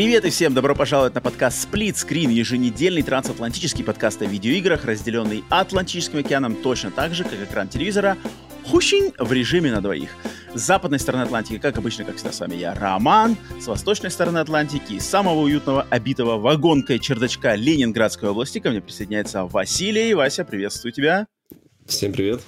Привет и всем добро пожаловать на подкаст Split Screen, еженедельный трансатлантический подкаст о видеоиграх, разделенный Атлантическим океаном точно так же, как экран телевизора, хущень в режиме на двоих. С западной стороны Атлантики, как обычно, как всегда, с вами я, Роман. С восточной стороны Атлантики, из самого уютного, обитого вагонкой чердачка Ленинградской области ко мне присоединяется Василий. Вася, приветствую тебя. Всем привет.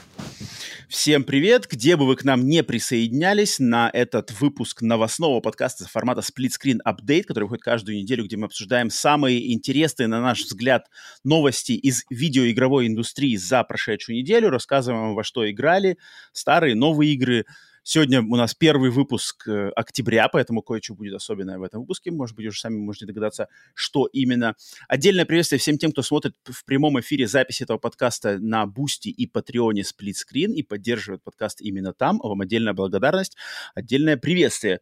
Всем привет! Где бы вы к нам не присоединялись на этот выпуск новостного подкаста формата Split Screen Update, который выходит каждую неделю, где мы обсуждаем самые интересные, на наш взгляд, новости из видеоигровой индустрии за прошедшую неделю, рассказываем вам, во что играли, старые, новые игры, Сегодня у нас первый выпуск э, октября, поэтому кое-что будет особенное в этом выпуске. Может быть, уже сами можете догадаться, что именно. Отдельное приветствие всем тем, кто смотрит в прямом эфире запись этого подкаста на Бусти и Патреоне Split Screen и поддерживает подкаст именно там. Вам отдельная благодарность, отдельное приветствие.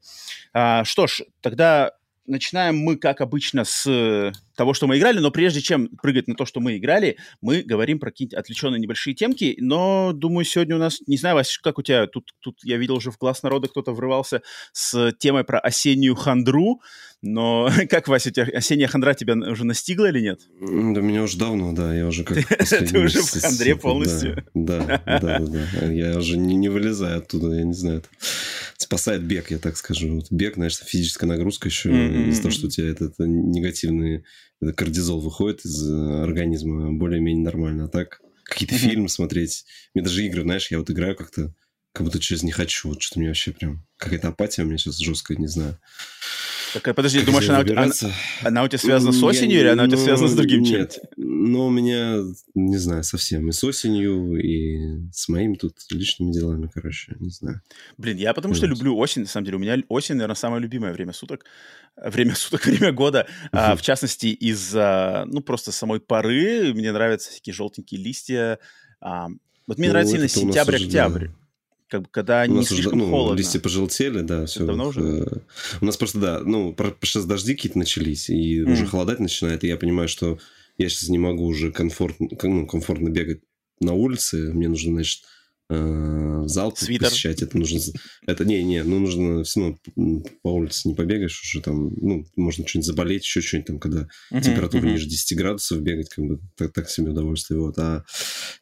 А, что ж, тогда начинаем мы, как обычно, с э, того, что мы играли, но прежде чем прыгать на то, что мы играли, мы говорим про какие-то отвлеченные небольшие темки, но, думаю, сегодня у нас, не знаю, Вася, как у тебя, тут, тут я видел уже в глаз народа кто-то врывался с темой про осеннюю хандру, но как, Вася, у тебя осенняя хандра тебя уже настигла или нет? Да меня уже давно, да, я уже как... Ты уже в хандре полностью? Да, да, да, я уже не вылезаю оттуда, я не знаю, спасает бег, я так скажу. Бег, знаешь, физическая нагрузка еще из-за того, что у тебя этот негативный кортизол выходит из организма более-менее нормально. А так какие-то фильмы смотреть. Мне даже игры, знаешь, я вот играю как-то, как будто через не хочу. Вот что-то мне вообще прям... Какая-то апатия у меня сейчас жесткая, не знаю. Так, подожди, как думаешь, она, она, она у тебя связана с осенью я, или она у тебя ну, связана с другим чем-то? Ну, у меня, не знаю, совсем и с осенью, и с моими тут личными делами, короче, не знаю. Блин, я потому что люблю осень, на самом деле. У меня осень, наверное, самое любимое время суток. Время суток, время года. А, в частности, из-за, ну, просто самой поры. Мне нравятся всякие желтенькие листья. А, вот мне ну, нравится именно сентябрь-октябрь. Да как бы, когда не слишком ну, холодно. листья пожелтели, да, все. Давно уже? Э, у нас просто, да, ну, сейчас дожди какие-то начались, и mm. уже холодать начинает, и я понимаю, что я сейчас не могу уже комфортно, ну, комфортно бегать на улице, мне нужно, значит, э, зал Свитер. посещать. Это нужно... Это не, не, ну нужно все равно по улице не побегаешь уже там, ну, можно что-нибудь заболеть, еще что-нибудь там, когда uh-huh, температура uh-huh. ниже 10 градусов бегать, как бы так, так себе удовольствие. Вот. А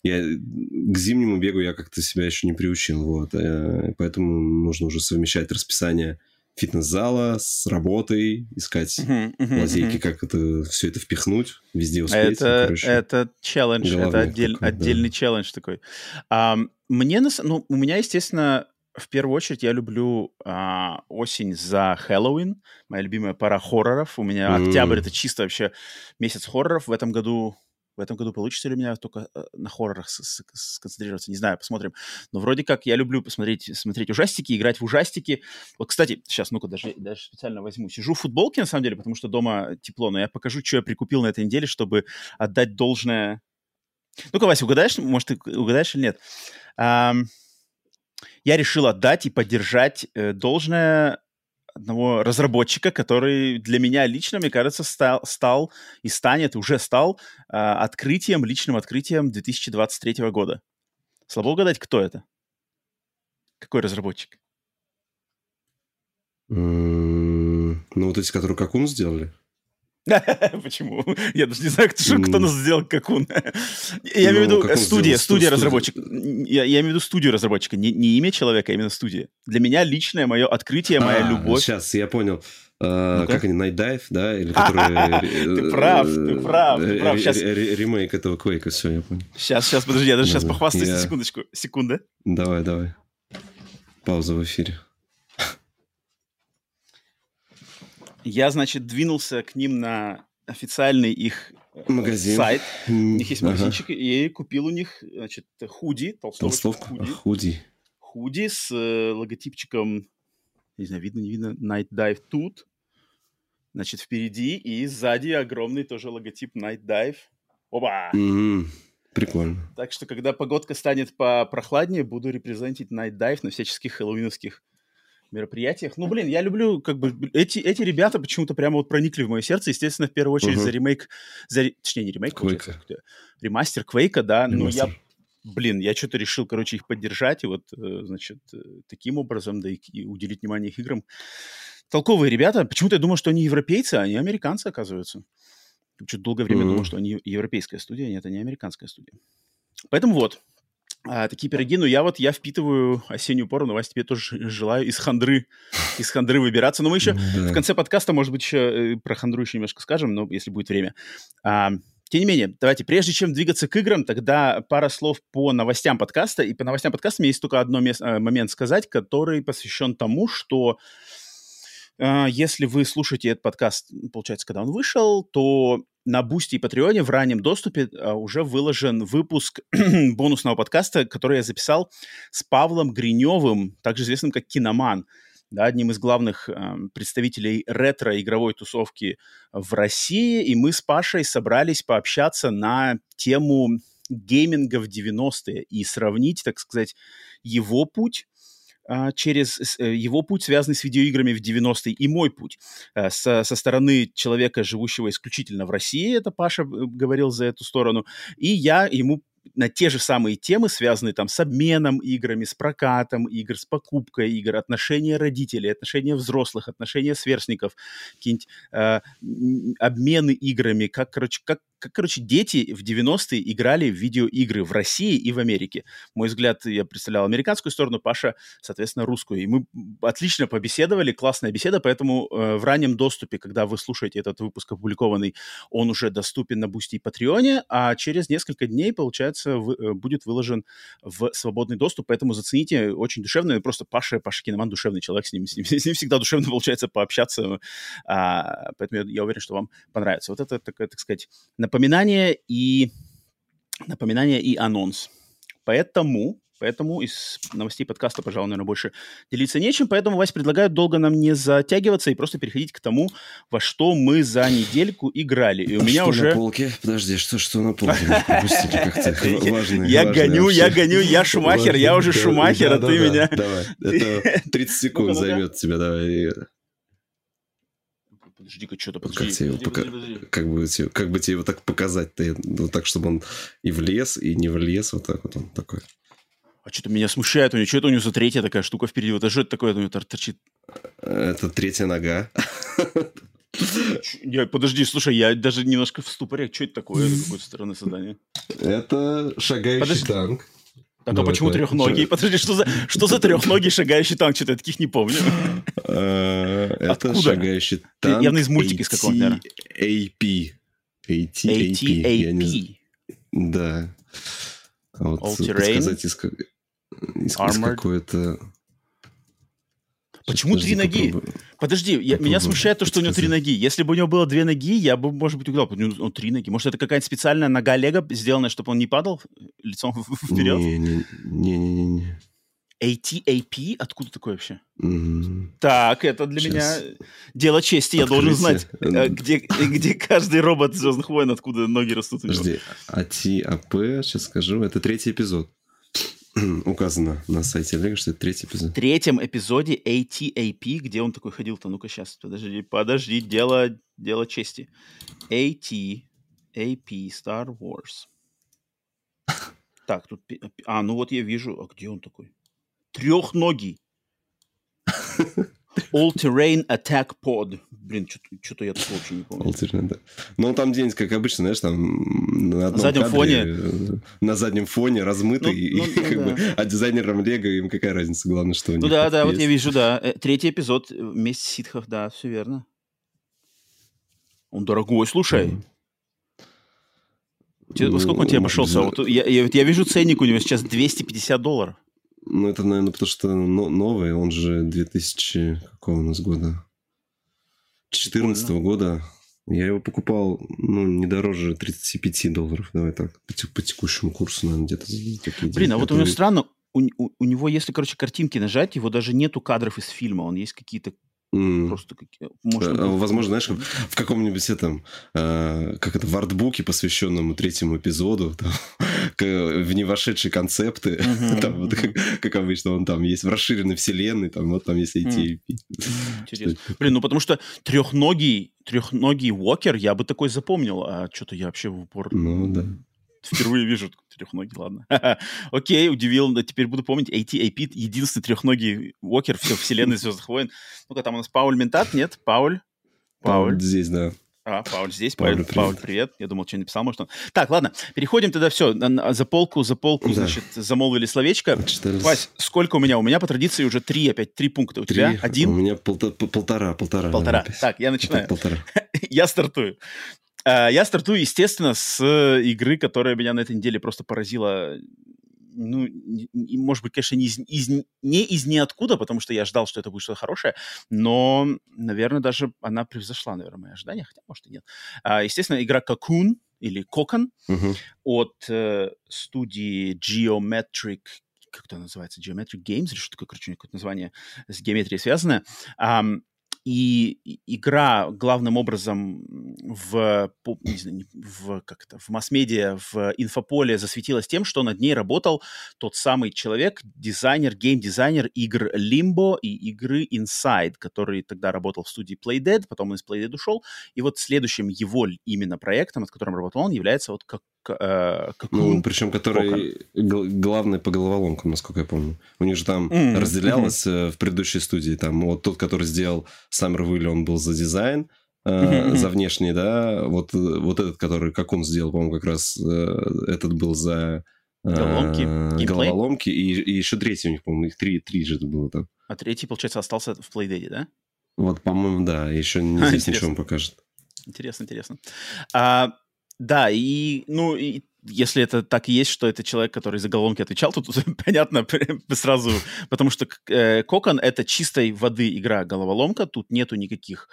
я к зимнему бегу я как-то себя еще не приучил. Вот. Э, поэтому нужно уже совмещать расписание фитнес-зала с работой, искать uh-huh, uh-huh, лазейки, uh-huh. как это все это впихнуть, везде успеть. Это, короче, это челлендж, это отдель, такой, отдельный да. челлендж такой. Um, мне, ну, у меня, естественно, в первую очередь я люблю а, осень за Хэллоуин, моя любимая пора хорроров. У меня mm. октябрь это чисто вообще месяц хорроров. В этом году в этом году получится ли у меня только э, на хоррорах сконцентрироваться, не знаю, посмотрим. Но вроде как я люблю посмотреть смотреть ужастики, играть в ужастики. Вот, кстати, сейчас, ну-ка, даже, даже специально возьму. Сижу в футболке, на самом деле, потому что дома тепло, но я покажу, что я прикупил на этой неделе, чтобы отдать должное... Ну-ка, Вася, угадаешь? Может, ты угадаешь или нет? Я решил отдать и поддержать э, должное одного разработчика, который для меня лично, мне кажется, стал, стал и станет, уже стал э, открытием, личным открытием 2023 года. Слабо угадать, кто это? Какой разработчик? Mm, ну, вот эти, которые как он сделали? Почему? Я даже не знаю, кто, кто нас сделал как он. Я имею в виду студия, студия разработчик. Я, я имею в виду студию разработчика, не, не имя человека, а именно студия. Для меня личное мое открытие, моя а, любовь. Сейчас, я понял. Uh, как они, Night Dive, да? Или которые... Ты прав, ты прав, ты прав. Сейчас... Ремейк этого Quake, все, я понял. Сейчас, сейчас, подожди, я даже сейчас похвастаюсь, секундочку. Секунда. Давай, давай. Пауза в эфире. Я, значит, двинулся к ним на официальный их э, Магазин. сайт. У них есть магазинчик, ага. и купил у них, значит, худи, толстовка худи. Худи. Худи с э, логотипчиком, не знаю, видно, не видно, Night Dive тут. Значит, впереди и сзади огромный тоже логотип Night Dive. Оба! Mm-hmm. Прикольно. Так что, когда погодка станет попрохладнее, буду репрезентить Night Dive на всяческих хэллоуиновских мероприятиях. Ну, блин, я люблю, как бы, эти, эти ребята почему-то прямо вот проникли в мое сердце, естественно, в первую очередь uh-huh. за ремейк, за, точнее, не ремейк, Квейка. ремастер Квейка, да, ремастер. но я блин, я что-то решил, короче, их поддержать, и вот, э, значит, э, таким образом, да и, уделить внимание их играм. Толковые ребята. Почему-то я думал, что они европейцы, а они американцы, оказываются. Что-то долгое время mm-hmm. думал, что они европейская студия, нет, они американская студия. Поэтому вот, а, такие пироги. Но я вот, я впитываю осеннюю пору, но Вася, тебе тоже желаю из хандры, из хандры выбираться. Но мы еще в конце подкаста, может быть, еще э, про хандру еще немножко скажем, но если будет время. А, тем не менее, давайте, прежде чем двигаться к играм, тогда пара слов по новостям подкаста. И по новостям подкаста мне есть только одно мест, э, момент сказать, который посвящен тому, что э, если вы слушаете этот подкаст, получается, когда он вышел, то на Бусти и Патреоне в раннем доступе э, уже выложен выпуск бонусного подкаста, который я записал с Павлом Гриневым, также известным как Киноман да, одним из главных э, представителей ретро-игровой тусовки в России, и мы с Пашей собрались пообщаться на тему гейминга в 90-е и сравнить, так сказать, его путь через э, его путь, связанный с видеоиграми в 90-е, и мой путь. Э, со, со стороны человека, живущего исключительно в России, это Паша говорил за эту сторону, и я ему на те же самые темы, связанные там с обменом играми, с прокатом игр, с покупкой игр, отношения родителей, отношения взрослых, отношения сверстников, какие-нибудь э, обмены играми, как, короче, как как, короче, дети в 90-е играли в видеоигры в России и в Америке. Мой взгляд, я представлял американскую сторону, Паша, соответственно, русскую. И мы отлично побеседовали, классная беседа, поэтому э, в раннем доступе, когда вы слушаете этот выпуск опубликованный, он уже доступен на Бусти и Патреоне, а через несколько дней, получается, в, э, будет выложен в свободный доступ, поэтому зацените, очень душевно, просто Паша, Паша Киноман душевный человек, с ним, с ним, с ним всегда душевно получается пообщаться, а, поэтому я, я уверен, что вам понравится. Вот это, так, так сказать, напоминание и, напоминание и анонс. Поэтому, поэтому из новостей подкаста, пожалуй, наверное, больше делиться нечем. Поэтому, Вась, предлагаю долго нам не затягиваться и просто переходить к тому, во что мы за недельку играли. И у а меня что уже... на полке? Подожди, что, что на полке? Я гоню, я гоню, я Шумахер, я уже Шумахер, а ты меня... Давай, это 30 секунд займет тебя, давай. Подожди-ка, что-то подожди. Как, тебе подожди, пока... подожди, подожди. как, бы, тебе, как бы тебе его так показать-то? Вот так, чтобы он и влез, и не влез. Вот так вот он такой. А что-то меня смущает у него. Что это у него за третья такая штука впереди? Вот это что это такое у него торчит? Это третья нога. Я, подожди, слушай, я даже немножко в ступоре. Что это такое? Это какое-то странное создание. Это шагающий подожди. танк. Так, ну, а почему это... трехногий? Подожди, что за, что за трехногий шагающий танк? Что-то я таких не помню. Э, это шагающий танк. Явно из мультика из какого-то, AP. AT-AP. Да. А вот сказать из, из какой-то... Почему три ноги? Подожди, я, меня смущает то, что у него три ноги. Если бы у него было две ноги, я бы, может быть, угадал. У него три ноги. Может, это какая-то специальная нога Лего, сделанная, чтобы он не падал лицом вперед? Не-не-не. ATAP? Откуда такое вообще? Mm-hmm. Так, это для Сейчас. меня дело чести. Я должен знать, э, где, где каждый робот Звездных войн, откуда ноги растут у него. Подожди, ATAP, сейчас скажу, это третий эпизод. указано на сайте Лего, что это третий эпизод. В третьем эпизоде ATAP, где он такой ходил-то? Ну-ка сейчас, подожди, подожди, дело, дело чести. ATAP Star Wars. Так, тут... А, ну вот я вижу. А где он такой? Трехногий. All-Terrain Attack Pod. Блин, что-то я тут вообще не помню. All-Terrain, да. Ну, там день, как обычно, знаешь, там на, на заднем кадре, фоне. Э, на заднем фоне размытый. Ну, ну, и, ну, как да. бы, а дизайнерам Лего им какая разница? Главное, что у них Ну да, да, есть. вот я вижу, да. Э, третий эпизод вместе с ситхов, да, все верно. Он дорогой, слушай. Mm. Тебе, сколько он тебе обошелся? Вот я, я, я вижу ценник у него сейчас 250 долларов. Ну, это, наверное, потому что новый, он же 2000... Какого у нас года? 2014 года. Я его покупал, ну, не дороже 35 долларов, давай так, по, по текущему курсу, наверное, где-то такие Блин, а вот у него странно, у, у, у него, если, короче, картинки нажать, его даже нету кадров из фильма, он есть какие-то М. Просто какие... Можно Э, Возможно, знаешь, в каком-нибудь этом, э, как это, в артбуке, посвященном третьему эпизоду, там, к- в невошедшие концепты, Мгм, там, вот как, как обычно, он там есть в расширенной вселенной, там, вот там есть ATAP. Интересно. Блин, ну потому что трехногий, трехногий Уокер я бы такой запомнил, а что-то я вообще в упор Ну, да. Впервые вижу трехногий, ладно. Окей, удивил, да, теперь буду помнить. AT-AP, единственный трехногий Уокер все вселенной Звездных войн. Ну-ка, там у нас Пауль Ментат, нет? Пауль? Пауль. Здесь, да. А, Пауль здесь. Пауль, Пауль, привет. Пауль, привет. Я думал, что написал, может он. Так, ладно, переходим тогда все. За полку, за полку, Да. значит, замолвили словечко. Отчитались. Вась, сколько у меня? У меня по традиции уже три, опять три пункта. У Три. тебя У один? меня полта- полтора, полтора. Полтора. опять. Так, я начинаю. Полтора. я стартую. А, Я стартую, естественно, с э, игры, которая меня на этой неделе просто поразила. Ну, может быть, конечно, не из, из- не из ниоткуда, потому что я ждал, что это будет что-то хорошее, но, наверное, даже она превзошла, наверное, мои ожидания, хотя, может, и нет. А, Естественно, игра Cocoon или Кокон Мгм. от э, студии Geometric, как это называется, Geometric Games, или что такое, короче, какое-то название с геометрией связанное. Ам, и игра главным образом в, не знаю, в, как это, в масс-медиа, в инфополе засветилась тем, что над ней работал тот самый человек, дизайнер, гейм-дизайнер игр Limbo и игры Inside, который тогда работал в студии Playdead, потом он из Playdead ушел, и вот следующим его именно проектом, над которым работал он, является вот как, э, Ну, причем который гл- главный по головоломкам, насколько я помню. У них же там Мгм, разделялось э, в предыдущей студии. Там вот тот, который сделал Саммервилли, он был за дизайн, э, Мгм, мгм. за внешний, да. Вот, э, вот этот, который, как он сделал, по-моему, как раз э, этот был за э, Головоломки, головоломки. И, и еще третий у них, по-моему, их три, три же было там. А третий, получается, остался в Playdead, да? Вот, по-моему, да. Еще не здесь интересно. ничего он покажет. Интересно, интересно. А, да, и, ну, и если это так и есть, что это человек, который за головоломки отвечал, тут понятно сразу, потому что э, Кокон — это чистой воды игра головоломка, тут нету никаких,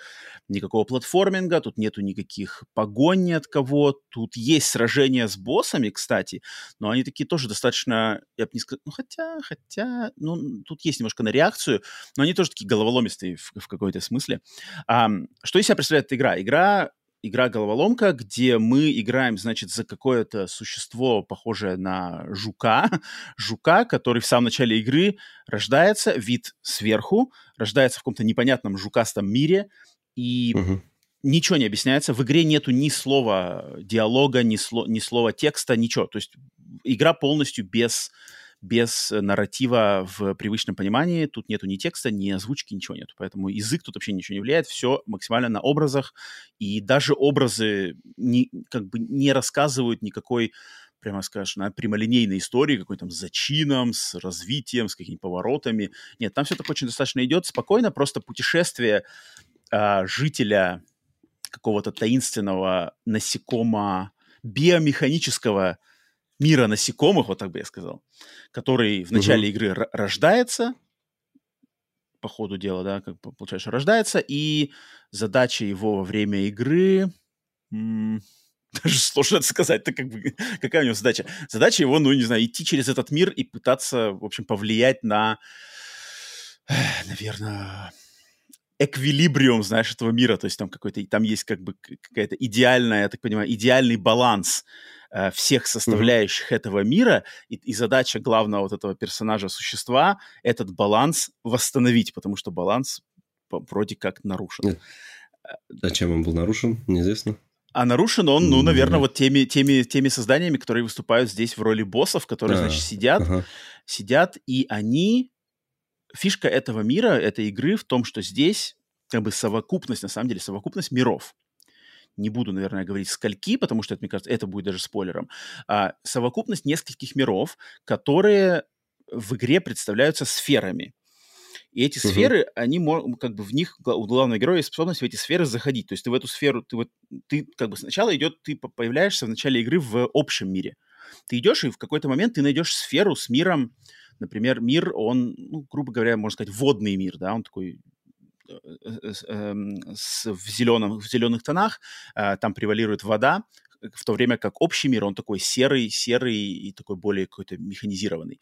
никакого платформинга, тут нету никаких погонь ни от кого, тут есть сражения с боссами, кстати, но они такие тоже достаточно, я бы не сказал, ну, хотя, хотя, ну, тут есть немножко на реакцию, но они тоже такие головоломистые в, в какой-то смысле. Ам, что из себя представляет эта игра? Игра игра-головоломка, где мы играем, значит, за какое-то существо, похожее на жука, жука, который в самом начале игры рождается, вид сверху, рождается в каком-то непонятном жукастом мире, и Мгм. ничего не объясняется. В игре нету ни слова диалога, ни, сло, ни слова текста, ничего. То есть игра полностью без, без э, нарратива в привычном понимании. Тут нету ни текста, ни озвучки, ничего нету. Поэтому язык тут вообще ничего не влияет. Все максимально на образах. И даже образы не, как бы не рассказывают никакой прямо скажем, на прямолинейной истории, какой там с зачином, с развитием, с какими-то поворотами. Нет, там все так очень достаточно идет спокойно, просто путешествие а, жителя какого-то таинственного насекомо биомеханического мира насекомых, вот так бы я сказал, который в начале игры р- рождается, по ходу дела, да, как получается, рождается, и задача его во время игры... м, Даже сложно это сказать, так как бы, какая у него задача? Задача его, ну, не знаю, идти через этот мир и пытаться, в общем, повлиять на, наверное, эквилибриум, знаешь, этого мира, то есть там какой-то, там есть как бы какая-то идеальная, я так понимаю, идеальный баланс э, всех составляющих этого мира, и, и задача главного вот этого персонажа, существа, этот баланс восстановить, потому что баланс вроде как нарушен. Нет. А чем он был нарушен, неизвестно. А нарушен он, ну, наверное, вот теми, теми, теми созданиями, которые выступают здесь в роли боссов, которые, А, значит, сидят, Ага. сидят, и они... Фишка этого мира, этой игры в том, что здесь как бы совокупность, на самом деле, совокупность миров. Не буду, наверное, говорить скольки, потому что это, мне кажется, это будет даже спойлером. А, совокупность нескольких миров, которые в игре представляются сферами. И эти Мгм. сферы, они как бы в них у главного героя есть способность в эти сферы заходить. То есть ты в эту сферу, ты вот ты как бы сначала идет, ты по- появляешься в начале игры в общем мире. Ты идешь и в какой-то момент ты найдешь сферу с миром, например, мир, он, ну, грубо говоря, можно сказать, водный мир, да, он такой с- эм, с- в, зеленом, в зеленых тонах, э, там превалирует вода, в то время как общий мир, он такой серый, серый и такой более какой-то механизированный.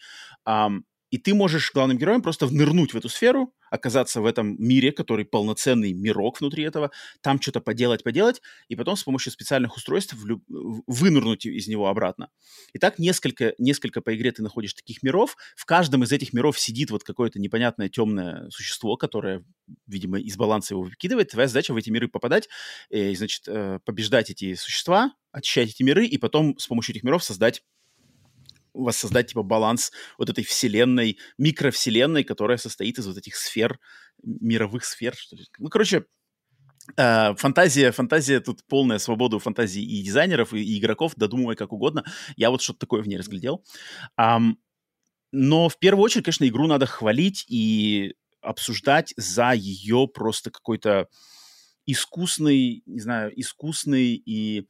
И ты можешь главным героем просто нырнуть в эту сферу, оказаться в этом мире, который полноценный мирок внутри этого, там что-то поделать, поделать, и потом с помощью специальных устройств вынырнуть из него обратно. И так несколько, несколько по игре ты находишь таких миров. В каждом из этих миров сидит вот какое-то непонятное темное существо, которое, видимо, из баланса его выкидывает. Твоя задача в эти миры попадать, э, и, значит, э, побеждать эти существа, очищать эти миры, и потом с помощью этих миров создать воссоздать типа баланс вот этой вселенной, микровселенной, которая состоит из вот этих сфер, мировых сфер. Что ли. Ну, короче, Uh, фантазия, фантазия, тут полная свобода у фантазии и дизайнеров, и, и игроков, додумывай как угодно. Я вот что-то такое в ней разглядел. Um, но в первую очередь, конечно, игру надо хвалить и обсуждать за ее просто какой-то искусный, не знаю, искусный и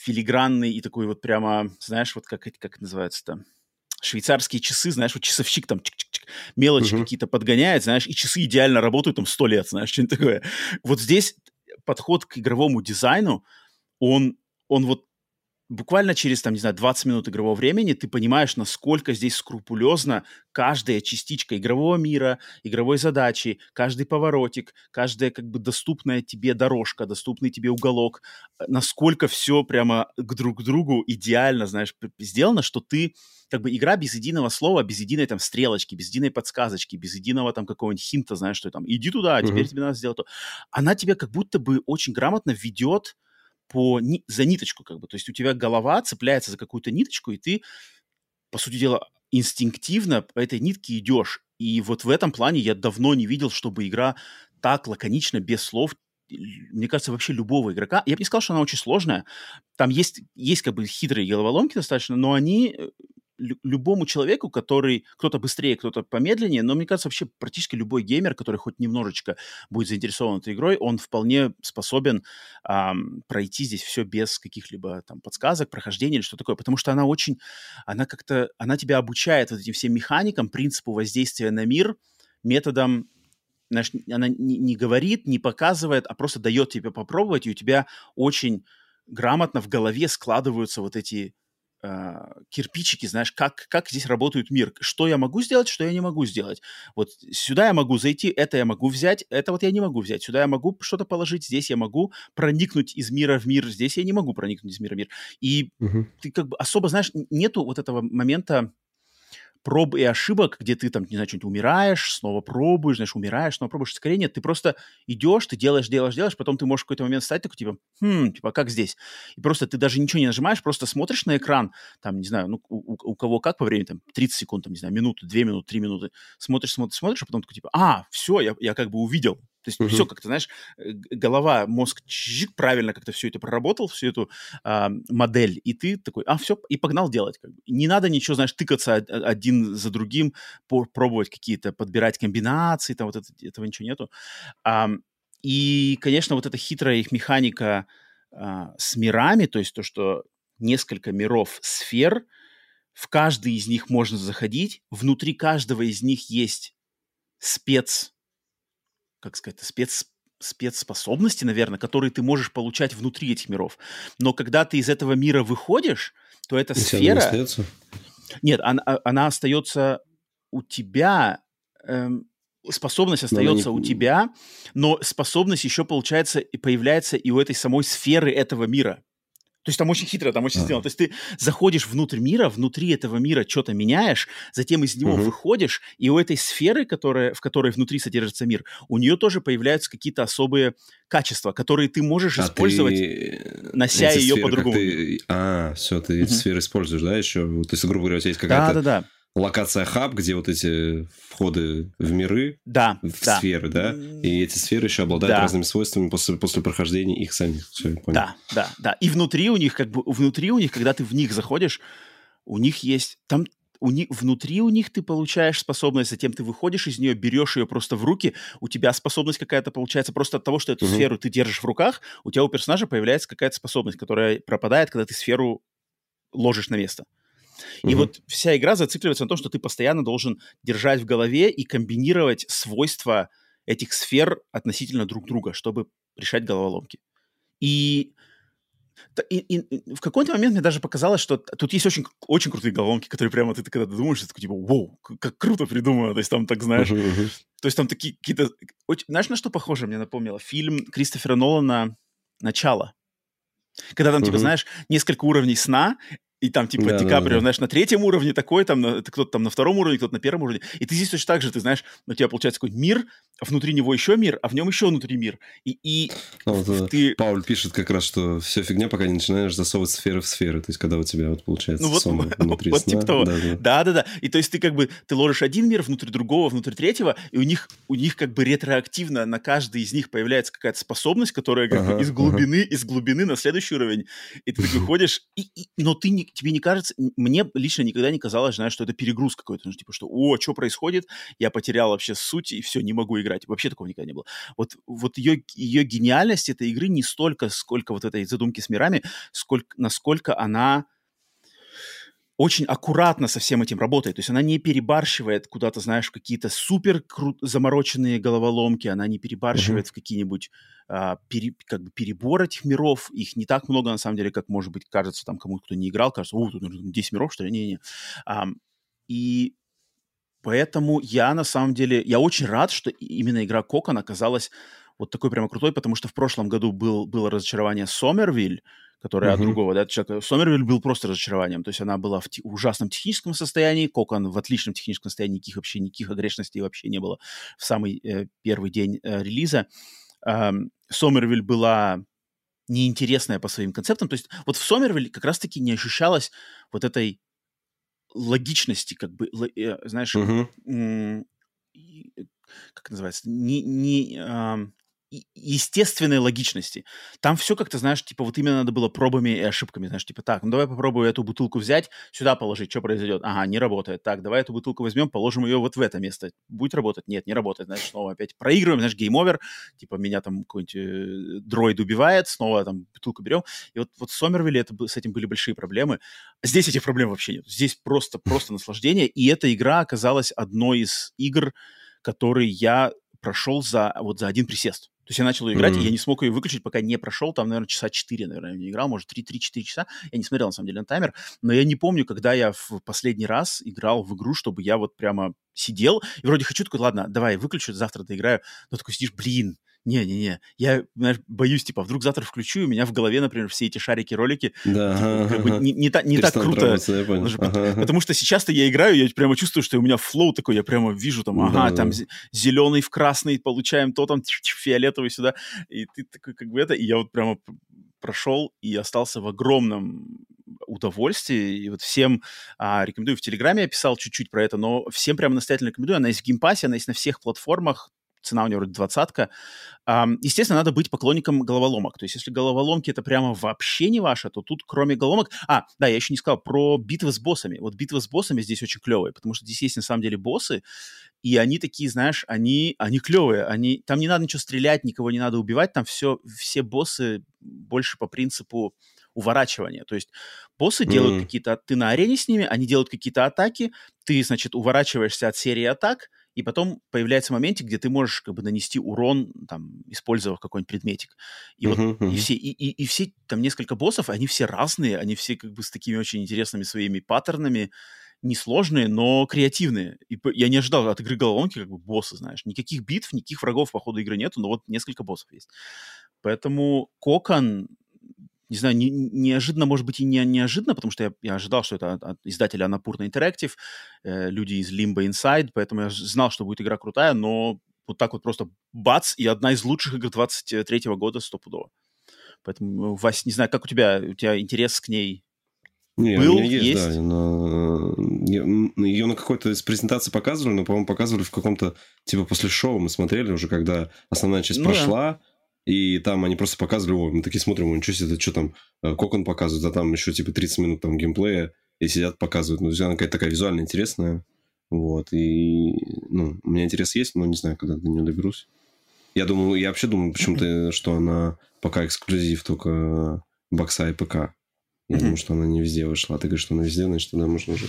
филигранный и такой вот прямо, знаешь, вот как, как это называется-то, швейцарские часы, знаешь, вот часовщик там чик-чик-чик, мелочи uh-huh. какие-то подгоняет, знаешь, и часы идеально работают там сто лет, знаешь, что-нибудь такое. Вот здесь подход к игровому дизайну, он, он вот буквально через, там, не знаю, 20 минут игрового времени ты понимаешь, насколько здесь скрупулезно каждая частичка игрового мира, игровой задачи, каждый поворотик, каждая как бы доступная тебе дорожка, доступный тебе уголок, насколько все прямо к друг другу идеально, знаешь, сделано, что ты как бы игра без единого слова, без единой там стрелочки, без единой подсказочки, без единого там какого-нибудь хинта, знаешь, что там, иди туда, а теперь mm-hmm. тебе надо сделать то. Она тебя как будто бы очень грамотно ведет по, ни, за ниточку, как бы. То есть у тебя голова цепляется за какую-то ниточку, и ты, по сути дела, инстинктивно по этой нитке идешь. И вот в этом плане я давно не видел, чтобы игра так лаконично, без слов, мне кажется, вообще любого игрока. Я бы не сказал, что она очень сложная. Там есть, есть как бы хитрые головоломки достаточно, но они э, любому человеку, который кто-то быстрее, кто-то помедленнее, но мне кажется, вообще практически любой геймер, который хоть немножечко будет заинтересован этой игрой, он вполне способен эм, пройти здесь все без каких-либо там подсказок, прохождения или что такое, потому что она очень, она как-то, она тебя обучает вот этим всем механикам, принципу воздействия на мир, методом знаешь, она не, говорит, не показывает, а просто дает тебе попробовать, и у тебя очень грамотно в голове складываются вот эти кирпичики, знаешь, как, как здесь работает мир, что я могу сделать, что я не могу сделать. Вот сюда я могу зайти, это я могу взять, это вот я не могу взять. Сюда я могу что-то положить, здесь я могу проникнуть из мира в мир, здесь я не могу проникнуть из мира в мир. И угу. ты как бы особо, знаешь, нету вот этого момента проб и ошибок, где ты там, не знаю, что-нибудь умираешь, снова пробуешь, знаешь, умираешь, снова пробуешь. Скорее нет, ты просто идешь, ты делаешь, делаешь, делаешь, потом ты можешь в какой-то момент стать такой, типа, хм, типа, как здесь? И просто ты даже ничего не нажимаешь, просто смотришь на экран, там, не знаю, ну, у, у кого как по времени, там, 30 секунд, там, не знаю, минуту, 2 минуты, 3 минуты, смотришь, смотришь, смотришь, а потом такой, типа, а, все, я, я как бы увидел, то есть uh-huh. все как-то, знаешь, э, голова, мозг чик, правильно как-то все это проработал, всю эту а, модель, и ты такой, а, все, и погнал делать. Как бы. Не надо ничего, знаешь, тыкаться один за другим, пробовать какие-то, подбирать комбинации, там вот это, этого ничего нету. А, и, конечно, вот эта хитрая их механика а, с мирами, то есть то, что несколько миров сфер, в каждый из них можно заходить, внутри каждого из них есть спец как сказать, спец спецспособности, наверное, которые ты можешь получать внутри этих миров. Но когда ты из этого мира выходишь, то эта И сфера... Остается? Нет, она, а, она остается у тебя, эм, способность остается не... у тебя, но способность еще получается и появляется и у этой самой сферы этого мира. То есть там очень хитро, там очень а. сделано. То есть ты заходишь внутрь мира, внутри этого мира что-то меняешь, затем из него угу. выходишь, и у этой сферы, которая, в которой внутри содержится мир, у нее тоже появляются какие-то особые качества, которые ты можешь а использовать, ты... нося ее по-другому. Ты... А, все, ты эти сферы используешь, да, еще? То есть, грубо говоря, у тебя есть какая-то... Да-да-да локация хаб, где вот эти входы в миры, да, в да. сферы, да, и эти сферы еще обладают да. разными свойствами после, после прохождения их самих. Все, понял. Да, да, да. И внутри у них, как бы, внутри у них, когда ты в них заходишь, у них есть, там у них, внутри у них ты получаешь способность, затем ты выходишь из нее, берешь ее просто в руки, у тебя способность какая-то получается просто от того, что эту угу. сферу ты держишь в руках, у тебя у персонажа появляется какая-то способность, которая пропадает, когда ты сферу ложишь на место. И вот вся игра зацикливается на том, что ты постоянно должен держать в голове и комбинировать свойства этих сфер относительно друг друга, чтобы решать головоломки. И И, и, в какой-то момент мне даже показалось, что тут есть очень, очень крутые головоломки, которые прямо ты, ты когда думаешь, ты такой типа, вау, как круто придумано, то есть там так, знаешь, uh-huh, uh-huh. то есть там такие какие-то... Знаешь, на что похоже мне напомнило? Фильм Кристофера Нолана «Начало». Когда там, uh-huh. типа, знаешь, несколько уровней сна, и там, типа, да, Ди Каприо, да, да. знаешь, на третьем уровне такой, там, кто-то там на втором уровне, кто-то на первом уровне. И ты здесь точно так же, ты знаешь, у тебя получается какой-то мир, внутри него еще мир, а в нем еще внутри мир. И, и ну, вот, э, ты... Пауль пишет как раз, что все фигня, пока не начинаешь засовывать сферы в сферы. То есть, когда у тебя вот получается ну, вот, сома внутри вот, сна. Типа того. Да, да, да. И то есть ты как бы, ты ложишь один мир внутри другого, внутри третьего, и у них, у них как бы ретроактивно на каждый из них появляется какая-то способность, которая как ага, бы из глубины, ага. из глубины на следующий уровень. И ты такой ходишь, и, и, но ты не, тебе не кажется, мне лично никогда не казалось, знаешь, что это перегруз какой-то, ну, типа, что, о, что происходит, я потерял вообще суть, и все, не могу играть. Вообще такого никогда не было. Вот, вот ее, ее гениальность этой игры не столько, сколько вот этой задумки с мирами, сколько, насколько она очень аккуратно со всем этим работает. То есть она не перебарщивает куда-то, знаешь, какие-то супер замороченные головоломки, она не перебарщивает uh-huh. в какие-нибудь а, пере, как бы перебор этих миров. Их не так много, на самом деле, как, может быть, кажется там кому-то, кто не играл, кажется, о, тут нужно 10 миров, что ли? Не-не. А, и поэтому я, на самом деле, я очень рад, что именно игра Кокон оказалась вот такой прямо крутой, потому что в прошлом году был, было разочарование Сомервиль, которая uh-huh. от другого, да, человека. Сомервиль был просто разочарованием, то есть она была в те- ужасном техническом состоянии, Кокон в отличном техническом состоянии, никаких вообще, никаких огрешностей вообще не было в самый э, первый день э, релиза. Э, Сомервиль была неинтересная по своим концептам, то есть вот в Сомервиль как раз-таки не ощущалось вот этой логичности, как бы, э, знаешь, э, как называется, не, не, естественной логичности. Там все как-то, знаешь, типа вот именно надо было пробами и ошибками, знаешь, типа так, ну давай попробую эту бутылку взять, сюда положить, что произойдет? Ага, не работает. Так, давай эту бутылку возьмем, положим ее вот в это место. Будет работать? Нет, не работает. Значит, снова опять проигрываем, знаешь, game over, типа меня там какой-нибудь э, дроид убивает, снова там бутылку берем. И вот, вот в Сомервилле это, с этим были большие проблемы. Здесь этих проблем вообще нет. Здесь просто, просто наслаждение. И эта игра оказалась одной из игр, которые я прошел за, вот за один присест. То есть я начал ее играть, mm-hmm. и я не смог ее выключить, пока не прошел, там, наверное, часа 4, наверное, не играл, может, 3-4 часа. Я не смотрел, на самом деле, на таймер, но я не помню, когда я в последний раз играл в игру, чтобы я вот прямо сидел, и вроде хочу такой, ладно, давай, выключу, завтра доиграю, но такой сидишь, блин, не-не-не, я, знаешь, боюсь, типа, вдруг завтра включу, и у меня в голове, например, все эти шарики-ролики да, типа, как бы не, не, та, не так круто. Ага, потому что сейчас-то я играю, я прямо чувствую, что у меня flow такой, я прямо вижу там, ага, да, там да. зеленый в красный, получаем то, там фиолетовый сюда, и ты такой как бы это, и я вот прямо прошел и остался в огромном удовольствие. И вот всем а, рекомендую. В Телеграме я писал чуть-чуть про это, но всем прямо настоятельно рекомендую. Она есть в Game Pass'е, она есть на всех платформах цена у него вроде двадцатка. Естественно, надо быть поклонником головоломок. То есть, если головоломки это прямо вообще не ваше, то тут кроме головоломок... А, да, я еще не сказал про битвы с боссами. Вот битвы с боссами здесь очень клевые, потому что здесь есть на самом деле боссы, и они такие, знаешь, они, они клевые. Они, там не надо ничего стрелять, никого не надо убивать, там все, все боссы больше по принципу уворачивания. То есть боссы mm-hmm. делают какие-то... Ты на арене с ними, они делают какие-то атаки, ты, значит, уворачиваешься от серии атак, и потом появляется моментик, где ты можешь как бы нанести урон, там, использовав какой-нибудь предметик. И uh-huh, вот uh-huh. и все, и, и, и все, там несколько боссов, они все разные, они все как бы с такими очень интересными своими паттернами, несложные, но креативные. И я не ожидал от игры головоломки как бы боссы, знаешь. Никаких битв, никаких врагов по ходу игры нету, но вот несколько боссов есть. Поэтому Кокон не знаю, не, неожиданно, может быть, и не неожиданно, потому что я, я ожидал, что это от, от издателя Annapurna Interactive, э, люди из Limbo Inside, поэтому я знал, что будет игра крутая, но вот так вот просто бац, и одна из лучших игр 23 года стопудово. Поэтому, Вась, не знаю, как у тебя, у тебя интерес к ней не, был, у меня есть, есть? да, но ее на какой-то из презентаций показывали, но, по-моему, показывали в каком-то, типа, после шоу мы смотрели уже, когда основная часть ну, прошла, да и там они просто показывали, о, мы такие смотрим, ничего себе, это что там, э, Кокон показывает, а там еще типа 30 минут там геймплея, и сидят показывают. Ну, она какая-то такая визуально интересная. Вот, и, ну, у меня интерес есть, но не знаю, когда до нее доберусь. Я думаю, я вообще думаю почему-то, что она пока эксклюзив только бокса и ПК. Я думаю, что она не везде вышла. А ты говоришь, что она везде, значит, тогда можно уже...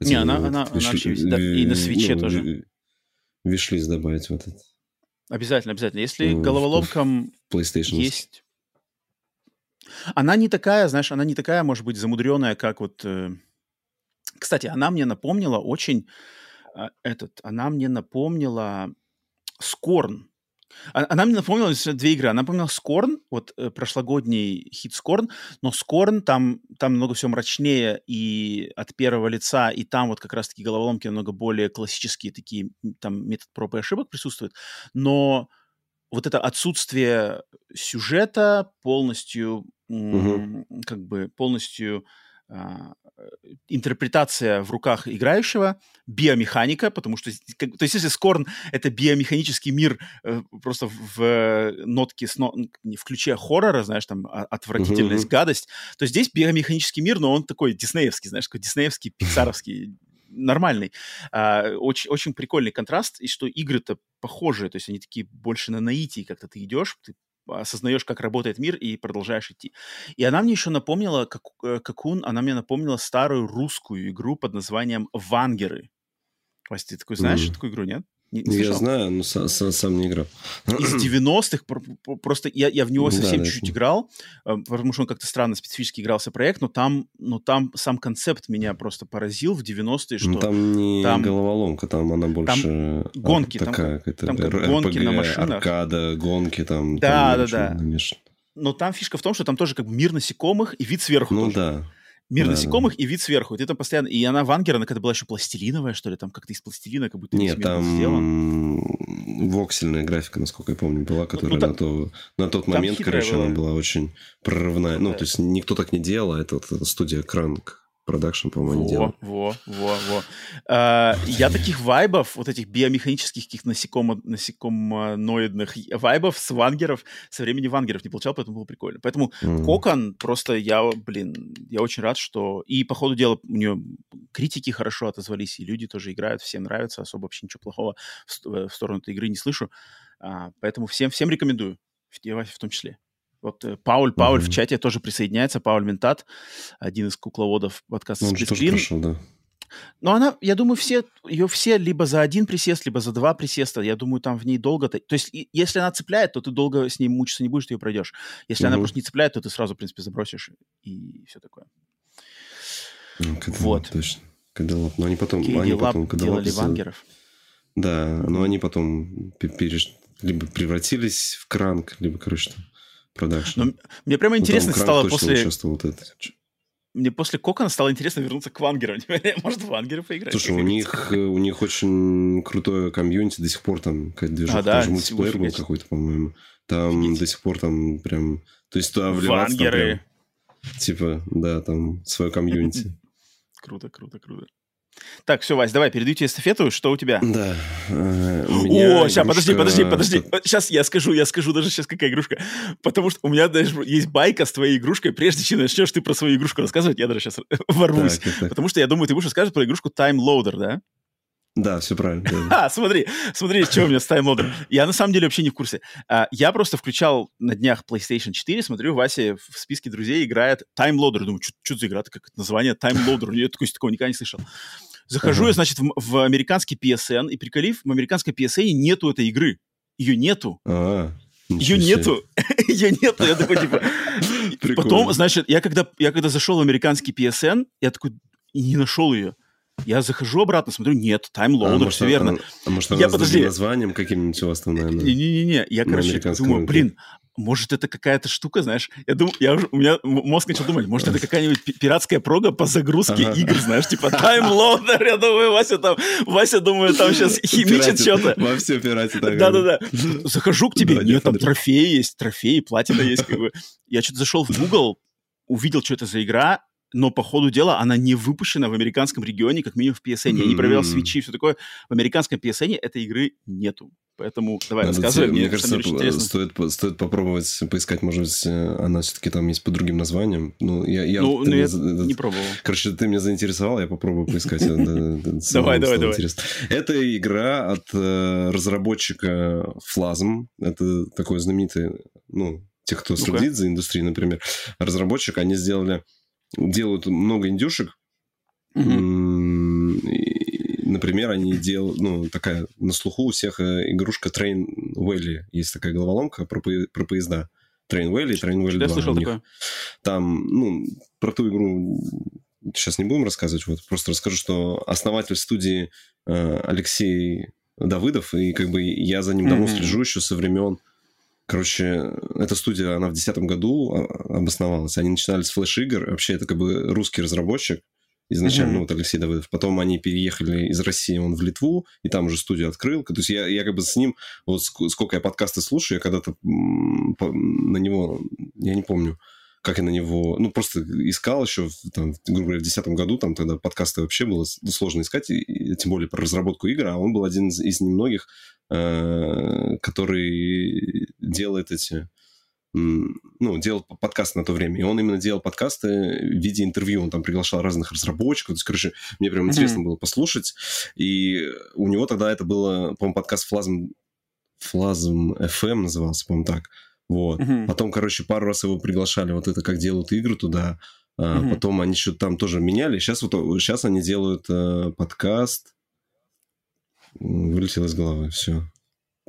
Не, она, она, она вообще везде, и на свече ну, тоже. Вишлист добавить в этот. Обязательно, обязательно. Если головоломкам PlayStation. есть... Она не такая, знаешь, она не такая, может быть, замудренная, как вот... Э... Кстати, она мне напомнила очень... Э, этот, она мне напомнила Скорн. А, она мне напомнила две игры. Она напомнила Скорн, вот э, прошлогодний хит Скорн, но Скорн там, там намного все мрачнее и от первого лица, и там вот как раз-таки головоломки намного более классические такие, там метод проб и ошибок присутствует. Но вот это отсутствие сюжета полностью, угу. как бы полностью а, интерпретация в руках играющего, биомеханика, потому что, то есть если Скорн — это биомеханический мир э, просто в нотке, с, в ключе хоррора, знаешь, там, отвратительность, uh-huh. гадость, то здесь биомеханический мир, но он такой диснеевский, знаешь, такой диснеевский, пиксаровский, нормальный. А, очень, очень прикольный контраст, и что игры-то похожие, то есть они такие больше на наитии, как-то ты идешь, ты осознаешь, как работает мир, и продолжаешь идти. И она мне еще напомнила, как, э, Какун, она мне напомнила старую русскую игру под названием «Вангеры». Вася, ты такой знаешь mm. такую игру, нет? Не, не я знаю, но сам, сам, сам не играл. Из 90-х просто я, я в него совсем да, чуть-чуть да. играл, э, потому что он как-то странно специфически игрался проект, но там, но там сам концепт меня просто поразил в 90-е, ну, что... Ну, там не там, головоломка, там она больше... Там гонки, такая, там, там гонки на машинах. аркада, гонки там. Да, да, да. Намешано. Но там фишка в том, что там тоже как бы мир насекомых и вид сверху Ну тоже. да мир да, насекомых да. и вид сверху. И ты там постоянно... И она Вангер, она когда была еще пластилиновая, что ли, там как-то из пластилина, как будто Нет, там сделан. воксельная графика, насколько я помню, была, которая ну, там... на, то, на тот момент, короче, была. она была очень прорывная. Ну, да. Ну, то есть никто так не делал, а это вот студия Кранк продакшн, по-моему, они делают. Во, во, во. А, я таких вайбов, вот этих биомеханических каких насекомо, насекомоноидных вайбов с вангеров, со времени вангеров не получал, поэтому было прикольно. Поэтому mm. Кокон просто я, блин, я очень рад, что... И по ходу дела у нее критики хорошо отозвались, и люди тоже играют, всем нравится, особо вообще ничего плохого в, в сторону этой игры не слышу. А, поэтому всем, всем рекомендую, в, в том числе. Вот э, Пауль, Пауль mm-hmm. в чате тоже присоединяется, Пауль Ментат, один из кукловодов подкаста ну, Он тоже прошел, да. Но она, я думаю, все, ее все либо за один присест, либо за два присеста. Я думаю, там в ней долго... То есть, если она цепляет, то ты долго с ней мучиться не будешь, ты ее пройдешь. Если mm-hmm. она просто не цепляет, то ты сразу, в принципе, забросишь и все такое. Ну, когда, вот. Точно. Когда, но они потом... Кейди они потом когда делали лапы, вангеров. Да, но они потом переш... либо превратились в кранк, либо, короче, там production. Но мне прямо интересно ну, стало после... Вот это. Мне после Кокона стало интересно вернуться к Вангерам. Может, в Вангеров поиграть? Слушай, у них, э, у них очень крутое community, до сих пор там какая-то движуха, а, да, даже мультиплеер был какой-то, по-моему. Там Офигеть. до сих пор там прям... То есть туда вливаться там прям, Типа, да, там свое community. Круто, круто, круто. Так, все, Вась, давай, передаю тебе эстафету. Что у тебя? Да. Э, О, сейчас, подожди, подожди, подожди. Сейчас я скажу, я скажу даже сейчас, какая игрушка. Потому что у меня даже есть байка с твоей игрушкой. Прежде чем начнешь ты про свою игрушку рассказывать, я даже сейчас ворвусь. Так, так. Потому что я думаю, ты будешь рассказывать про игрушку Time Loader, да? Да, все правильно. А, смотри, смотри, что у меня с таймлодом. Я на самом деле вообще не в курсе. А, я просто включал на днях PlayStation 4, смотрю, Вася в списке друзей играет таймлодер. Думаю, что за игра, как это название? Таймлодер. Я такой, такого никогда не слышал. Захожу ага. я, значит, в, в американский PSN, и приколив, в американской PSN нету этой игры. Ее нету. А, ее нету. Ее нету. Я такой, типа... Потом, значит, я когда, я когда зашел в американский PSN, я такой, и не нашел ее. Я захожу обратно, смотрю, нет, таймлоудер, а, все верно. А, а может, она я, подожди, названием каким-нибудь у вас там, наверное? Не-не-не, я, короче, думаю, блин, может, это какая-то штука, знаешь, я думаю, я уже, у меня мозг начал думать, может, это какая-нибудь пиратская прога по загрузке ага. игр, знаешь, типа таймлоудер, я думаю, Вася там, Вася, думаю, там сейчас химичит что-то. Во все пиратит. Да-да-да. Захожу к тебе, нет, там трофеи есть, трофеи, платина есть, как бы. Я что-то зашел в Google, увидел, что это за игра, но по ходу дела она не выпущена в американском регионе, как минимум в PSN. Я не проверял свечи и все такое. В американском PSN этой игры нету. Поэтому давай, Надо рассказывай. Мне, мне кажется, стоит, стоит попробовать поискать, может быть, э, она все-таки там есть по другим названиям. Ну, я, я, ну, ну я не пробовал. Короче, ты меня заинтересовал, я попробую поискать. Давай, давай, давай. Это игра от э, разработчика Flasm. Это такой знаменитый, ну, тех, кто следит за индустрией, например, разработчик, они сделали делают много индюшек. Mm-hmm. Например, они делают, ну, такая на слуху у всех э, игрушка Train Valley. Есть такая головоломка про, про поезда. Train Valley и Train Valley 2. Я слышал такое. Там, ну, про ту игру сейчас не будем рассказывать, вот просто расскажу, что основатель студии э, Алексей Давыдов, и как бы я за ним давно mm-hmm. слежу еще со времен Короче, эта студия, она в 2010 году а, обосновалась. Они начинали с флеш-игр. Вообще, это как бы русский разработчик изначально, mm-hmm. ну, вот Алексей Давыдов. Потом они переехали из России, он в Литву, и там уже студию открыл. То есть я, я как бы с ним, вот сколько я подкасты слушаю, я когда-то на него, я не помню, как я на него, ну, просто искал еще, там, грубо говоря, в 2010 году, там тогда подкасты вообще было сложно искать, и, тем более про разработку игр, а он был один из, из немногих, э, который делает эти, ну, делал подкасты на то время. И он именно делал подкасты в виде интервью. Он там приглашал разных разработчиков. То есть, короче, мне прям интересно mm-hmm. было послушать. И у него тогда это было, по-моему, подкаст Флазм, Флазм FM назывался, по-моему, так. Вот. Угу. Потом, короче, пару раз его приглашали, вот это как делают игры туда. Угу. Потом они что-то там тоже меняли. Сейчас вот сейчас они делают э, подкаст. Вылетел из головы, все.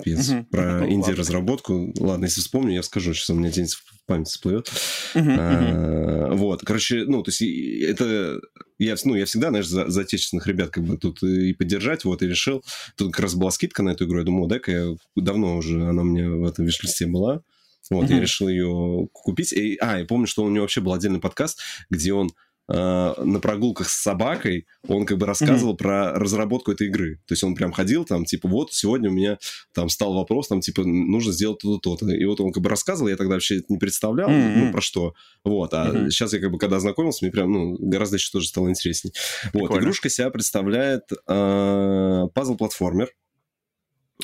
Пец. Угу. Про инди-разработку. Ладно, если вспомню, я скажу. Сейчас у меня день в память всплывет. Угу, а, угу. Вот. Короче, ну, то есть это... Я, ну, я всегда, знаешь, за, за отечественных ребят как бы тут и поддержать, вот, и решил. Тут как раз была скидка на эту игру. Я думал, дай-ка я... Давно уже она у меня в этом виш-листе была. Вот, mm-hmm. я решил ее купить. И, а, я помню, что у него вообще был отдельный подкаст, где он э, на прогулках с собакой, он как бы рассказывал mm-hmm. про разработку этой игры. То есть он прям ходил там, типа, вот, сегодня у меня там стал вопрос, там, типа, нужно сделать то-то, то-то. И вот он как бы рассказывал, я тогда вообще это не представлял, mm-hmm. ну, про что. Вот, а mm-hmm. сейчас я как бы, когда ознакомился, мне прям, ну, гораздо еще тоже стало интересней. Вот, игрушка себя представляет э, пазл-платформер.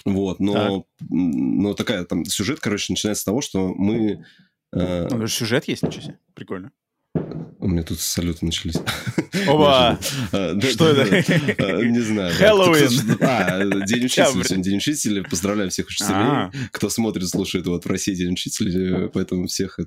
Вот, но, так. но такая там сюжет, короче, начинается с того, что мы... Э... Ну, сюжет есть, ничего себе. Прикольно. У меня тут салюты начались. Оба! Что это? А, не знаю. Хэллоуин! А, День учителя. Сегодня День учителя. Поздравляю всех учителей. А. Кто смотрит, слушает вот в России День учителя, поэтому всех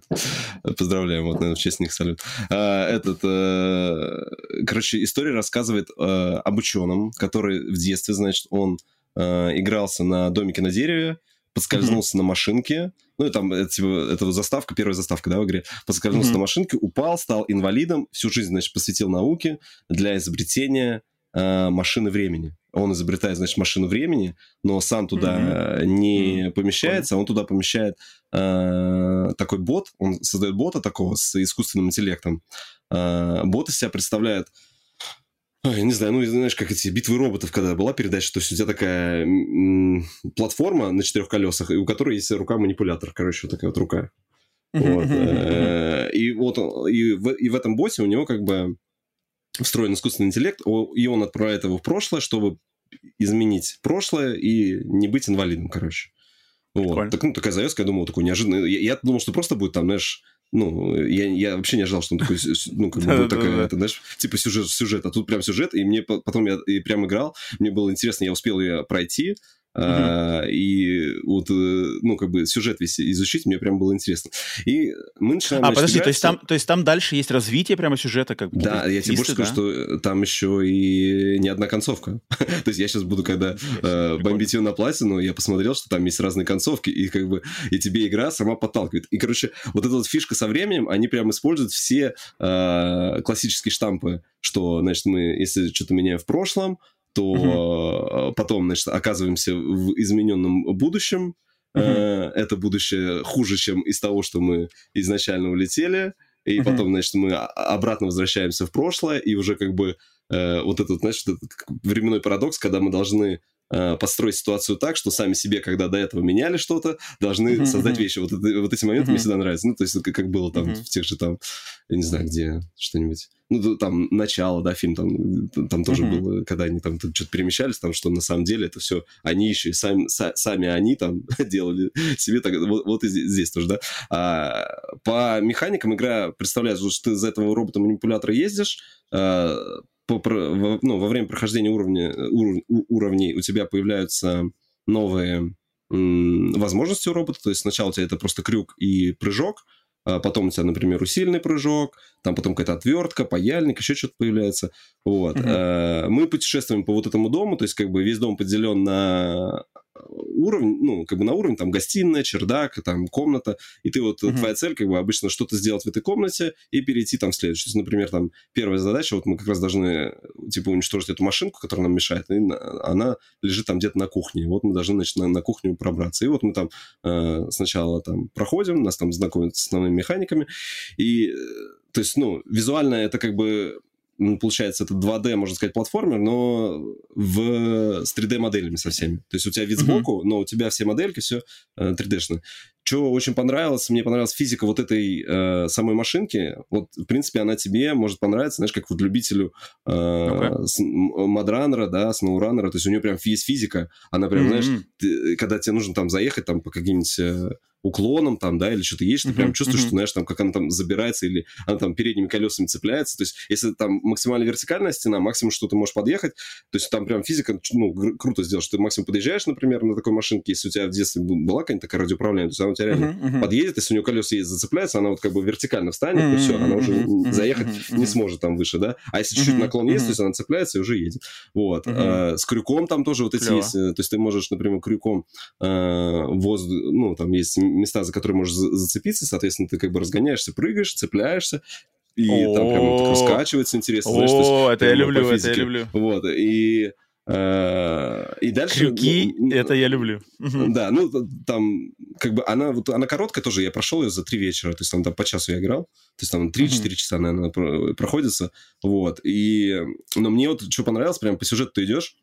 поздравляем. Вот, наверное, в честь них салют. Этот, э, короче, история рассказывает э, об ученом, который в детстве, значит, он э, игрался на домике на дереве, подскользнулся mm-hmm. на машинке, ну, и там, это, типа, это заставка, первая заставка, да, в игре, подскользнулся mm-hmm. на машинке, упал, стал инвалидом, всю жизнь, значит, посвятил науке для изобретения э, машины времени. Он изобретает, значит, машину времени, но сам туда mm-hmm. не mm-hmm. помещается, он туда помещает э, такой бот, он создает бота такого с искусственным интеллектом. Э, бот из себя представляет я не знаю, ну, знаешь, как эти битвы роботов, когда была передача, то есть у тебя такая м- платформа на четырех колесах, и у которой есть рука-манипулятор, короче, вот такая вот рука. Вот. Э, и вот и в, и в этом боте у него как бы встроен искусственный интеллект, и он отправляет его в прошлое, чтобы изменить прошлое и не быть инвалидом, короче. Вот. Так, ну, такая завязка, я думал, такой неожиданный. Я, я думал, что просто будет там, знаешь, ну, я, я вообще не ожидал, что он такой, ну, как бы, такая, это, знаешь, типа сюжет, сюжет, а тут прям сюжет, и мне потом я и прям играл, мне было интересно, я успел ее пройти, Uh-huh. и вот, э, ну, как бы сюжет весь изучить, мне прям было интересно. И мы начинаем... А, подожди, то есть, там, то есть там дальше есть развитие прямо сюжета? Как бы, да, я тебе больше скажу, да? что там еще и не одна концовка. то есть я сейчас буду, когда э, бомбить ее на платину, я посмотрел, что там есть разные концовки, и как бы и тебе игра сама подталкивает. И, короче, вот эта вот фишка со временем, они прям используют все э, классические штампы, что, значит, мы, если что-то меняем в прошлом, то угу. потом, значит, оказываемся в измененном будущем. Угу. Это будущее хуже, чем из того, что мы изначально улетели. И угу. потом, значит, мы обратно возвращаемся в прошлое, и уже как бы э, вот этот, значит, этот временной парадокс, когда мы должны э, построить ситуацию так, что сами себе, когда до этого меняли что-то, должны uh-huh, создать вещи. Вот, это, вот эти моменты uh-huh. мне всегда нравятся. Ну, то есть, как, было там uh-huh. в тех же там, я не знаю, где что-нибудь ну, там, начало, да, фильм, там, там тоже mm-hmm. было, когда они там что-то перемещались, там, что на самом деле это все они еще и сами, са, сами они там делали себе, так, вот, вот и здесь, здесь тоже, да. А, по механикам игра представляет, что ты за этого робота-манипулятора ездишь, а, по, во, ну, во время прохождения уровня, ур, уровней у тебя появляются новые возможности у робота, то есть сначала у тебя это просто крюк и прыжок, а потом у тебя, например, усиленный прыжок, там потом какая-то отвертка, паяльник, еще что-то появляется. Вот. Угу. Мы путешествуем по вот этому дому, то есть как бы весь дом поделен на уровень, ну, как бы на уровень, там, гостиная, чердак, там, комната, и ты вот, mm-hmm. твоя цель, как бы, обычно что-то сделать в этой комнате и перейти там в следующую. То есть, например, там, первая задача, вот мы как раз должны, типа, уничтожить эту машинку, которая нам мешает, и она лежит там где-то на кухне. Вот мы должны, значит, на, на кухню пробраться. И вот мы там э, сначала там проходим, нас там знакомят с основными механиками, и, э, то есть, ну, визуально это как бы ну, получается, это 2D, можно сказать, платформер, но в, с 3D-моделями со всеми. То есть у тебя вид сбоку, mm-hmm. но у тебя все модельки, все э, 3D-шные. Что очень понравилось, мне понравилась физика вот этой э, самой машинки. Вот, в принципе, она тебе может понравиться, знаешь, как вот любителю э, okay. Мадранера, да, Сноураннера. То есть у нее прям есть физика. Она прям, mm-hmm. знаешь, ты, когда тебе нужно там заехать там по каким-нибудь... Э, уклоном там, да, или что-то есть, ты uh-huh, прям чувствуешь, что, знаешь, там, как она там забирается или она там передними колесами цепляется. То есть, если там максимально вертикальная стена, максимум, что ты можешь подъехать, то есть там прям физика, ну, гр- круто сделать, что ты максимум подъезжаешь, например, на такой машинке, если у тебя в детстве была какая-нибудь такая радиоуправляемая, то есть она у тебя реально подъедет, если у нее колеса есть, зацепляется, она вот как бы вертикально встанет, и все, она уже заехать не сможет там выше, да. А если чуть-чуть наклон есть, то есть она цепляется и уже едет. Вот. А, с крюком там тоже вот эти есть, э, то есть ты можешь, например, крюком а, воздух, ну, там есть места, за которые можешь зацепиться, соответственно, ты как бы разгоняешься, прыгаешь, цепляешься, и там прям раскачивается интересно. О, это я люблю, это я люблю. Вот, и... Э, и дальше... Крюки, ну, это я люблю. Да, ну, там, как бы, она, вот, она короткая тоже, я прошел ее за три вечера, то есть там, там по часу я играл, то есть там 3-4 часа, наверное, проходится, вот, и... Но мне вот что понравилось, прям по сюжету ты идешь,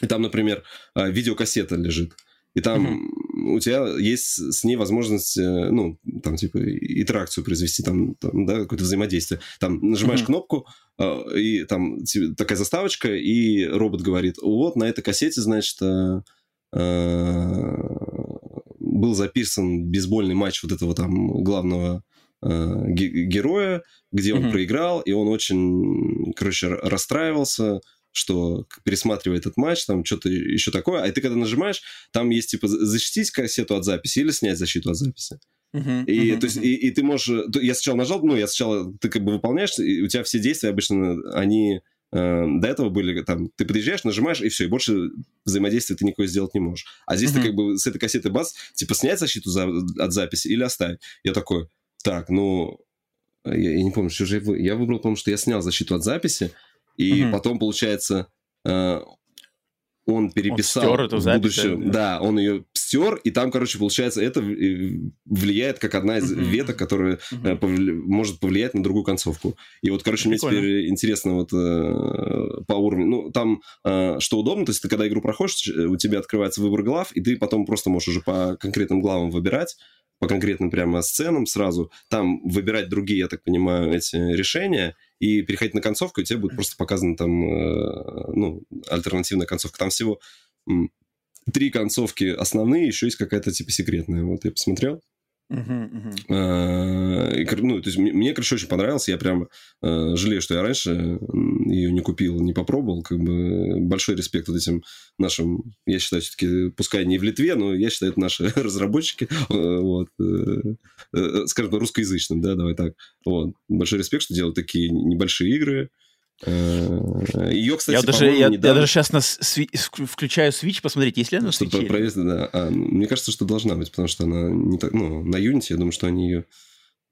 и там, например, э, видеокассета лежит, и там mm-hmm. у тебя есть с ней возможность, э, ну, там, типа, интеракцию произвести, там, там да, какое-то взаимодействие. Там нажимаешь mm-hmm. кнопку, э, и там типа, такая заставочка, и робот говорит, вот, на этой кассете, значит, э, был записан бейсбольный матч вот этого там главного героя, где он mm-hmm. проиграл, и он очень, короче, расстраивался, что пересматривает этот матч, там что-то еще такое, а ты когда нажимаешь, там есть типа защитить кассету от записи или снять защиту от записи. Uh-huh, и, uh-huh, то есть, uh-huh. и, и ты можешь... Я сначала нажал, ну, я сначала... Ты как бы выполняешь, и у тебя все действия обычно, они э, до этого были там... Ты подъезжаешь, нажимаешь, и все, и больше взаимодействия ты никакое сделать не можешь. А здесь uh-huh. ты как бы с этой кассеты бац, типа снять защиту за, от записи или оставить. Я такой, так, ну... Я, я не помню, что же я, я выбрал, потому что я снял защиту от записи, и угу. потом, получается, э, он переписал он эту запись, будущем, да, он ее стер, и там, короче, получается, это влияет как одна из uh-huh. веток, которая uh-huh. повли... может повлиять на другую концовку. И вот, короче, Прикольно. мне теперь интересно вот э, по уровню. Ну, там э, что удобно, то есть ты когда игру проходишь, у тебя открывается выбор глав, и ты потом просто можешь уже по конкретным главам выбирать, по конкретным прямо сценам сразу, там выбирать другие, я так понимаю, эти решения, и переходить на концовку, и тебе будет просто показана там, э, ну, альтернативная концовка. Там всего три концовки основные, еще есть какая-то типа секретная. Вот я посмотрел. Uh-huh, uh-huh. Ну, то есть мне, короче, очень понравился. Я прям э, жалею, что я раньше ее не купил, не попробовал. Как бы большой респект вот этим нашим, я считаю, все-таки, пускай не в Литве, но я считаю, это наши разработчики, э, вот, скажем, русскоязычным, да, давай так. Вот. Большой респект, что делают такие небольшие игры, Э, Ее, кстати, я даже, я, недавно... я даже сейчас на сви... включаю Switch посмотреть, есть ли она на Switch. Проезд, да. А, мне кажется, что должна быть, потому что она не так... Ну, на Unity, я думаю, что они ее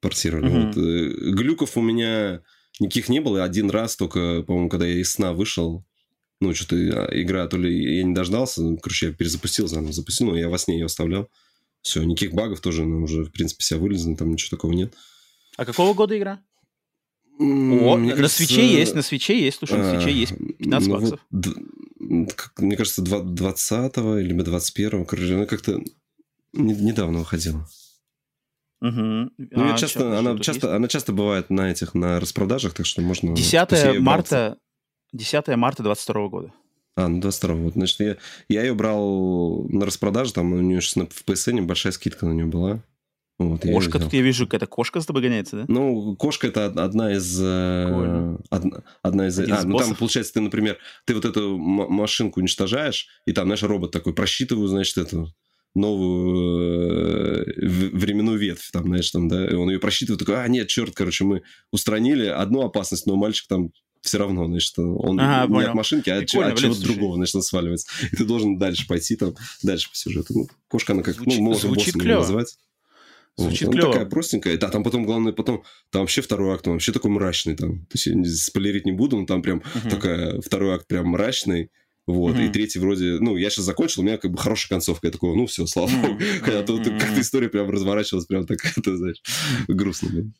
портировали. Угу. Вот. Э, глюков у меня никаких не было. Один раз только, по-моему, когда я из сна вышел, ну, что-то а, игра, то ли я не дождался, короче, я перезапустил заново, запустил, но я во сне ее оставлял. Все, никаких багов тоже, она уже, в принципе, вся вылезана, там ничего такого нет. А какого года игра? О, мне на кажется, свече есть, на свече есть, слушай, на свече есть 15 ну, баксов. Вот, мне кажется, 20-го или 21-го, короче, она как-то недавно выходила. Угу. Ну, а, часто, сейчас, она, часто, она часто бывает на этих, на распродажах, так что можно... 10 марта, 10 марта 22 года. А, ну 22 вот, значит, я, я ее брал на распродаже, там у нее сейчас в PSN большая скидка на нее была. Вот, кошка, тут я вижу, какая-то кошка с тобой гоняется, да? Ну, кошка это одна из... Э, одна, одна из... Один а, из ну там, получается, ты, например, ты вот эту машинку уничтожаешь, и там, знаешь, робот такой, просчитываю, значит, эту новую э, временную ветвь, там, знаешь, там, да, и он ее просчитывает, такой, а, нет, черт, короче, мы устранили одну опасность, но мальчик там все равно, значит, он Ага, не понял. от машинки, а от, Прикольно, от чего-то другого, значит, он сваливается. И ты должен дальше пойти там, дальше по сюжету. Ну, кошка, она как, Звучит- ну, можно звучит боссом её клёво. Вот. Звучит Она клёво. такая простенькая. Да, там потом, главное, потом, там вообще второй акт, он вообще такой мрачный там. То есть спойлерить не буду, но там прям Мгм. такая, второй акт прям мрачный. Вот, и Мгм. третий вроде, ну, я сейчас закончил, у меня как бы хорошая концовка. Я такой, ну, все, слава богу. Хотя тут как-то история прям разворачивалась, прям так, это, знаешь, грустно.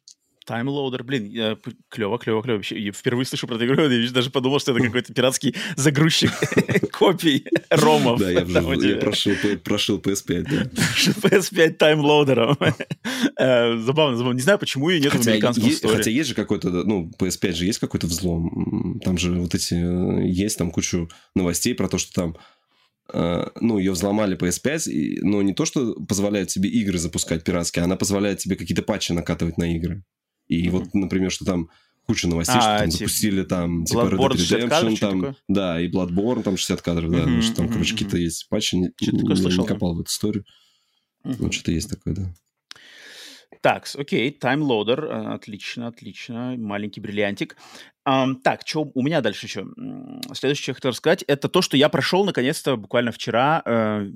Timeloader, блин, клево, клево, клево. Я впервые слышу про эту игру, я даже подумал, что это какой-то пиратский загрузчик копий ромов. Да, я, прошил, П- прошил PS5, да. PS5 Timeloader'ом. Э, Забавно, забавно. Не знаю, почему ее нет в американском е- store'е. хотя есть же какой-то, ну, PS5 же есть какой-то взлом. Там же вот эти, э, есть там кучу новостей про то, что там, э, ну, ее взломали PS5, и- но не то, что позволяет тебе игры запускать пиратские, она позволяет тебе какие-то патчи накатывать на игры. И Мгм. вот, например, что там куча новостей, А, что там типа запустили там, типа, Red Dead 60 кадров, Redemption, что-то там, такое? да, и Bloodborne, там 60 кадров, да, потому что там, мгм, короче, какие-то есть патчи, не, слышал, не да. копал в эту историю, Мгм. но что-то есть такое, да. Так, окей, таймлоудер, э, отлично, отлично, маленький бриллиантик. Ам, так, что у меня дальше еще? Следующее, что я хотел рассказать, это то, что я прошел, наконец-то, буквально вчера, э,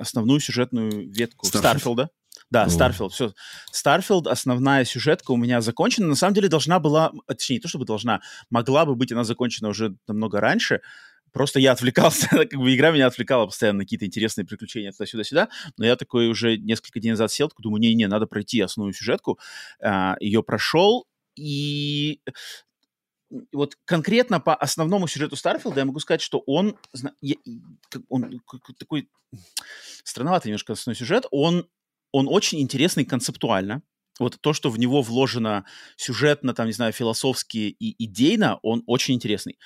основную сюжетную ветку? Старфилда. Да. Старфилд, все. Старфилд, основная сюжетка у меня закончена. На самом деле должна была, а, точнее, не то чтобы должна, могла бы быть она закончена уже намного раньше. Просто я отвлекался, как бы игра меня отвлекала постоянно на какие-то интересные приключения туда-сюда-сюда. Но я такой уже несколько дней назад сел, такой думаю, не-не, надо пройти основную сюжетку. А, Ее прошел, и вот конкретно по основному сюжету Старфилда я могу сказать, что он, он такой странноватый немножко основной сюжет, он, он очень интересный концептуально. Вот то, что в него вложено сюжетно, там, не знаю, философски и идейно, он очень интересный.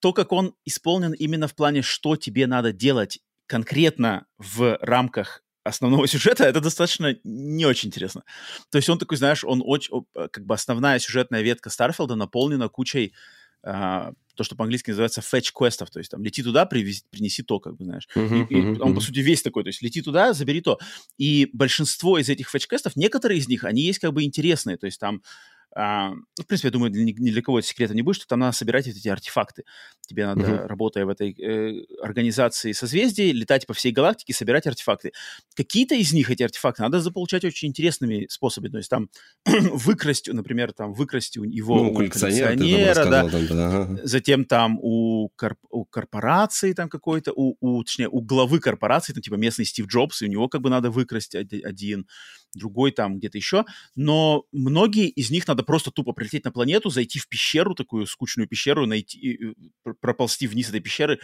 То, как он исполнен именно в плане, что тебе надо делать конкретно в рамках основного сюжета, это достаточно не очень интересно. То есть он такой, знаешь, он очень, как бы основная сюжетная ветка Старфилда наполнена кучей а, то, что по-английски называется fetch квестов, то есть там лети туда, привези, принеси то, как бы, знаешь. Мгм, И- и мгм, он, по сути, весь такой, то есть лети туда, забери то. И большинство из этих фетч-квестов, некоторые из них, они есть как бы интересные, то есть там, а, ну, в принципе, я думаю, ни, ни для кого это секретом не будет, что там надо собирать эти артефакты. Тебе надо, Мгм. работая в этой э, организации созвездий, летать по всей галактике, собирать артефакты. Какие-то из них, эти артефакты, надо заполучать очень интересными способами. То есть там выкрасть, например, там выкрасть у его Ну, у коллекционер, ты там коллекционера, да, там, да, ага. затем там у, корп- у корпорации там какой-то, у, у, точнее, у главы корпорации, там типа местный Стив Джобс, и у него как бы надо выкрасть оди- один, другой там где-то еще, но многие из них надо просто тупо прилететь на планету, зайти в пещеру, такую скучную пещеру, найти, проползти вниз этой пещеры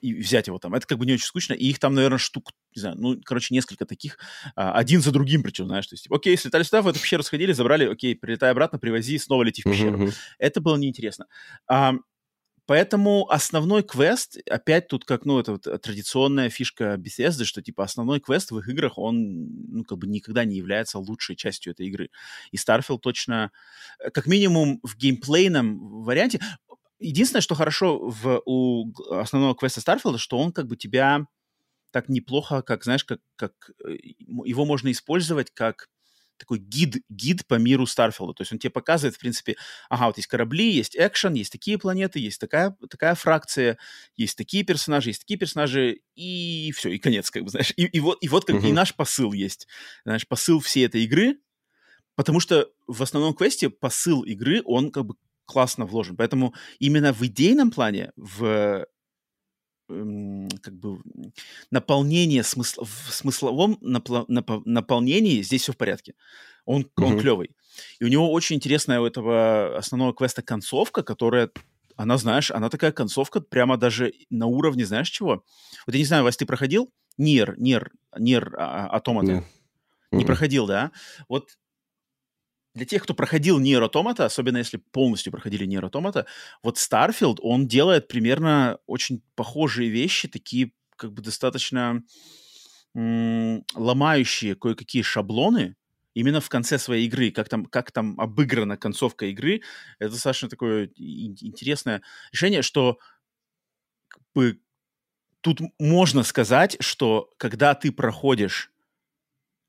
и взять его там. Это как бы не очень скучно, и их там, наверное, штук, не знаю, ну, короче, несколько таких, а, один за другим причем, знаешь, то есть, типа, окей, слетали сюда, в эту пещеру сходили, забрали, окей, прилетай обратно, привози, снова лети в пещеру мгм. это было неинтересно. Поэтому основной квест, опять тут как, ну, это вот традиционная фишка Bethesda, что, типа, основной квест в их играх, он, ну, как бы никогда не является лучшей частью этой игры. И Starfield точно, э, как минимум, в геймплейном варианте... Единственное, что хорошо в, у основного квеста Starfield, что он как бы тебя так неплохо, как, знаешь, как, как э, его можно использовать как такой гид, гид по миру Старфилда. То есть он тебе показывает, в принципе, ага, вот есть корабли, есть экшен, есть такие планеты, есть такая, такая фракция, есть такие персонажи, есть такие персонажи, и все, и конец, как бы, знаешь. И, и вот, и вот как бы и наш посыл есть. Знаешь, посыл всей этой игры, потому что в основном квесте посыл игры, он как бы классно вложен. Поэтому именно в идейном плане, в как бы наполнение смысла, в смысловом напла- напо- наполнении здесь все в порядке. Он, он Мгм. клевый. И у него очень интересная у этого основного квеста концовка, которая, она, знаешь, она такая концовка прямо даже на уровне, знаешь чего? Вот я не знаю, Вась, ты проходил? Нир, Нир, Нир Атомата. Нет. Не проходил, да? Вот для тех, кто проходил Automata, особенно если полностью проходили Automata, вот Starfield, он делает примерно очень похожие вещи, такие как бы достаточно м, ломающие кое-какие шаблоны именно в конце своей игры, как там, как там обыграна концовка игры. Это достаточно такое ин- интересное решение, что как бы, тут можно сказать, что когда ты проходишь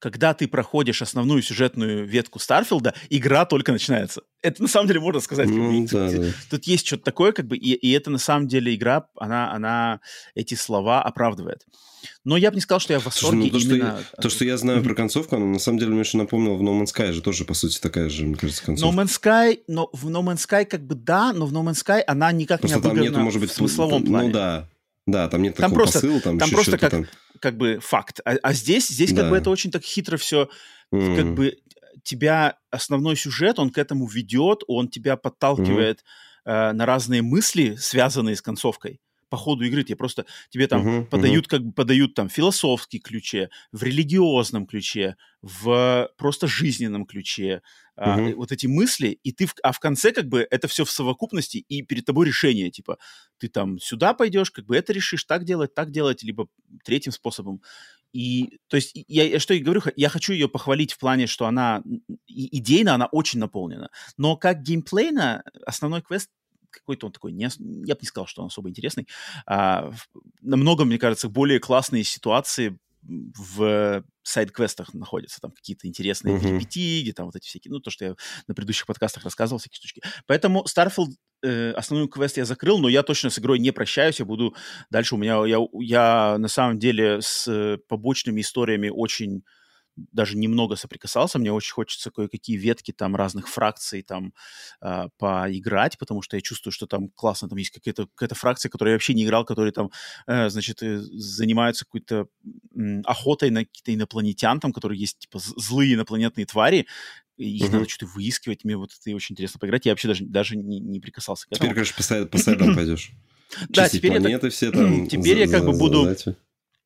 когда ты проходишь основную сюжетную ветку Старфилда, игра только начинается. Это на самом деле можно сказать. Ну, как бы, да, тут, да. тут есть что-то такое, как бы, и, и это на самом деле игра, она, она эти слова оправдывает. Но я бы не сказал, что я в восторге Слушай, ну, то, именно... Что я, то, что я знаю про концовку, оно на самом деле мне еще напомнило в No Man's Sky же тоже, по сути, такая же, мне кажется, концовка. No Man's Sky, но в No Man's Sky как бы да, но в No Man's Sky она никак Просто не там нету, может быть, в смысловом плане. Ну да, да, там нет там такого просто, посыла, там, там еще просто как, там. как бы факт. А, а здесь, здесь Да. как бы это очень так хитро все, М. как бы тебя основной сюжет, он к этому ведет, он тебя подталкивает э, на разные мысли, связанные с концовкой по ходу игры. Тебе просто тебе там Мгм, подают как бы подают там в философском ключе, в религиозном ключе, в просто жизненном ключе. а, Мгм. вот эти мысли, и ты, в- а в конце как бы это все в совокупности, и перед тобой решение, типа, ты там сюда пойдешь, как бы это решишь, так делать, так делать, либо третьим способом. И, то есть, я, я что и говорю, я хочу ее похвалить в плане, что она и- идейно, она очень наполнена. Но как геймплейно, основной квест какой-то он такой, не, я бы не сказал, что он особо интересный. А, намного, мне кажется, более классные ситуации в сайд-квестах находятся, там какие-то интересные Мгм. перипетии, там вот эти всякие, ну, то, что я на предыдущих подкастах рассказывал, всякие штучки. Поэтому Starfield, э, основной квест я закрыл, но я точно с игрой не прощаюсь, я буду дальше, у меня, я, я на самом деле с э, побочными историями очень даже немного соприкасался, мне очень хочется кое-какие ветки там разных фракций там а, поиграть, потому что я чувствую, что там классно, там есть какая-то какая фракция, которую я вообще не играл, которые там, э, значит, э, занимаются какой-то охотой на каких-то инопланетян, там, которые есть, типа, злые инопланетные твари, и их Мгм. надо что-то выискивать, мне вот это и очень интересно поиграть, я вообще даже, даже не, не прикасался к этому. Теперь, короче, по, сай- по сайдам пойдешь. Да, теперь я планеты все там. Теперь я за- как бы за- буду- задать.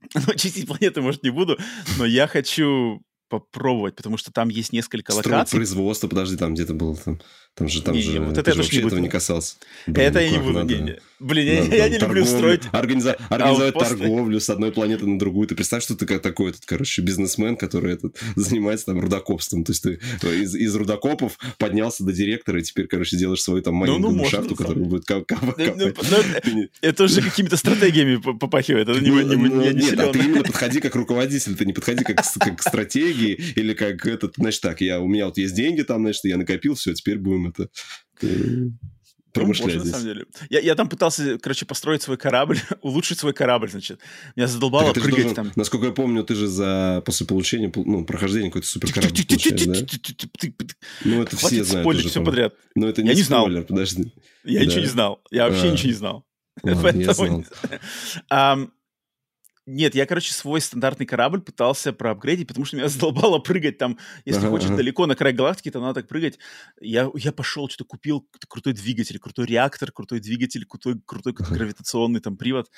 Ну, чистить планеты, может, не буду, но я хочу попробовать, потому что там есть несколько Строить локаций. производство, подожди, там где-то было там. Там же, там Не, же. не, вот ты это я же не вообще буду. этого не касался. это я не как буду. надо. не, не. Блин, я, Надо я там не люблю торговлю, строить. организа- Организовать аутпосты. торговлю с одной планеты на другую. Ты представь, что ты как такой этот, короче, бизнесмен, который этот, занимается там рудокопством. То есть ты из, из рудокопов поднялся до директора, и теперь, короче, делаешь свою там Ну, ну, маленькую можно, шахту, на самом которая будет ка- ка- Ну, ну, копать. ну, Ты не- Это уже какими-то стратегиями попахивает. Это не, Ну, не, ну, я не Нет, а ты именно подходи как руководитель, ты не подходи как, как стратегии или как этот, значит, так, я, у меня вот есть деньги там, значит, я накопил, все, теперь будем это э, Ну, можно, на здесь. самом деле. Я, я там пытался, короче, построить свой корабль, улучшить свой корабль, значит. Меня задолбало Так ты же прыгать должен- там. Насколько я помню, ты же за после получения, ну, прохождения какой-то суперкорабль? Ну, это все Хватит знают уже, все подряд. Но это не спойлер, подожди. Я ничего не знал. Я вообще А. ничего не знал. Ладно, я знал. Нет, я, короче, свой стандартный корабль пытался проапгрейдить, потому что меня задолбало прыгать там. Если Ага, хочешь ага. далеко на край галактики, то надо так прыгать. Я, я пошел, что-то купил крутой двигатель, крутой реактор, крутой двигатель, крутой, крутой Ага. гравитационный там привод.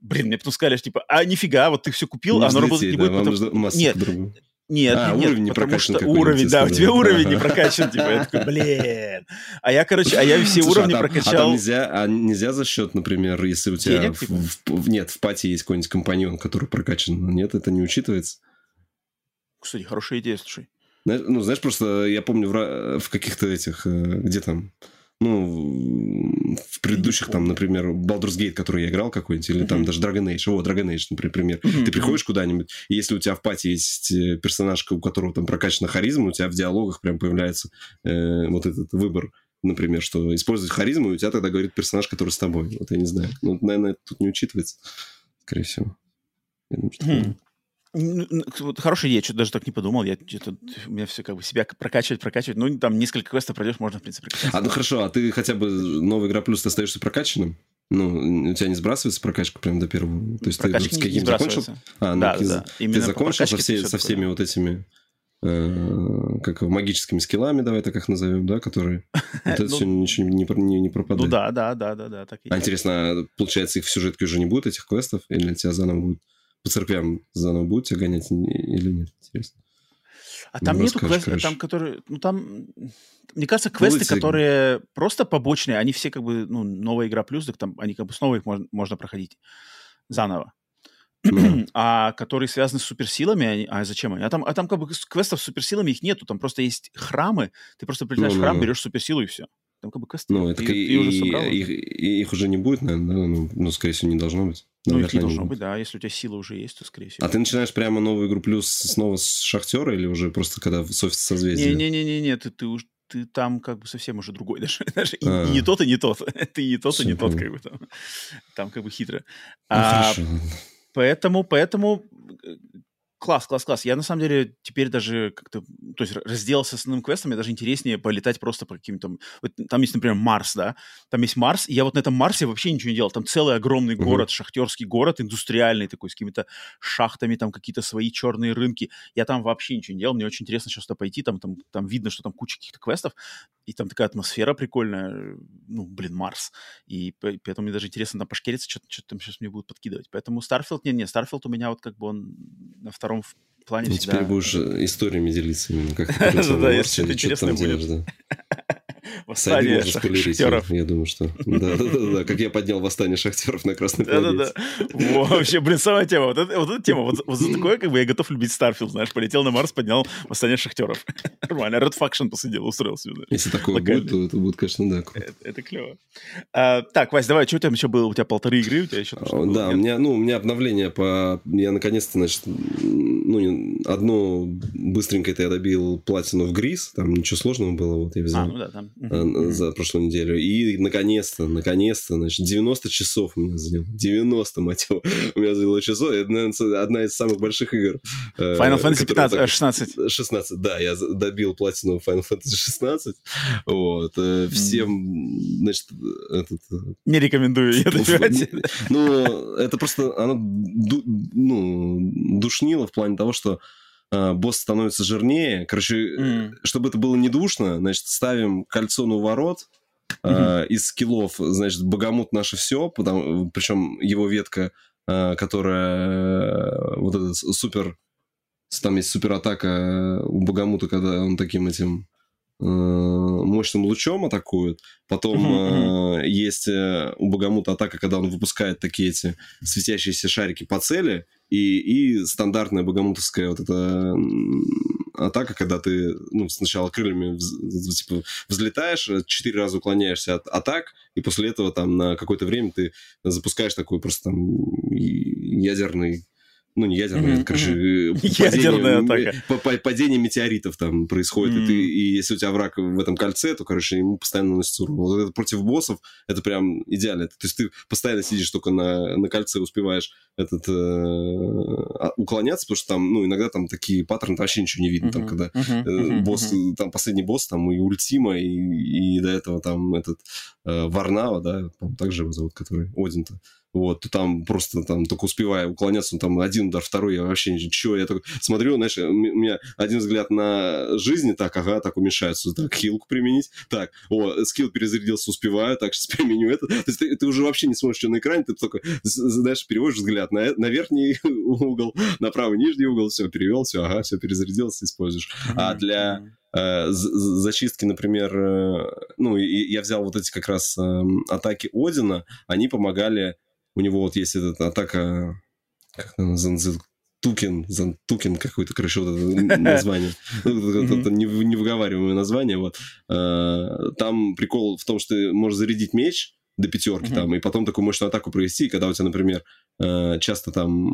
Блин, мне потом сказали, что типа, а нифига, вот ты все купил, Не а оно работать не да, будет, потому нужно массу Нет, по-другому. Нет, А, нет, уровень не потому прокачан что уровень, да, у тебя уровень не прокачан, типа, я такой, блин. А я, короче, а я все Слушай, уровни а там, а там прокачал. нельзя, а нельзя за счет, например, если у тебя Денег, в- типа? в- в- нет в пати есть какой-нибудь компаньон, который прокачан, нет, это не учитывается. Кстати, хорошая идея, слушай. Знаешь, ну, знаешь, просто я помню в, в каких-то этих, э, где там, ну, в предыдущих, там, например, Baldur's Gate, который я играл какой-нибудь, или там даже Dragon Age, вот, Dragon Age, например, Ты приходишь куда-нибудь, и если у тебя в пати есть э, персонаж, у которого там прокачана харизма, у тебя в диалогах прям появляется э, вот этот выбор, например, что использовать харизму, и у тебя тогда говорит персонаж, который с тобой. Вот я не знаю. Ну, наверное, это тут не учитывается, скорее всего. Я думаю, что Хорошая идея, что-то даже так не подумал. Я что-то, у меня все как бы себя прокачивать, прокачивать. Ну, там несколько квестов пройдешь, можно, в принципе, прокачать. А, ну хорошо, а ты хотя бы новая игра плюс ты остаешься прокачанным? Ну, у тебя не сбрасывается прокачка прям до первого? То есть Прокачка ты с каким закончил? А, ну, Да, ты, да, ты Именно по закончил со, все- со такое. всеми вот этими э, как магическими скиллами, давай так их назовем, да, которые... Вот это Ну, все ничего не, про- не, не пропадает. Ну да, да, да, да, да. Так А интересно, а, получается, их в сюжетке уже не будет, этих квестов? Или тебя заново будут по церквям заново будут тебя гонять или нет? Интересно. А там Ну, нету квестов, там, которые... Ну, там... Мне кажется, квесты, эти- которые просто побочные, они все как бы, ну, новая игра плюс, так там они как бы снова их можно, можно проходить заново. Ну, а которые связаны с суперсилами, они, а зачем они? А там, а там как бы квестов с суперсилами их нету, там просто есть храмы, ты просто прилетаешь в Ну-ну-ну. храм, берешь суперсилу и все. Там как бы квесты. Ну, это ты, и, ты уже собрал. их, их уже не будет, наверное, да? Ну, ну, скорее всего, не должно быть. ну, Навряд их не должно будут. быть, да. Если у тебя сила уже есть, то, скорее всего. А ты начинаешь прямо новую игру плюс снова с Шахтера или уже просто когда с офиса созвездия? Не-не-не-не, ты, ты уж ты там как бы совсем уже другой даже. даже и, А. и не тот, и не тот. ты не тот, и не тот, как бы там. Там как бы хитро. Ну, А, хорошо. Поэтому, поэтому класс, класс, класс. Я на самом деле теперь даже как-то, то есть разделался с основным квестом, мне даже интереснее полетать просто по каким-то... вот там есть, например, Марс, да? Там есть Марс, и я вот на этом Марсе вообще ничего не делал. Там целый огромный город, шахтерский город, индустриальный такой, с какими-то шахтами, там какие-то свои черные рынки. Я там вообще ничего не делал. Мне очень интересно сейчас туда пойти. Там, там, там видно, что там куча каких-то квестов, и там такая атмосфера прикольная. Ну, блин, Марс. И по- поэтому мне даже интересно там пошкериться, что, что там сейчас мне будут подкидывать. Поэтому Starfield, не, не, Starfield у меня вот как бы он на втором плане Ну, всегда. теперь будешь э, историями делиться именно, как ты на если что-то интересное будет. Восстание шахтеров. я думаю, что... Да-да-да, как я поднял восстание шахтеров на Красной Да-да-да. планете. Во, Вообще, блин, самая тема. Вот, эта тема. Вот, за такое, как бы, я готов любить Starfield, знаешь. Полетел на Марс, поднял восстание шахтеров. Нормально. Red Faction посидел, устроил себе. Если такое будет, то это будет, конечно, да. Это, клево. А, так, Вась, давай, что у тебя еще было? У тебя полторы игры, у тебя еще А? Да, у меня, ну, у меня обновление по... Я наконец-то, значит, ну, одно быстренько это я добил платину в Грис, там ничего сложного было, вот я А, взял ну да, там. Э, за прошлую неделю. И наконец-то, наконец-то, значит, 90 часов у меня заняло. 90, мать его, у меня заняло часов. Это, наверное, одна из самых больших игр. э, Final Fantasy которая 15, так- э, 16. 16, да, я добил платину Final Fantasy 16. Вот. Всем, значит, этот, Не рекомендую ее добивать. ну, это просто оно ну, душнило в плане того, что босс становится жирнее. Короче, М. чтобы это было не душно, значит, ставим кольцо на ворот э, из скиллов, значит, богомут наше все, потому, причем его ветка, э, которая э, вот этот супер, там есть супер атака у богомута, когда он таким этим мощным лучом атакует. Потом Мгм, э, есть э, у богомута атака, когда он выпускает такие эти светящиеся шарики по цели. И, и стандартная богомутовская вот эта атака, когда ты ну, сначала крыльями вз- типа, взлетаешь, э, четыре раза уклоняешься от атак, и после этого там на какое-то время ты запускаешь такой просто там ядерный ну, не Мгм, это, короче, Ядерная падение, атака. падение метеоритов там происходит, и, ты, и если у тебя враг в этом кольце, то, короче, ему постоянно наносится урон. Вот это против боссов, это прям идеально. То есть ты постоянно сидишь только на, на кольце, успеваешь этот, э, а- уклоняться, потому что там, ну, иногда там такие паттерны, там вообще ничего не видно, там, когда э, босс, там последний босс, там и Ультима, и, и до этого там этот э, Варнава, да, по-моему, так же его зовут, который Один-то. Вот, там просто там только успевая уклоняться, он там один удар, второй, я вообще ничего, я только смотрю, знаешь, у меня один взгляд на жизни, так, ага, так уменьшается, так, хилку применить, так, о, скилл перезарядился, успеваю, так, сейчас применю это. То есть ты, ты уже вообще не смотришь, что на экране, ты только, знаешь, переводишь взгляд на, на верхний угол, на правый нижний угол, все, перевел, все, ага, все, перезарядилось, используешь. А для э, зачистки, например, э, ну, я взял вот эти как раз эм, атаки Одина, они помогали, у него вот есть эта атака, как она Тукен, Зантукен какой-то, короче, вот это название. Ну, это- это не- Невыговариваемое название, вот. Э, Там прикол в том, что ты можешь зарядить меч до пятерки там, и потом такую мощную атаку провести, когда у тебя, например, э, часто там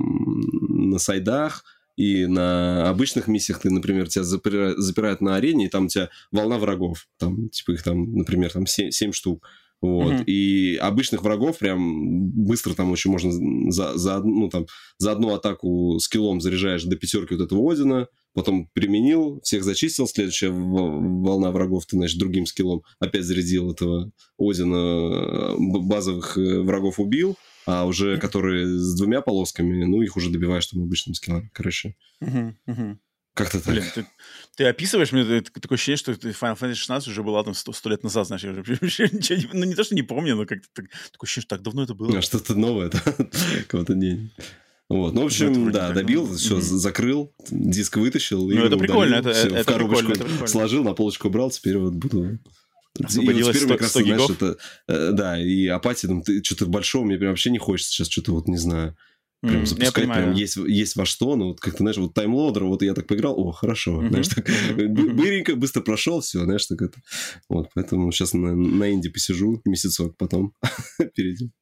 на сайдах и на обычных миссиях ты, например, тебя запира- запирают на арене, и там у тебя волна врагов, там, типа их там, например, там 7, штук, вот, Мгм. и обычных врагов прям быстро там очень можно за, за, ну, там, за одну атаку скиллом заряжаешь до пятерки вот этого Одина, потом применил, всех зачистил, следующая волна врагов ты, значит, другим скиллом опять зарядил этого Одина, базовых э, врагов убил, а уже которые с двумя полосками, ну, их уже добиваешь там обычным скиллом. Короче, Мгм, мгм. Как-то так. Блин, ты, ты описываешь мне такое ощущение, что ты Final Fantasy 16 уже была там 100, лет назад, знаешь, я уже вообще ничего не, ну не то, что не помню, но как-то так, такое ощущение, что так давно это было. А что-то новое, да? Кого-то не... Вот, ну, в Ну, общем, вроде да, так, добил, ну, все, мгм. закрыл, диск вытащил. Ну, это прикольно, удалил, это- всё, это в коробочку прикольно, это прикольно. сложил, на полочку убрал, теперь вот буду... И вот Освободилось теперь мне 100 как раз, 100 знаешь, гигов. это, э, да, и апатия, там, ты что-то большого мне прям вообще не хочется сейчас, что-то вот, не знаю, Прям запускать прям есть, есть во что, ну, вот как ты, знаешь, вот таймлоудер, вот я так поиграл, о, хорошо, mm-hmm. знаешь, так, быренько, быстро прошел, все, знаешь, так это. Вот, поэтому сейчас на, на инди посижу месяцок, потом перейдем.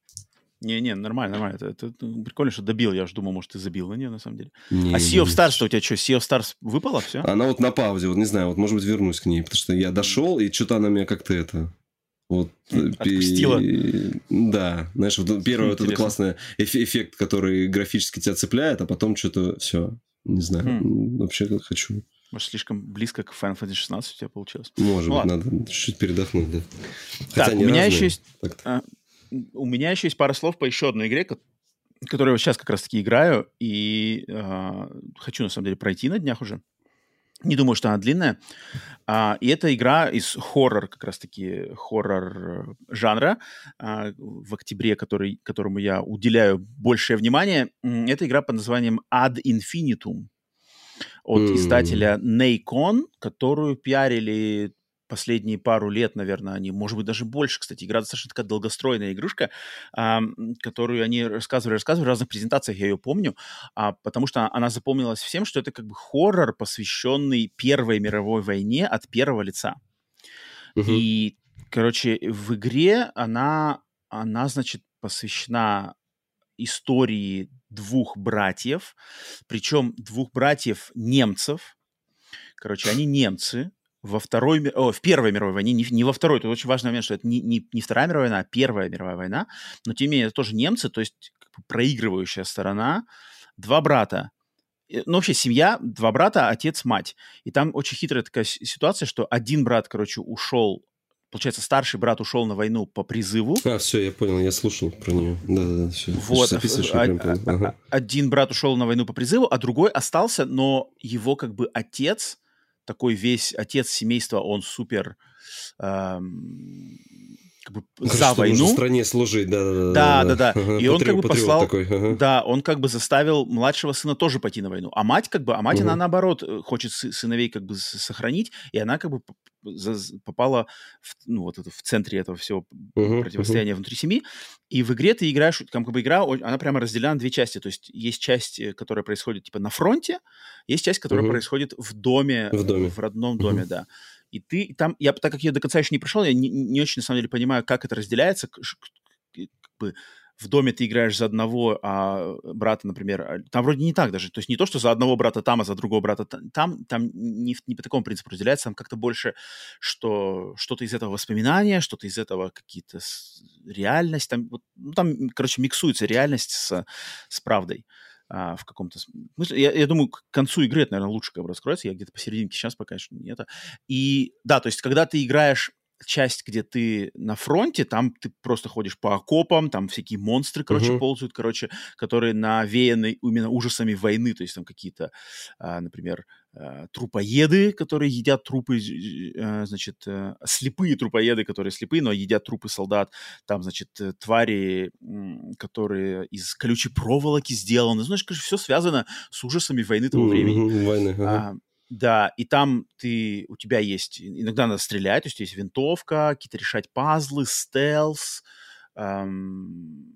Не-не, нормально, нормально. Это, это, это прикольно, что добил. Я уже думал, может, ты забил. Но не, на самом деле. Не, а Sea of Stars-то у тебя что, Sea of Stars выпало все? Она вот на паузе, вот не знаю, вот может быть вернусь к ней, потому что я дошел, и что-то она меня как-то это... Вот, Отпустила. Пи... Да, знаешь, вот первый вот этот классный эффект, который графически тебя цепляет, а потом что-то все, не знаю, хм. вообще как хочу. Может, слишком близко к Final Fantasy 16 у тебя получилось? Может ну, быть, надо чуть-чуть передохнуть, да. Хотя так, у меня разные. еще есть... А, у меня еще есть пара слов по еще одной игре, которую я сейчас как раз-таки играю, и э, хочу, на самом деле, пройти на днях уже. Не думаю, что она длинная. А, и это игра из хоррор, как раз-таки хоррор жанра а, в октябре, который, которому я уделяю большее внимание. Это игра под названием Ad Infinitum от mm. издателя Nacon, которую пиарили последние пару лет, наверное, они, может быть, даже больше, кстати, игра достаточно такая долгостройная игрушка, а, которую они рассказывали, рассказывали в разных презентациях, я ее помню, а, потому что она запомнилась всем, что это как бы хоррор, посвященный Первой мировой войне от первого лица. Uh-huh. И, короче, в игре она, она, значит, посвящена истории двух братьев, причем двух братьев немцев. Короче, они немцы, во второй, о, в Первой мировой войне, не, не во Второй, тут очень важный момент, что это не, не, не Вторая мировая война, а Первая мировая война, но тем не менее это тоже немцы, то есть как бы проигрывающая сторона, два брата, ну, вообще семья, два брата, отец, мать. И там очень хитрая такая ситуация, что один брат, короче, ушел, получается, старший брат ушел на войну по призыву. А, все, я понял, я слушал про нее. Да-да-да, все. Вот, а, а, ага. один брат ушел на войну по призыву, а другой остался, но его как бы отец такой весь отец семейства, он супер эм, как бы ну, за войну. в стране служить, да, да, да, да, да. да. И он как бы послал, такой, ага. да, он как бы заставил младшего сына тоже пойти на войну, а мать как бы, а мать угу. она наоборот э, хочет сыновей как бы сохранить, и она как бы попала в, ну, вот это, в центре этого всего uh-huh, противостояния uh-huh. внутри семьи. И в игре ты играешь, там как бы игра, она прямо разделена на две части. То есть есть часть, э, которая происходит типа на фронте, есть часть, которая uh-huh. происходит в доме, в, доме. в родном доме, uh-huh. да. И ты там, я так как я до конца еще не прошел, я не, не очень на самом деле понимаю, как это разделяется, как бы в доме ты играешь за одного а брата, например, а, там вроде не так даже. То есть не то, что за одного брата там, а за другого брата там, там не, не по такому принципу разделяется, там как-то больше, что что-то из этого воспоминания, что-то из этого какие-то реальность, там, вот, ну, там, короче, миксуется реальность с, с правдой а, в каком-то смысле. Я, я думаю, к концу игры это, наверное, лучше как бы раскроется. Я где-то посерединке сейчас пока еще не это. И да, то есть когда ты играешь часть, где ты на фронте, там ты просто ходишь по окопам, там всякие монстры, короче, uh-huh. ползают, короче, которые навеяны именно ужасами войны, то есть там какие-то, а, например, трупоеды, которые едят трупы, а, значит, а, слепые трупоеды, которые слепые, но едят трупы солдат, там, значит, э, твари, которые из колючей проволоки сделаны, знаешь, конечно, все связано с ужасами войны того времени. Войны, uh-huh. а, да, и там ты, у тебя есть, иногда надо стрелять, то есть есть винтовка, какие-то решать пазлы, стелс, эм,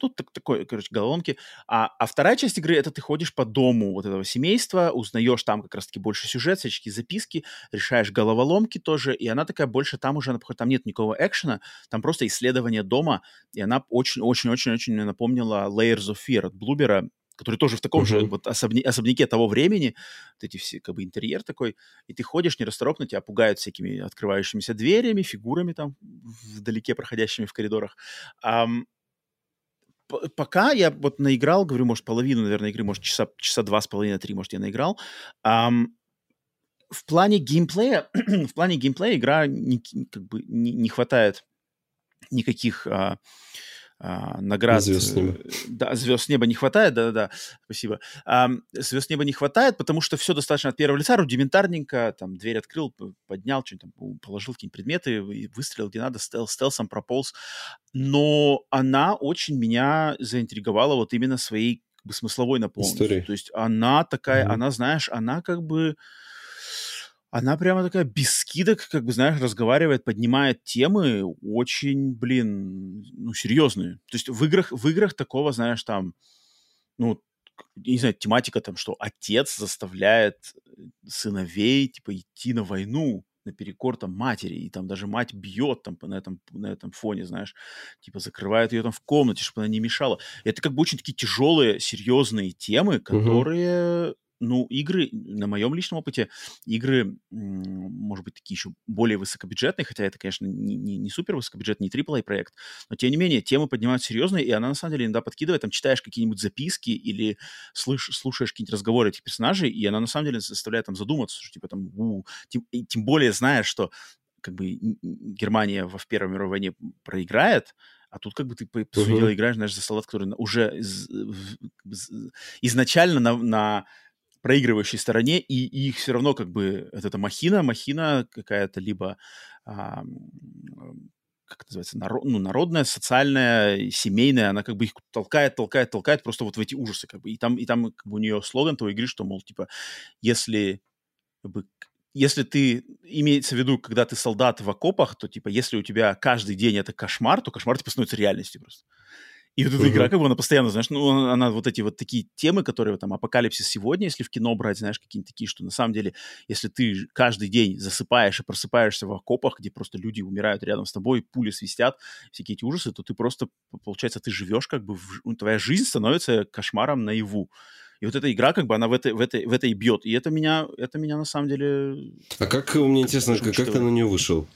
тут так, такой, короче, головоломки. А, а вторая часть игры — это ты ходишь по дому вот этого семейства, узнаешь там как раз-таки больше сюжет, всяческие записки, решаешь головоломки тоже, и она такая больше, там уже, там нет никакого экшена, там просто исследование дома, и она очень-очень-очень-очень напомнила Layers of Fear от Блубера, который тоже в таком uh-huh. же вот особня- особняке того времени, вот эти все, как бы, интерьер такой, и ты ходишь нерасторопно, тебя пугают всякими открывающимися дверями, фигурами там вдалеке проходящими в коридорах. Um, пока я вот наиграл, говорю, может, половину, наверное, игры, может, часа, часа два с половиной, три, может, я наиграл. Um, в плане геймплея, в плане геймплея игра не, как бы не, не хватает никаких uh, а, наград. Звезд неба. Э, да, звезд неба не хватает, да-да-да, спасибо. А, звезд неба не хватает, потому что все достаточно от первого лица, рудиментарненько, там, дверь открыл, поднял, что-нибудь там, положил какие-нибудь предметы, выстрелил где надо, стел, стелсом прополз. Но она очень меня заинтриговала вот именно своей как бы, смысловой наполненностью. То есть она такая, mm-hmm. она, знаешь, она как бы она прямо такая без скидок, как бы, знаешь, разговаривает, поднимает темы очень, блин, ну, серьезные. То есть в играх, в играх такого, знаешь, там, ну, не знаю, тематика там, что отец заставляет сыновей, типа, идти на войну, наперекор там матери, и там даже мать бьет там на этом, на этом фоне, знаешь, типа закрывает ее там в комнате, чтобы она не мешала. Это как бы очень такие тяжелые, серьезные темы, которые ну, игры, на моем личном опыте, игры, может быть, такие еще более высокобюджетные, хотя это, конечно, не, не, не супер высокобюджетный, не AAA проект, но, тем не менее, темы поднимают серьезные, и она, на самом деле, иногда подкидывает, там, читаешь какие-нибудь записки или слыш, слушаешь какие-нибудь разговоры этих персонажей, и она, на самом деле, заставляет там задуматься, что, типа, там, у, тем, тем более, знаешь, что как бы Германия в Первой мировой войне проиграет, а тут как бы ты, по, по сути дела, играешь, знаешь, за солдат, который уже из, изначально на, на проигрывающей стороне, и, и их все равно как бы это, это махина, махина какая-то либо а, как это называется, народ, ну, народная, социальная, семейная, она как бы их толкает, толкает, толкает просто вот в эти ужасы, как бы, и там, и там как бы у нее слоган твоей игры, что, мол, типа, если как бы, если ты, имеется в виду, когда ты солдат в окопах, то, типа, если у тебя каждый день это кошмар, то кошмар типа становится реальностью просто. И вот эта игра, как бы она постоянно, знаешь, ну, она, она вот эти вот такие темы, которые там апокалипсис сегодня, если в кино брать, знаешь, какие-нибудь такие, что на самом деле, если ты каждый день засыпаешь и просыпаешься в окопах, где просто люди умирают рядом с тобой, пули свистят, всякие эти ужасы, то ты просто, получается, ты живешь как бы, в, твоя жизнь становится кошмаром наяву. И вот эта игра, как бы, она в этой, в этой, в этой бьет. И это меня, это меня на самом деле... А как, мне интересно, как, как ты на нее вышел?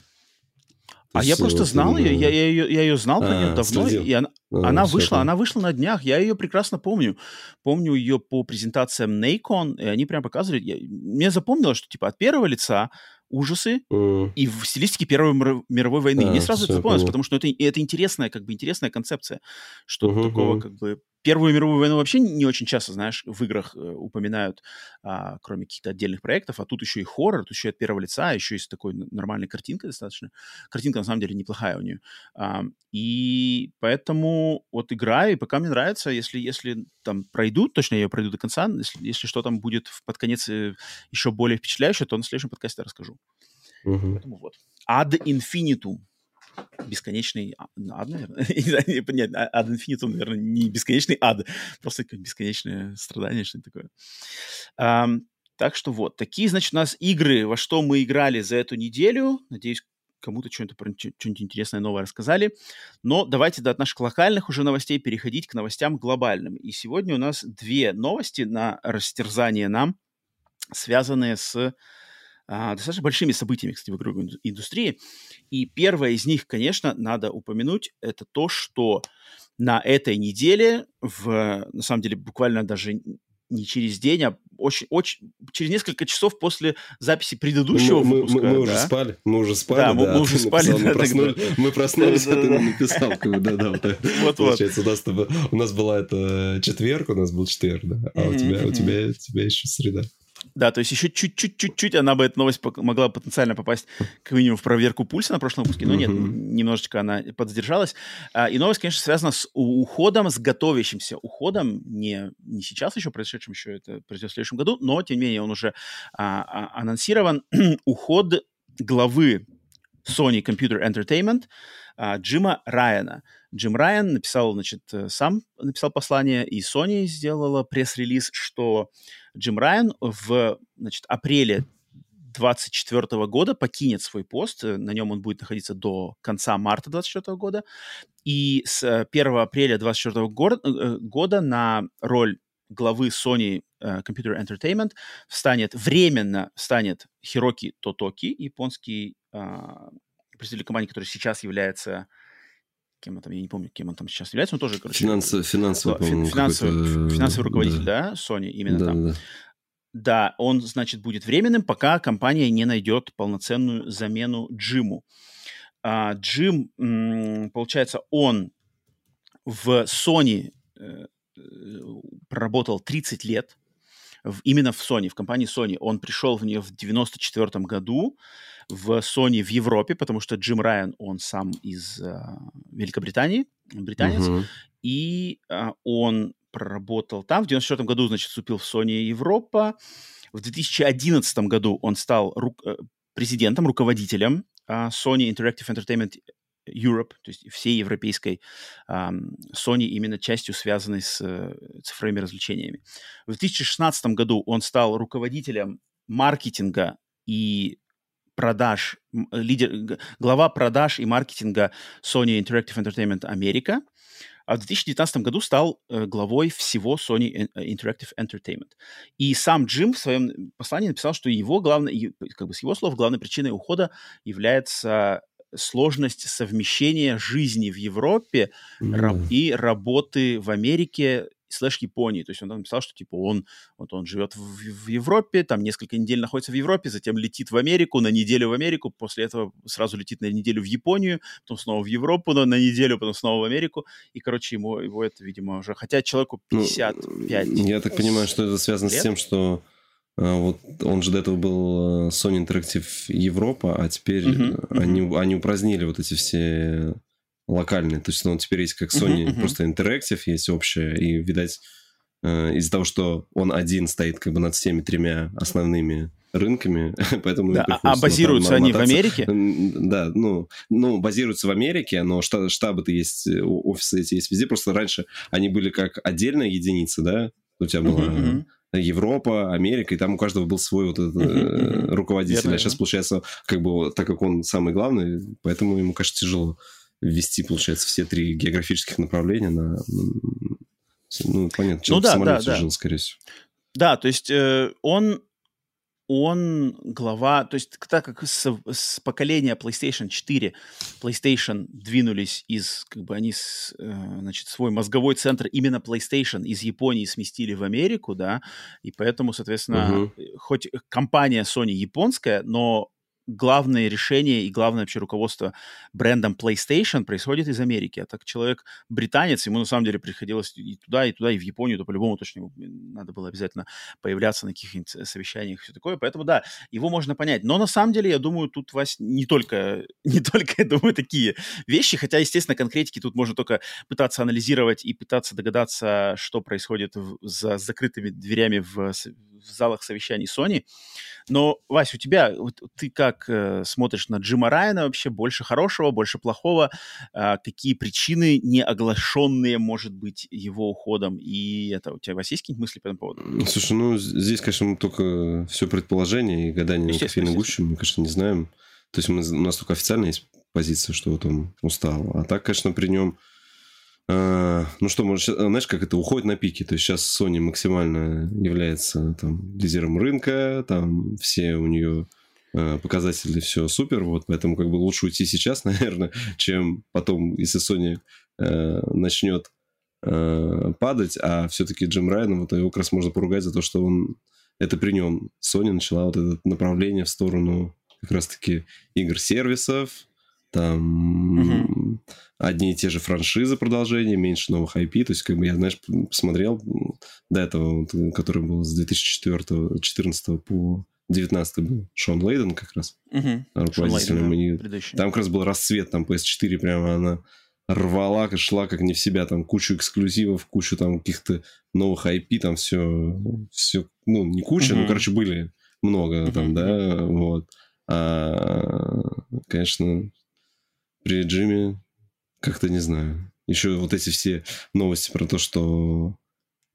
А я просто знал ее, я, я, ее, я ее знал про нее а, давно, и она, а, она вышла, она вышла на днях, я ее прекрасно помню. Помню ее по презентациям Nacon, и они прям показывали, я, мне запомнилось, что типа от первого лица ужасы mm. и в стилистике Первой мировой войны. А, Мне сразу это запомнилось, потому что это, это интересная, как бы интересная концепция, что uh-huh, такого как бы Первую мировую войну вообще не очень часто, знаешь, в играх э, упоминают, а, кроме каких-то отдельных проектов, а тут еще и хоррор, тут еще и от первого лица, еще и с такой нормальной картинкой достаточно. Картинка, на самом деле, неплохая у нее. А, и поэтому вот игра, и пока мне нравится, если, если там пройду, точно я ее пройду до конца, если, если что там будет под конец э, еще более впечатляющее, то на следующем подкасте расскажу. Угу. Поэтому вот. Ad infinitum бесконечный ад, наверное. Нет, ад инфинитум, наверное, не бесконечный ад, просто бесконечное страдание, что-то такое. Um, так что вот, такие, значит, у нас игры, во что мы играли за эту неделю. Надеюсь, кому-то что-нибудь, что-нибудь интересное новое рассказали. Но давайте до наших локальных уже новостей переходить к новостям глобальным. И сегодня у нас две новости на растерзание нам, связанные с а, достаточно большими событиями, кстати, в игровой индустрии. И первое из них, конечно, надо упомянуть, это то, что на этой неделе, в, на самом деле, буквально даже не через день, а очень, очень, через несколько часов после записи предыдущего мы, выпуска. Мы, мы, мы да? уже спали, мы уже спали, да. Мы, мы уже спали. Написал, да, мы, проснули, мы проснулись, а ты написал. Да-да, вот, Получается, у нас, у нас была это четверг, у нас был четверг, да, а у тебя, у тебя, у тебя еще среда. Да, то есть еще чуть-чуть-чуть она бы, эта новость могла потенциально попасть как минимум в проверку пульса на прошлом выпуске, но нет, немножечко она подзадержалась. А, и новость, конечно, связана с уходом, с готовящимся уходом, не, не сейчас еще произошедшим, еще это произойдет в следующем году, но, тем не менее, он уже а, а, анонсирован. Уход главы Sony Computer Entertainment а, Джима Райана. Джим Райан написал, значит, э, сам написал послание, и Sony сделала пресс-релиз, что Джим Райан в, значит, апреле 2024 года покинет свой пост. На нем он будет находиться до конца марта 2024 года. И с 1 э, апреля 2024 года, э, года на роль главы Sony Computer Entertainment встанет, временно станет Хироки Тотоки, японский а, представитель компании, который сейчас является кем он там, я не помню, кем он там сейчас является, но тоже, короче... Финансовый, финансовый, финансовый, финансовый, финансовый руководитель, да. да, Sony, именно да, там. Да. да, он, значит, будет временным, пока компания не найдет полноценную замену Джиму. А, Джим, получается, он в Sony э, э, проработал 30 лет, в, именно в Sony, в компании Sony. Он пришел в нее в 94 году, в Sony в Европе, потому что Джим Райан, он сам из э, Великобритании, британец, uh-huh. и э, он проработал там. В 94 году, значит, вступил в Sony Европа. В 2011 году он стал ру- э, президентом, руководителем э, Sony Interactive Entertainment Europe, то есть всей европейской Sony именно частью, связанной с цифровыми развлечениями. В 2016 году он стал руководителем маркетинга и продаж, лидер, глава продаж и маркетинга Sony Interactive Entertainment Америка, а в 2019 году стал э, главой всего Sony Interactive Entertainment. И сам Джим в своем послании написал, что его главной, как бы с его слов, главной причиной ухода является сложность совмещения жизни в Европе mm. и работы в Америке слэш Японии. То есть он там написал, что типа он, вот он живет в, в Европе, там несколько недель находится в Европе, затем летит в Америку, на неделю в Америку, после этого сразу летит на неделю в Японию, потом снова в Европу на, на неделю, потом снова в Америку. И, короче, ему, его это, видимо, уже... Хотя человеку 55 ну, Я так понимаю, что это связано лет. с тем, что вот он же до этого был э, Sony Interactive Европа, а теперь uh-huh, uh-huh. Они, они упразднили вот эти все локальный. То есть он теперь есть как Sony, uh-huh, uh-huh. просто Interactive есть общее, и, видать, э, из-за того, что он один стоит как бы над всеми тремя основными рынками, поэтому да, а, а базируются они в Америке? Да, ну, ну, базируются в Америке, но штабы-то есть, офисы эти есть везде, просто раньше они были как отдельная единица, да, у тебя была uh-huh, Европа, Америка, и там у каждого был свой вот этот uh-huh, руководитель, а сейчас, получается, как бы, так как он самый главный, поэтому ему, кажется, тяжело ввести, получается, все три географических направления на... Ну, понятно, человек ну, да, в самолете да, жил, да. скорее всего. Да, то есть э, он он глава, то есть так как с, с поколения PlayStation 4 PlayStation двинулись из, как бы они, с, э, значит, свой мозговой центр именно PlayStation из Японии сместили в Америку, да, и поэтому, соответственно, uh-huh. хоть компания Sony японская, но главное решение и главное вообще руководство брендом PlayStation происходит из Америки. А так человек британец, ему на самом деле приходилось и туда, и туда, и в Японию, то по-любому точно надо было обязательно появляться на каких-нибудь совещаниях и все такое. Поэтому да, его можно понять. Но на самом деле, я думаю, тут, Вась, не только, не только, я думаю, такие вещи, хотя, естественно, конкретики тут можно только пытаться анализировать и пытаться догадаться, что происходит в, за закрытыми дверями в, в залах совещаний Sony. Но, Вась, у тебя, вот, ты как э, смотришь на Джима Райана вообще? Больше хорошего, больше плохого? Э, какие причины не оглашенные, может быть, его уходом? И это, у тебя, Вась, есть какие-нибудь мысли по этому поводу? Слушай, ну, здесь, конечно, только все предположение и гадание на кофейной гуще, мы, конечно, не знаем. То есть мы, у нас только официально есть позиция, что вот он устал. А так, конечно, при нем ну что, может, знаешь, как это уходит на пике. То есть сейчас Sony максимально является там лидером рынка, там все у нее а, показатели все супер, вот, поэтому как бы лучше уйти сейчас, наверное, чем потом, если Sony э, начнет э, падать, а все-таки Джим Райан, вот его как раз можно поругать за то, что он, это при нем Sony начала вот это направление в сторону как раз-таки игр-сервисов, там угу. одни и те же франшизы продолжения, меньше новых IP. То есть, как бы я, знаешь, посмотрел до этого, вот, который был с 2014 по 19 был Шон Лейден как раз угу. руководителем. Лейден, да, там как раз был расцвет, там PS4 прямо она рвала, шла как не в себя, там кучу эксклюзивов, кучу там каких-то новых IP, там все, все, ну, не куча, угу. ну, короче, были много угу. там, да, вот. А, конечно, при Джимми как-то не знаю. Еще вот эти все новости про то, что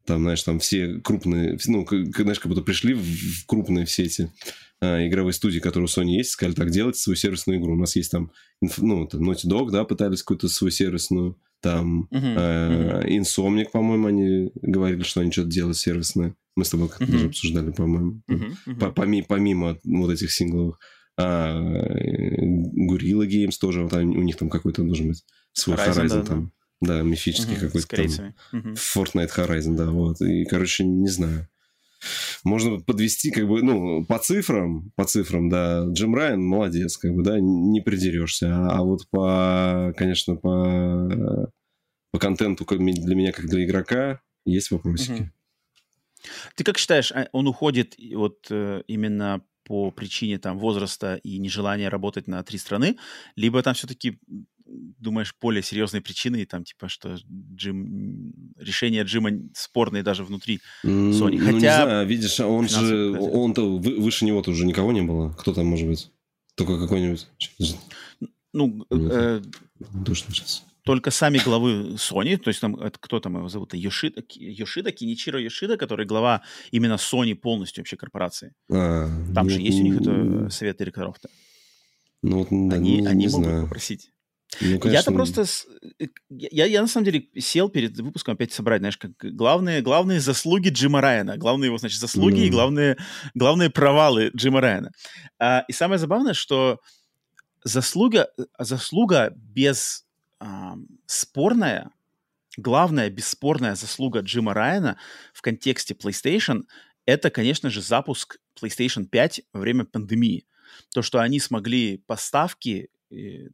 там, знаешь, там все крупные, ну, знаешь, как будто пришли в крупные все эти а, игровые студии, которые у Sony есть, сказали, так, делайте свою сервисную игру. У нас есть там, ну, там Naughty Dog, да, пытались какую-то свою сервисную, там uh-huh, uh-huh. Insomniac, по-моему, они говорили, что они что-то делают сервисное. Мы с тобой как-то uh-huh. даже обсуждали, по-моему. Uh-huh, uh-huh. Помимо, помимо вот этих сингловых. А, Gorilla Games тоже, вот у них там какой-то должен быть свой Horizon, Horizon да, там. Да, да мифический угу, какой-то там. Угу. Fortnite Horizon, да, вот. И, короче, не знаю. Можно подвести, как бы, ну, по цифрам, по цифрам, да, Джим Райан молодец, как бы, да, не придерешься. А, а вот по, конечно, по, по контенту для меня, как для игрока, есть вопросики. Угу. Ты как считаешь, а, он уходит вот э, именно по причине там возраста и нежелания работать на три страны, либо там все-таки думаешь, более серьезные причины, и там, типа, что Джим, решение Джима спорные даже внутри Sony. Хотя... Ну, не знаю, видишь, он же, он-то выше него-то уже никого не было. Кто там может быть? Только какой-нибудь... ну, э, Душно сейчас. Только сами главы Sony, то есть там, это, кто там его зовут? Йошида, Йошида, Киничиро Йошида, который глава именно Sony полностью вообще корпорации. А, там ну, же есть у них это совет директоров-то. Ну, вот, да, они не, они могут знаю. попросить. Ну, конечно... Я-то просто... Э, я, я, на самом деле, сел перед выпуском опять собрать, знаешь, как главные, главные заслуги Джима Райана. Главные его, значит, заслуги mm. и главные, главные провалы Джима Райана. А, и самое забавное, что заслуга, э, заслуга без спорная, главная бесспорная заслуга Джима Райана в контексте PlayStation — это, конечно же, запуск PlayStation 5 во время пандемии. То, что они смогли поставки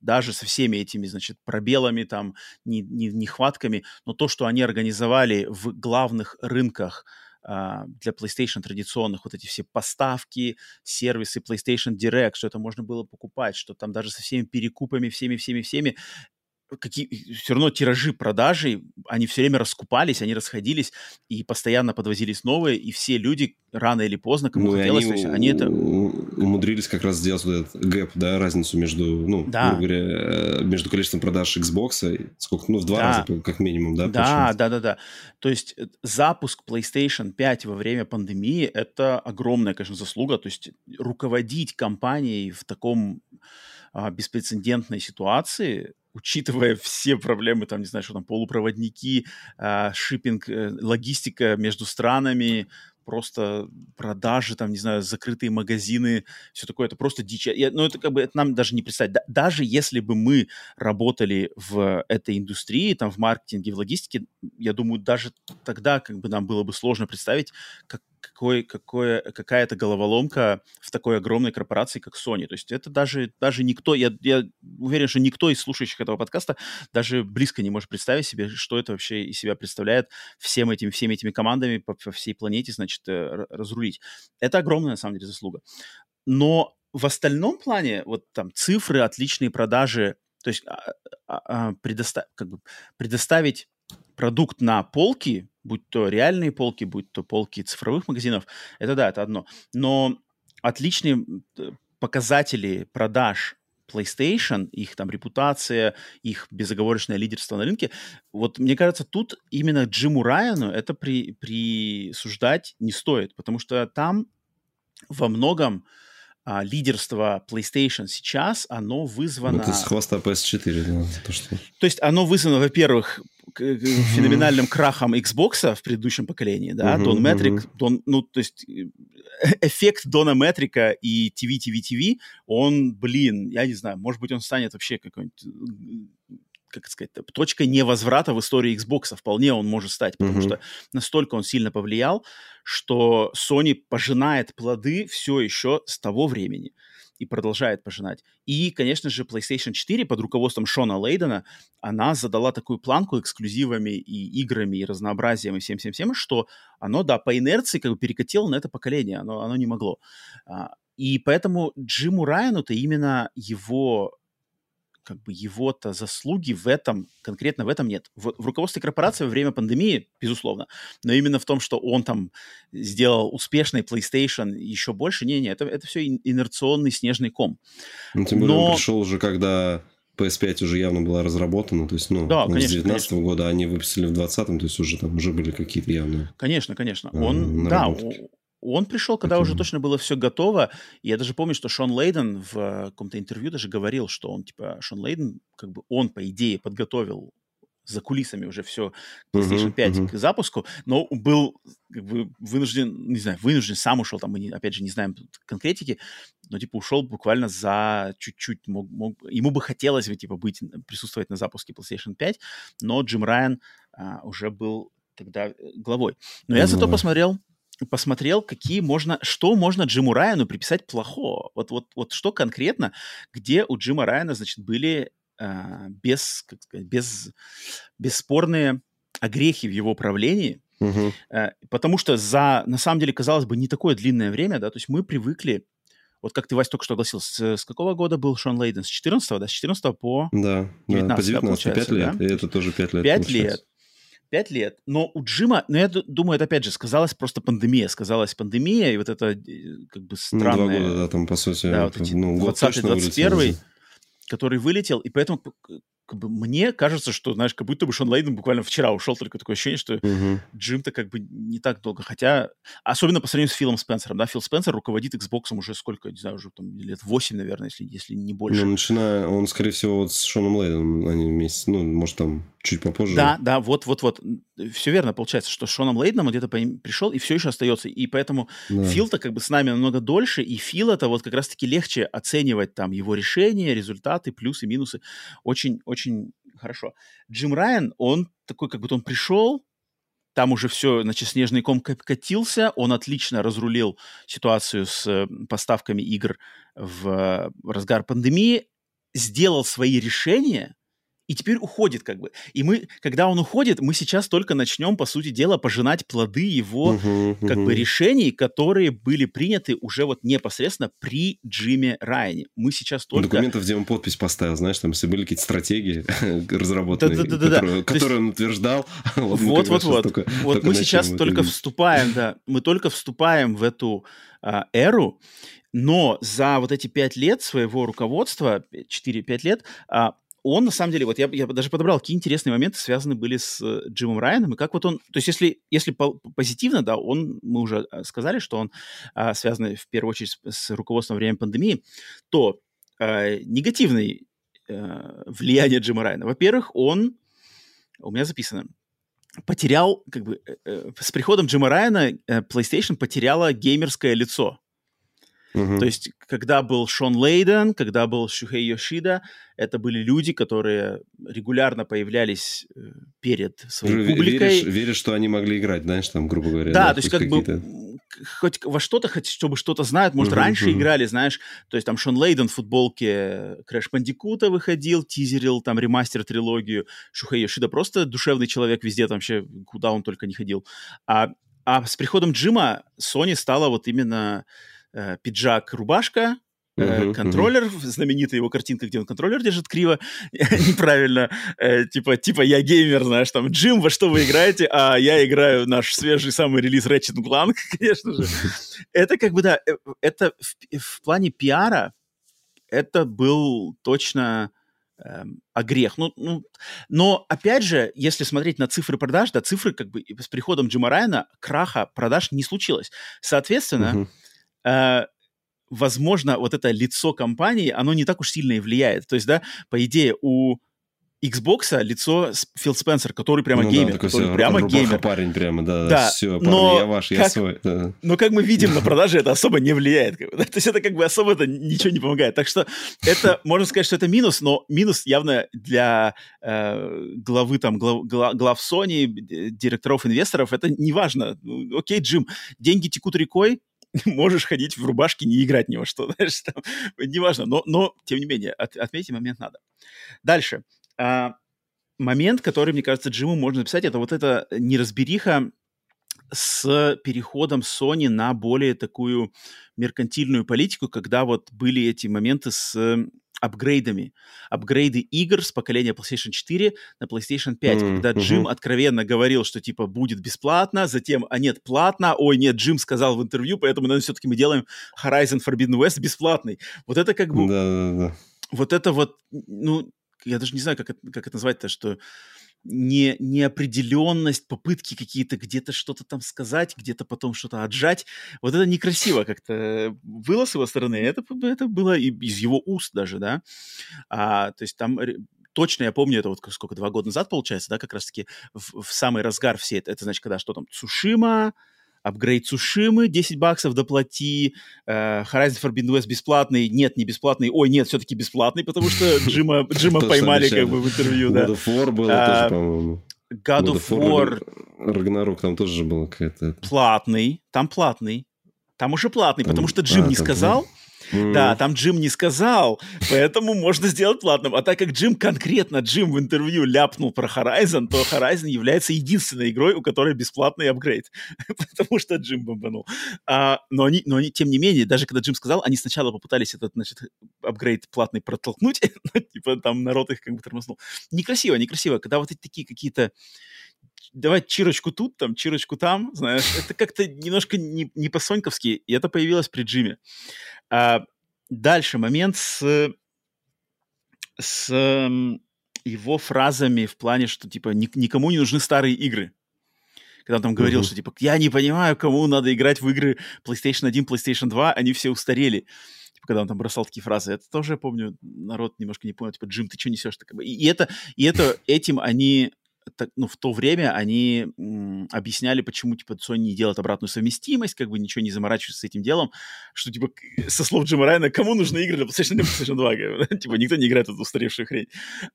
даже со всеми этими, значит, пробелами, там, не, не, нехватками, но то, что они организовали в главных рынках а, для PlayStation традиционных, вот эти все поставки, сервисы PlayStation Direct, что это можно было покупать, что там даже со всеми перекупами, всеми-всеми-всеми, какие, все равно тиражи продажи, они все время раскупались, они расходились, и постоянно подвозились новые, и все люди рано или поздно, кому ну, хотелось, они, есть они это... умудрились как раз сделать вот этот гэп, да, разницу между, ну, да. говоря, между количеством продаж Xbox, сколько, ну, в два да. раза, как минимум, да? Да, получается? да, да, да. То есть э, запуск PlayStation 5 во время пандемии — это огромная, конечно, заслуга, то есть руководить компанией в таком а, беспрецедентной ситуации — учитывая все проблемы, там, не знаю, что там, полупроводники, э, шиппинг, э, логистика между странами, просто продажи, там, не знаю, закрытые магазины, все такое, это просто дичь. Я, ну, это как бы, это нам даже не представить. Да, даже если бы мы работали в этой индустрии, там, в маркетинге, в логистике, я думаю, даже тогда как бы нам было бы сложно представить, как, какой, какое, какая-то головоломка в такой огромной корпорации, как Sony. То есть это даже, даже никто, я, я уверен, что никто из слушающих этого подкаста даже близко не может представить себе, что это вообще из себя представляет всем этим, всеми этими командами по, по всей планете, значит, э, разрулить. Это огромная, на самом деле, заслуга. Но в остальном плане, вот там цифры, отличные продажи, то есть а, а, а, предоста- как бы предоставить продукт на полки, будь то реальные полки, будь то полки цифровых магазинов, это да, это одно. Но отличные показатели продаж PlayStation, их там репутация, их безоговорочное лидерство на рынке, вот мне кажется, тут именно Джиму Райану это при, присуждать не стоит, потому что там во многом а, лидерство PlayStation сейчас, оно вызвано... Это с хвоста PS4, да, то, что... То есть оно вызвано, во-первых, феноменальным крахом Xbox в предыдущем поколении, да, Дон Метрик, Дон, ну, то есть э, эффект Дона Метрика и TV, TV, TV, он, блин, я не знаю, может быть, он станет вообще какой-нибудь как сказать, точкой невозврата в истории Xbox. Вполне он может стать, потому mm-hmm. что настолько он сильно повлиял, что Sony пожинает плоды все еще с того времени и продолжает пожинать. И, конечно же, PlayStation 4 под руководством Шона Лейдена, она задала такую планку эксклюзивами и играми, и разнообразием, и всем-всем-всем, что оно, да, по инерции как бы перекатило на это поколение, оно, оно не могло. А, и поэтому Джиму Райану-то именно его как бы его-то заслуги в этом, конкретно в этом нет. В, в руководстве корпорации во время пандемии, безусловно, но именно в том, что он там сделал успешный PlayStation еще больше, не-не, это, это все инерционный снежный ком. Ну, тем более но... он пришел уже, когда PS5 уже явно была разработана, то есть, ну, да, конечно, с 19 -го года они выпустили в 20-м, то есть уже там уже были какие-то явные... Конечно, конечно. Он, да, он пришел, когда уже точно было все готово. И я даже помню, что Шон Лейден в э, каком-то интервью даже говорил, что он, типа, Шон Лейден, как бы он, по идее, подготовил за кулисами уже все PlayStation 5 uh-huh, uh-huh. к запуску, но был как бы вынужден, не знаю, вынужден, сам ушел, там мы, не, опять же, не знаем конкретики, но, типа, ушел буквально за чуть-чуть, мог, мог, ему бы хотелось бы, типа, быть, присутствовать на запуске PlayStation 5, но Джим Райан а, уже был тогда э, главой. Но я зато посмотрел посмотрел, какие можно, что можно Джиму Райану приписать плохого. Вот, вот, вот что конкретно, где у Джима Райана, значит, были э, без, как сказать, без, бесспорные огрехи в его правлении, угу. э, потому что за, на самом деле, казалось бы, не такое длинное время, да, то есть мы привыкли, вот как ты, Вась, только что огласил, с, с какого года был Шон Лейден? С 14 да? С 14 по да, 19 да, по 19 да, 5 лет, да? и это тоже 5 лет 5 получается. лет. Пять лет. Но у Джима, ну, я думаю, это опять же сказалась просто пандемия. Сказалась пандемия, и вот это э, как бы странное... Ну, два года, да, там, по сути. Да, вот эти ну, 20 21 который вылетел, и поэтому как бы мне кажется, что, знаешь, как будто бы Шон Лейден буквально вчера ушел, только такое ощущение, что uh-huh. Джим-то как бы не так долго. Хотя, особенно по сравнению с Филом Спенсером, да, Фил Спенсер руководит Xbox уже сколько, не знаю, уже там лет 8, наверное, если, если не больше. Ну, начиная, он, скорее всего, вот с Шоном Лейденом они вместе, ну, может, там чуть попозже. Да, да, вот-вот-вот. Все верно получается, что с Шоном Лейденом где-то пришел и все еще остается. И поэтому да. Фил-то как бы с нами намного дольше, и Фил это вот как раз-таки легче оценивать там его решения, результаты, плюсы, минусы. Очень-очень хорошо. Джим Райан, он такой, как будто он пришел, там уже все, значит, снежный ком катился, он отлично разрулил ситуацию с э, поставками игр в разгар пандемии, сделал свои решения, и теперь уходит как бы. И мы, когда он уходит, мы сейчас только начнем, по сути дела, пожинать плоды его uh-huh. как бы решений, которые были приняты уже вот непосредственно при Джиме Райане. Мы сейчас только... Документов, где он подпись поставил, знаешь, там если были какие-то стратегии разработанные, да, да, да, которые, которые он утверждал. Вот, вот, мы сейчас только вступаем, да, мы только вступаем в эту а, эру, но за вот эти пять лет своего руководства, 4-5 лет, а, он, на самом деле, вот я, я даже подобрал, какие интересные моменты связаны были с э, Джимом Райаном, и как вот он, то есть если, если по позитивно, да, он, мы уже э, сказали, что он а, связан в первую очередь с, с руководством во пандемии, то а, негативный а, влияние Джима Райана. Во-первых, он, у меня записано, потерял, как бы, э, с приходом Джима Райана PlayStation потеряла геймерское лицо. Uh-huh. То есть, когда был Шон Лейден, когда был Шухей Йошида, это были люди, которые регулярно появлялись э, перед своей Веришь, публикой. Веришь, что они могли играть, знаешь, там, грубо говоря. Да, да то есть как бы хоть во что-то, хоть чтобы что-то знают, может, uh-huh, раньше uh-huh. играли, знаешь, то есть там Шон Лейден в футболке Крэш Бандикута выходил, тизерил там ремастер-трилогию, Шухей Йошида просто душевный человек везде, там вообще, куда он только не ходил. А, а с приходом Джима Sony стала вот именно э, пиджак, рубашка, Uh-huh, контроллер, uh-huh. знаменитая его картинка, где он контроллер держит криво, неправильно, э, типа, типа я геймер, знаешь, там, Джим, во что вы играете, а я играю наш свежий самый релиз Ratchet Clank, конечно же. Это как бы, да, э, это в, в плане пиара, это был точно э, огрех. Ну, ну, но, опять же, если смотреть на цифры продаж, да, цифры как бы с приходом Джима Райана краха продаж не случилось. Соответственно, uh-huh э, возможно, вот это лицо компании, оно не так уж сильно и влияет. То есть, да, по идее, у Xbox лицо Фил Спенсер, который прямо ну, геймер, да, который все, прямо геймер. парень прямо, да, да все, парни, но я ваш, я как, свой. Да. Но как мы видим, на продаже это особо не влияет. Как бы, да? То есть это как бы особо это ничего не помогает. Так что это, можно сказать, что это минус, но минус явно для э, главы там, глав, глав Sony, директоров инвесторов, это не важно. Ну, окей, Джим, деньги текут рекой, можешь ходить в рубашке, не играть ни во что, знаешь, там, неважно, но, но, тем не менее, от, отметить момент надо. Дальше. А, момент, который, мне кажется, Джиму можно написать, это вот эта неразбериха с переходом Sony на более такую меркантильную политику, когда вот были эти моменты с апгрейдами. Апгрейды игр с поколения PlayStation 4 на PlayStation 5, mm-hmm. когда Джим откровенно говорил, что типа будет бесплатно, затем, а нет, платно, ой, нет, Джим сказал в интервью, поэтому, наверное, все-таки мы делаем Horizon Forbidden West бесплатный. Вот это как бы... Да-да-да. Вот это вот, ну, я даже не знаю, как это, как это назвать-то, что не, неопределенность, попытки какие-то где-то что-то там сказать, где-то потом что-то отжать. Вот это некрасиво как-то было с его стороны. Это, это было и из его уст даже, да. А, то есть там точно я помню, это вот сколько, два года назад, получается, да, как раз-таки в, в самый разгар всей это, это значит, когда что там, Цушима, апгрейд Сушимы, 10 баксов доплати, э, Horizon Forbidden West бесплатный, нет, не бесплатный, ой, нет, все-таки бесплатный, потому что Джима, Джима поймали как бы в интервью, да. God of War было тоже, по-моему. God of War. Рагнарок там тоже был какая-то... Платный, там платный. Там уже платный, потому что Джим не сказал, Да, там Джим не сказал, поэтому можно сделать платным. А так как Джим конкретно, Джим в интервью ляпнул про Horizon, то Horizon является единственной игрой, у которой бесплатный апгрейд. Потому что Джим бомбанул. А, но, они, но они, тем не менее, даже когда Джим сказал, они сначала попытались этот, значит, апгрейд платный протолкнуть, но, типа там народ их как бы тормознул. Некрасиво, некрасиво, когда вот эти такие какие-то давать чирочку тут, там, чирочку там, знаешь, это как-то немножко не, не по-соньковски, и это появилось при Джиме. А, дальше момент с с его фразами в плане, что, типа, никому не нужны старые игры. Когда он там говорил, uh-huh. что, типа, я не понимаю, кому надо играть в игры PlayStation 1, PlayStation 2, они все устарели. Типа, когда он там бросал такие фразы. Это тоже, я помню, народ немножко не понял, типа, Джим, ты что несешь? И, и это, и это этим они так, ну, в то время они м, объясняли, почему, типа, Sony не делает обратную совместимость, как бы ничего не заморачивается с этим делом, что, типа, со слов Джима Райана, кому нужны игры для PlayStation 1 PlayStation 2? типа, никто не играет в эту устаревшую хрень.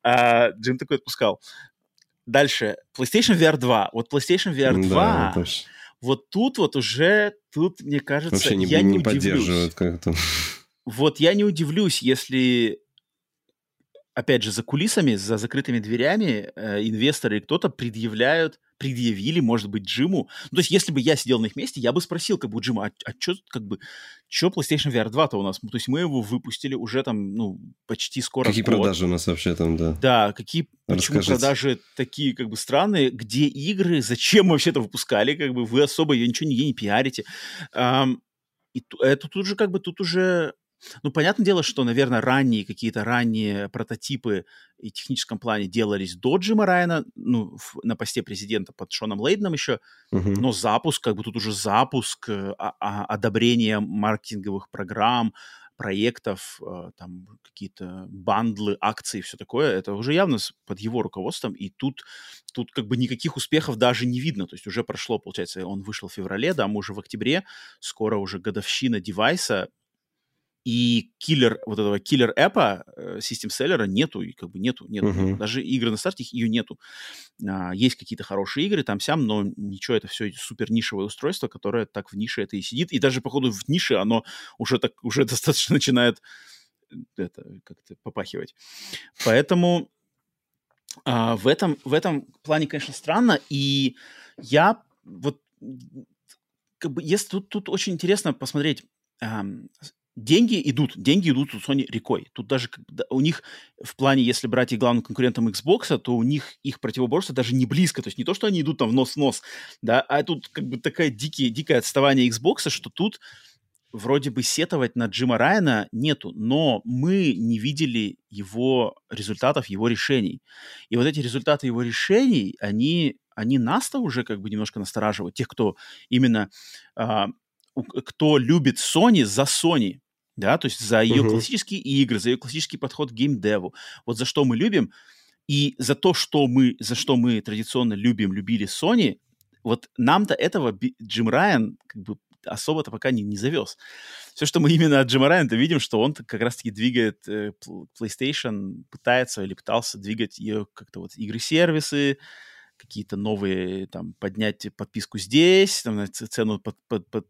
А Джим такой отпускал. Дальше. PlayStation VR 2. Вот PlayStation VR 2... Да, вот тут вот уже, тут, мне кажется, Вообще не, я не, не поддерживают как-то. Вот я не удивлюсь, если опять же, за кулисами, за закрытыми дверями э, инвесторы и кто-то предъявляют, предъявили, может быть, Джиму. Ну, то есть, если бы я сидел на их месте, я бы спросил, как бы, Джима, а, а что, как бы, что PlayStation VR 2-то у нас? То есть, мы его выпустили уже там, ну, почти скоро Какие год. продажи у нас вообще там, да? Да, какие, почему Расскажите. продажи такие, как бы, странные? Где игры? Зачем мы вообще это выпускали? Как бы, вы особо ее ничего нигде не пиарите. Um, и это тут же, как бы, тут уже ну, понятное дело, что, наверное, ранние какие-то ранние прототипы и в техническом плане делались до Джима Райана, ну, в, на посте президента под Шоном Лейденом еще, uh-huh. но запуск, как бы тут уже запуск, а, а, одобрение маркетинговых программ, проектов, э, там какие-то бандлы, акции, все такое, это уже явно под его руководством, и тут, тут как бы никаких успехов даже не видно, то есть уже прошло, получается, он вышел в феврале, да, мы уже в октябре, скоро уже годовщина девайса, и киллер вот этого киллер эпа систем селлера нету и как бы нету нету uh-huh. даже игры на старте ее нету. А, есть какие-то хорошие игры там сям но ничего это все супер нишевое устройство которое так в нише это и сидит. И даже походу в нише оно уже так уже достаточно начинает э, это как-то попахивать. Поэтому а, в этом в этом плане конечно странно. И я вот как бы если тут тут очень интересно посмотреть деньги идут, деньги идут у Sony рекой. Тут даже у них в плане, если брать и главным конкурентом Xbox, то у них их противоборство даже не близко. То есть не то, что они идут там в нос-нос, да, а тут как бы такое дикие, дикое отставание Xbox, что тут вроде бы сетовать на Джима Райана нету, но мы не видели его результатов, его решений. И вот эти результаты его решений, они, они нас-то уже как бы немножко настораживают, тех, кто именно а, кто любит Sony за Sony, да, то есть за ее uh-huh. классические игры, за ее классический подход к геймдеву, вот за что мы любим, и за то, что мы, за что мы традиционно любим, любили Sony, вот нам-то этого Джим Райан как бы особо-то пока не, не завез. Все, что мы именно от Джима Райана-то видим, что он как раз-таки двигает э, PlayStation, пытается или пытался двигать ее как-то вот игры-сервисы, какие-то новые, там, поднять подписку здесь, там, цену под, под, под,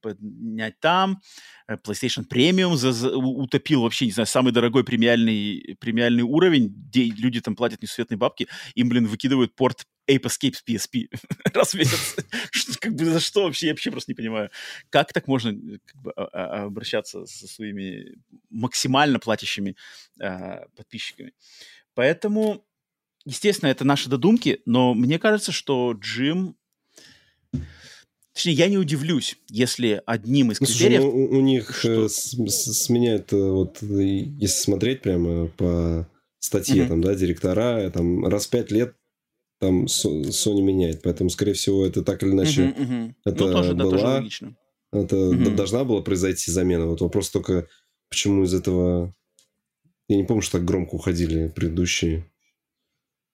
поднять там. Э, PlayStation Premium за, за, утопил вообще, не знаю, самый дорогой премиальный, премиальный уровень, где люди там платят несусветные бабки, им, блин, выкидывают порт Ape Escape с PSP раз в месяц. как бы за что вообще? Я вообще просто не понимаю. Как так можно э, как бы, а, а, обращаться со своими максимально платящими а, подписчиками? Поэтому естественно, это наши додумки, но мне кажется, что Джим... Точнее, я не удивлюсь, если одним из ну, критериев... Слушай, ну, у, у них что... Э, сменяют, э, вот если смотреть прямо по статье, mm-hmm. там, да, директора, там, раз в пять лет там Sony меняет, поэтому, скорее всего, это так или иначе mm-hmm, mm-hmm. это ну, тоже, была... Да, тоже логично. Это mm-hmm. должна была произойти замена. Вот вопрос только, почему из этого... Я не помню, что так громко уходили предыдущие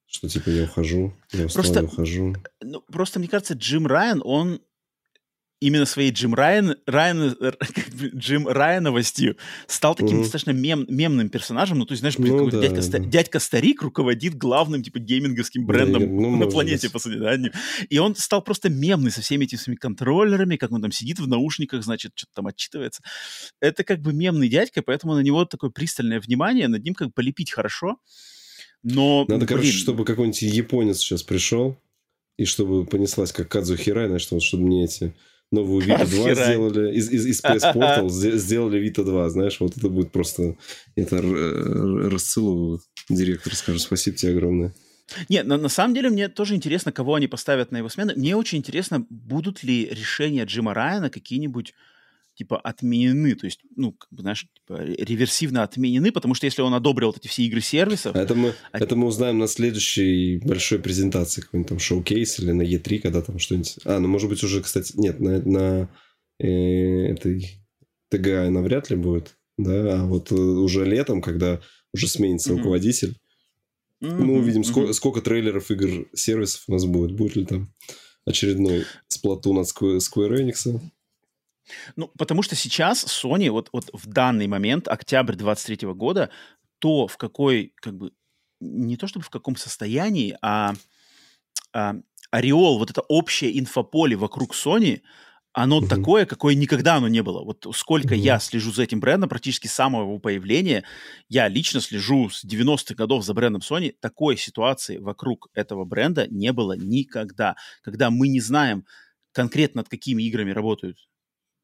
что типа я ухожу, я устал, просто, я ухожу. Ну, просто мне кажется, Джим Райан, он именно своей Джим Райан, Райан Джим Райановостью стал таким угу. достаточно мем, мемным персонажем. Ну, то есть, знаешь, ну, да, дядька, дядька Старик руководит главным, типа, гейминговским брендом да, ну, на планете, по сути, да. И он стал просто мемный со всеми этими своими контроллерами, как он там сидит в наушниках, значит, что-то там отчитывается. Это как бы мемный дядька, поэтому на него такое пристальное внимание, над ним как бы полепить хорошо. Но, Надо, блин... короче, чтобы какой-нибудь японец сейчас пришел, и чтобы понеслась как Кадзу Хирай, знаешь, чтобы мне эти новую Vita 2 сделали, из, из, из PS Portal сделали Vita 2, знаешь, вот это будет просто, это рассылу директор скажет, спасибо тебе огромное. Нет, на, на самом деле мне тоже интересно, кого они поставят на его смену. Мне очень интересно, будут ли решения Джима Райана какие-нибудь типа отменены, то есть, ну, как бы, знаешь, типа, реверсивно отменены, потому что если он одобрил вот эти все игры сервисов... Это мы, а... это мы узнаем на следующей большой презентации, какой-нибудь там шоу-кейс или на E3, когда там что-нибудь... А, ну, может быть, уже, кстати, нет, на, на э, этой ТГА навряд ли будет, да, а вот э, уже летом, когда уже сменится mm-hmm. руководитель, mm-hmm. мы увидим, mm-hmm. сколько, сколько трейлеров игр сервисов у нас будет, будет ли там очередной сплатун от Square Enix. Ну, потому что сейчас Sony, вот, вот в данный момент, октябрь 23 года, то в какой, как бы, не то чтобы в каком состоянии, а, а ореол, вот это общее инфополе вокруг Sony, оно угу. такое, какое никогда оно не было. Вот сколько угу. я слежу за этим брендом, практически с самого его появления, я лично слежу с 90-х годов за брендом Sony, такой ситуации вокруг этого бренда не было никогда. Когда мы не знаем конкретно над какими играми работают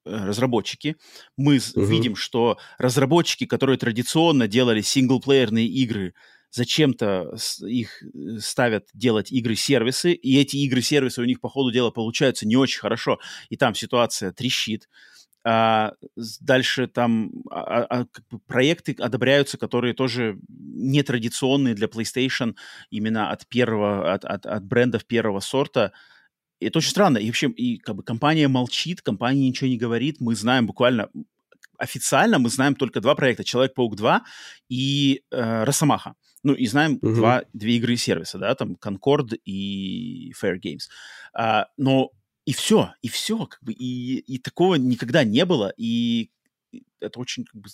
разработчики. Мы угу. видим, что разработчики, которые традиционно делали синглплеерные игры, зачем-то их э, ставят делать игры-сервисы, и эти игры-сервисы у них по ходу дела получаются не очень хорошо, и там ситуация трещит. А дальше там а, а, как бы проекты одобряются, которые тоже нетрадиционные для PlayStation, именно от первого, от, от, от брендов первого сорта – это очень странно. И вообще, и как бы компания молчит, компания ничего не говорит. Мы знаем буквально официально мы знаем только два проекта Человек-паук 2 и э, Росомаха. Ну, и знаем uh-huh. два, две игры и сервиса, да, там Concord и Fair Games. А, но и все, и все, как бы, и, и такого никогда не было, и это очень как бы,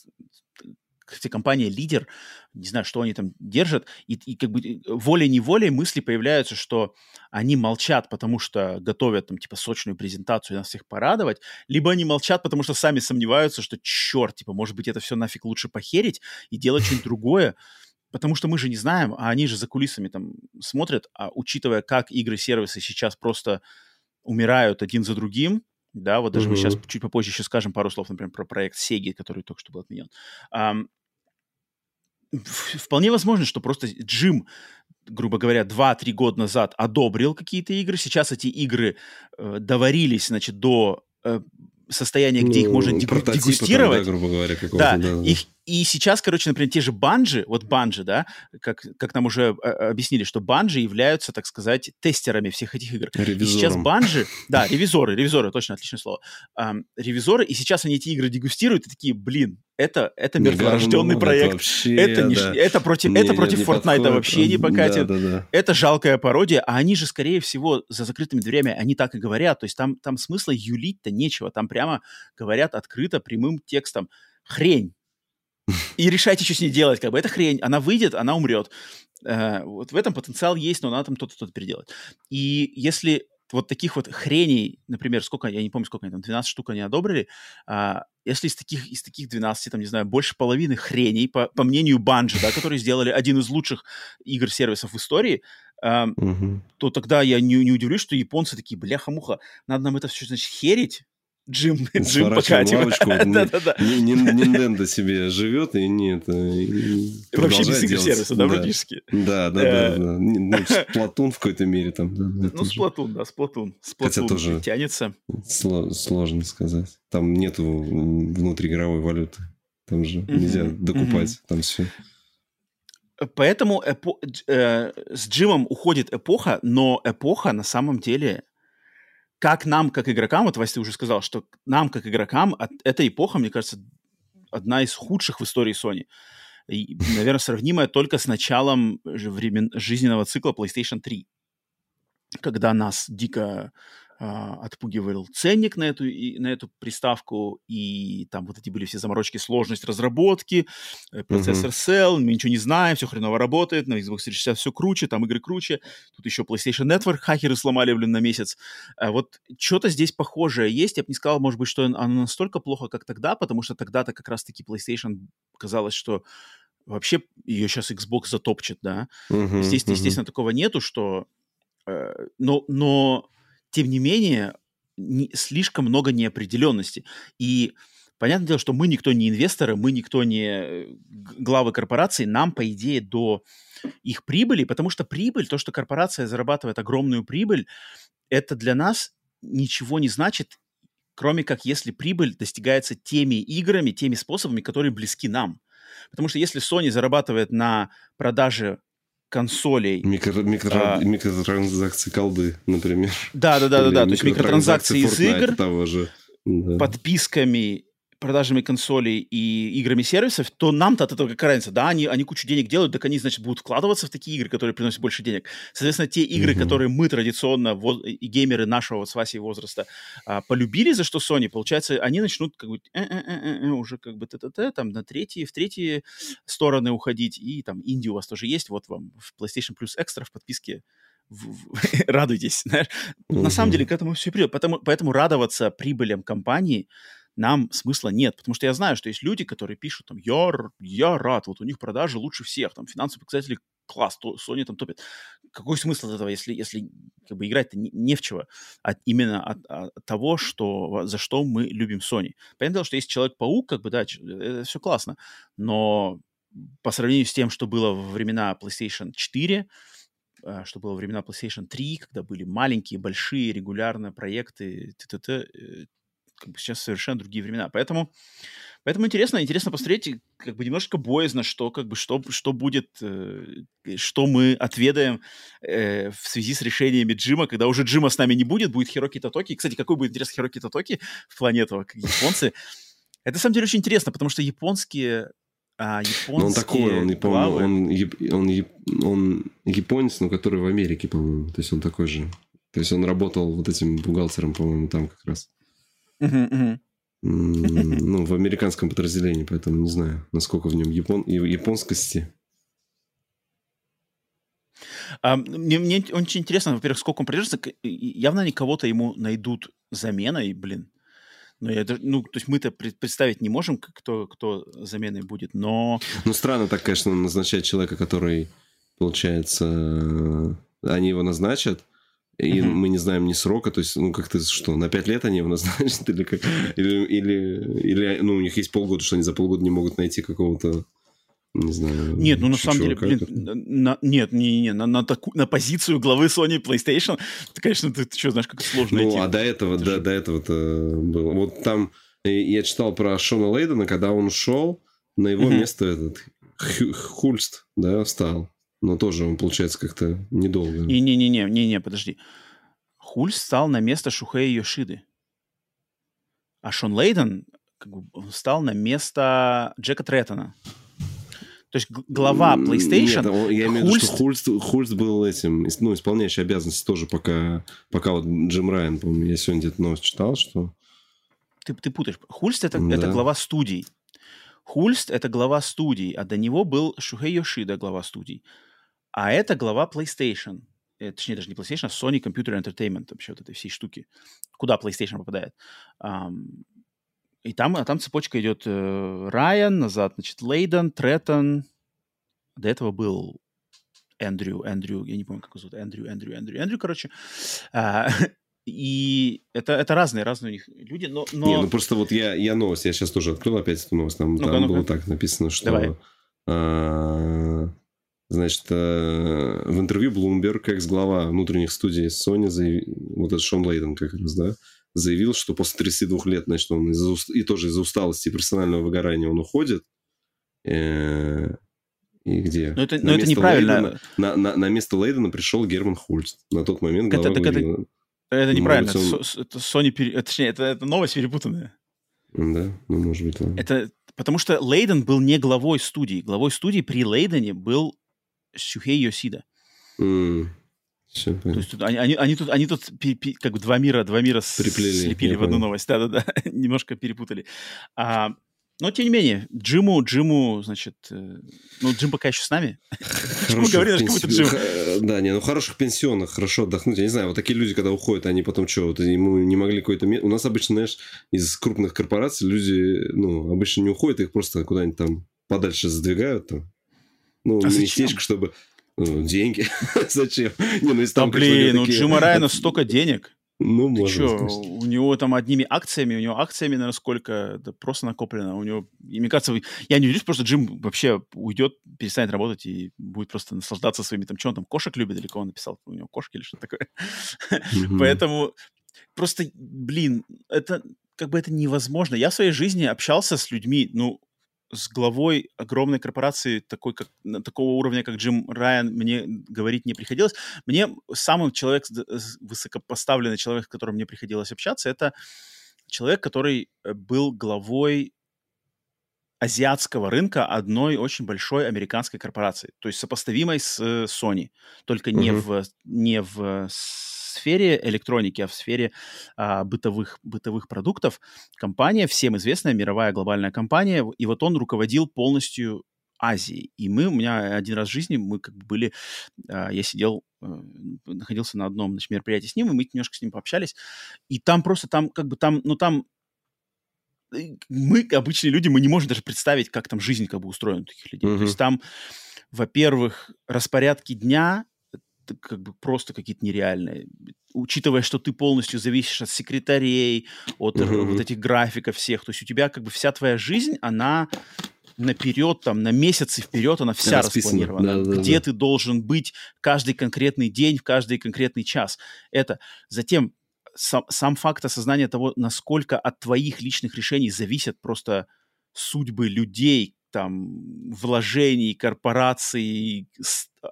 хотя компания лидер, не знаю, что они там держат, и, и как бы волей-неволей мысли появляются, что они молчат, потому что готовят там типа сочную презентацию и нас всех порадовать, либо они молчат, потому что сами сомневаются, что черт, типа, может быть, это все нафиг лучше похерить и делать что-нибудь другое, потому что мы же не знаем, а они же за кулисами там смотрят, а учитывая, как игры-сервисы сейчас просто умирают один за другим, да, вот даже uh-huh. мы сейчас чуть попозже еще скажем пару слов, например, про проект Sega, который только что был отменен вполне возможно, что просто Джим, грубо говоря, 2-3 года назад одобрил какие-то игры. Сейчас эти игры э, доварились, значит, до э, состояния, где ну, их можно дегустировать. Там, да, грубо говоря, да, да, да. Их, и сейчас, короче, например, те же банжи, вот банжи, да, как, как нам уже э, объяснили, что банжи являются, так сказать, тестерами всех этих игр. Ревизором. И сейчас банжи, да, ревизоры, ревизоры, точно, отличное слово. Эм, ревизоры, и сейчас они эти игры дегустируют и такие, блин, это, это мертворожденный не проект. Это, вообще, это, не, да. это против, не, это против Fortnite вообще не покатит. Да, да, да. Это жалкая пародия, а они же, скорее всего, за закрытыми дверями, они так и говорят. То есть там, там смысла юлить-то нечего. Там прямо говорят открыто, прямым текстом. Хрень и решайте, что с ней делать. Как бы это хрень, она выйдет, она умрет. Э, вот в этом потенциал есть, но надо там что-то что переделать. И если вот таких вот хреней, например, сколько, я не помню, сколько они там, 12 штук они одобрили, а, если из таких, из таких 12, там, не знаю, больше половины хреней, по, по мнению Банжи, да, которые сделали один из лучших игр-сервисов в истории, а, угу. то тогда я не, не удивлюсь, что японцы такие, бляха-муха, надо нам это все, значит, херить, Джим, Джим покатим. Да-да-да. Nintendo себе живет и нет. Вообще без игр-сервиса, да, практически? Да, да, да. Ну, Сплатун в какой-то мере там. Ну, Сплатун, да, Сплатун. Хотя тоже тянется. Сложно сказать. Там нету внутриигровой валюты. Там же нельзя докупать там все. Поэтому э, с Джимом уходит эпоха, но эпоха на самом деле как нам, как игрокам, вот Вася, уже сказал, что нам, как игрокам, от, эта эпоха, мне кажется, одна из худших в истории Sony. И, наверное, сравнимая только с началом времен, жизненного цикла PlayStation 3, когда нас дико отпугивал ценник на эту, и, на эту приставку, и там вот эти были все заморочки, сложность разработки, э, процессор Cell, мы ничего не знаем, все хреново работает, на Xbox 360 все круче, там игры круче, тут еще PlayStation Network хакеры сломали, блин, на месяц. А вот что-то здесь похожее есть, я бы не сказал, может быть, что оно настолько плохо, как тогда, потому что тогда-то как раз-таки PlayStation казалось, что вообще ее сейчас Xbox затопчет, да. Uh-huh, здесь, uh-huh. естественно, такого нету, что... Э, но, но тем не менее, не, слишком много неопределенности. И понятное дело, что мы никто не инвесторы, мы никто не главы корпораций, нам, по идее, до их прибыли, потому что прибыль, то, что корпорация зарабатывает огромную прибыль, это для нас ничего не значит, кроме как если прибыль достигается теми играми, теми способами, которые близки нам. Потому что если Sony зарабатывает на продаже консолей. Микро, микро, а, микротранзакции колды, например. Да, да, да, да, да. То есть микротранзакции из игр, того же. Да. подписками продажами консолей и играми сервисов, то нам-то от этого какая разница? Да, они, они кучу денег делают, так они, значит, будут вкладываться в такие игры, которые приносят больше денег. Соответственно, те игры, угу. которые мы традиционно, воз, и геймеры нашего вот с Васей возраста, а, полюбили за что Sony, получается, они начнут как бы э -э -э уже как бы т-т-т, там на третьи, в третьи стороны уходить, и там инди у вас тоже есть, вот вам в PlayStation Plus Extra в подписке в, в, радуйтесь, знаешь. Mm-hmm. На самом деле к этому все придет. Поэтому, поэтому радоваться прибылям компании нам смысла нет, потому что я знаю, что есть люди, которые пишут там, я, я рад, вот у них продажи лучше всех, там финансовые показатели класс, то, Sony там топит. Какой смысл от этого, если, если как бы играть-то не, не в чего, а именно от, от того, что, за что мы любим Sony. Понятно, что есть Человек-паук, как бы, да, это все классно, но по сравнению с тем, что было во времена PlayStation 4, а, что было во времена PlayStation 3, когда были маленькие, большие, регулярные проекты, т -т -т, как бы сейчас совершенно другие времена. Поэтому, поэтому интересно, интересно посмотреть, как бы немножко боязно, что, как бы, что, что будет, э, что мы отведаем э, в связи с решениями Джима, когда уже Джима с нами не будет, будет Хироки Татоки. Кстати, какой будет интерес Хироки Татоки в плане этого, как японцы. Это, на самом деле, очень интересно, потому что японские а, японские но он такой, он, главы... он, он, он, он японец, но который в Америке, по-моему. То есть он такой же. То есть он работал вот этим бухгалтером, по-моему, там как раз. Ну, в американском подразделении, поэтому не знаю, насколько в нем япон... японскости. А, мне, мне очень интересно, во-первых, сколько он продержится. Явно они кого-то ему найдут заменой, блин. Но я, ну, то есть мы-то представить не можем, кто, кто заменой будет, но... Ну, странно так, конечно, назначать человека, который, получается, они его назначат, и mm-hmm. мы не знаем ни срока, то есть, ну, как-то что, на пять лет они его назначат, или, как, или, или, или, ну, у них есть полгода, что они за полгода не могут найти какого-то не знаю. Нет, ну на самом деле, блин, на, нет, не, не, на, на, таку, на позицию главы Sony PlayStation, ты, конечно, ты, ты что, знаешь, как сложно Ну, а до этого, до, до этого-то было. Вот там я читал про Шона Лейдена, когда он ушел, на его mm-hmm. место этот Хульст, да, встал. Но тоже он, получается, как-то недолго. Не-не-не, не-не, подожди. Хуль стал на место Шухея Йошиды. А Шон Лейден как бы, стал на место Джека Треттона. То есть глава PlayStation... Нет, он, я имею в виду, что Хульст, Хульст был этим, ну, исполняющий обязанности тоже, пока, пока вот Джим Райан, по-моему, я сегодня где-то новость читал, что... Ты, ты путаешь. Хульст это, да. это глава студий. Хульст это глава студий, а до него был Шухей Йошида, глава студий. А это глава PlayStation. Э, точнее, даже не PlayStation, а Sony Computer Entertainment, вообще вот этой всей штуки. Куда PlayStation попадает. Um, и там, а там цепочка идет э, Райан, назад, значит, Лейден, Треттон. До этого был Эндрю, Эндрю, я не помню, как его зовут, Эндрю, Эндрю, Эндрю, Эндрю, короче. А, и это, это разные, разные у них люди, но... но... Не, ну просто вот я, я новость, я сейчас тоже открыл опять эту новость, там, ну там ну было так написано, что... А, Значит, э, в интервью Bloomberg, экс-глава внутренних студий Sony, заявил, вот этот Шон Лейден как раз, да, заявил, что после 32 лет, значит, он из и тоже из-за усталости и профессионального выгорания он уходит. Э, и где? Но это, но это неправильно. Лейдена, на, на, на место Лейдена пришел Герман Хульст. На тот момент глава это, это, это, это неправильно. Он... Это Sony, пере... точнее, это, это новость перепутанная. Да, ну, может быть, ладно. Это потому что Лейден был не главой студии. Главой студии при Лейдене был Сюхей Йосида. Mm. Все, То есть тут, они, они, они тут, они тут пи, пи, как бы два мира, два мира Приплели, слепили в одну понял. новость. Да-да-да, немножко перепутали. А, но, тем не менее, Джиму, Джиму, значит... Э, ну, Джим пока еще с нами. Почему говоришь, как будто Джим? Да, не, ну, хороших пенсионных, хорошо отдохнуть. Я не знаю, вот такие люди, когда уходят, они потом что, вот, ему не могли какой-то... У нас обычно, знаешь, из крупных корпораций люди, ну, обычно не уходят, их просто куда-нибудь там подальше задвигают, там, ну, а местечко, чтобы... Ну, деньги. зачем? Не, ну, если там, да, блин, ну, у Джима Райана столько денег. Ну, Ты может. Что, у него там одними акциями, у него акциями, наверное, сколько, да просто накоплено. У него, и мне кажется, я не удивлюсь, просто Джим вообще уйдет, перестанет работать и будет просто наслаждаться своими, там, что он там, кошек любит или кого он написал? У него кошки или что-то такое. Поэтому просто, блин, это как бы это невозможно. Я в своей жизни общался с людьми, ну, с главой огромной корпорации, такой, как, такого уровня, как Джим Райан, мне говорить не приходилось. Мне самый человек, высокопоставленный человек, с которым мне приходилось общаться, это человек, который э, был главой азиатского рынка одной очень большой американской корпорации, то есть сопоставимой с э, Sony, только не, uh-huh. в, не в сфере электроники, а в сфере а, бытовых, бытовых продуктов. Компания, всем известная, мировая глобальная компания, и вот он руководил полностью Азии. И мы, у меня один раз в жизни, мы как бы были, а, я сидел, э, находился на одном значит, мероприятии с ним, и мы немножко с ним пообщались. И там просто, там как бы там, ну там мы, обычные люди, мы не можем даже представить, как там жизнь как бы устроена у таких людей. Mm-hmm. То есть там, во-первых, распорядки дня как бы просто какие-то нереальные. Учитывая, что ты полностью зависишь от секретарей, от mm-hmm. вот этих графиков всех, то есть у тебя как бы вся твоя жизнь, она наперед, там, на месяцы вперед, она вся Расписано. распланирована. Да, да, где да. ты должен быть каждый конкретный день, в каждый конкретный час. Это. Затем сам, сам факт осознания того, насколько от твоих личных решений зависят просто судьбы людей, там, вложений, корпораций,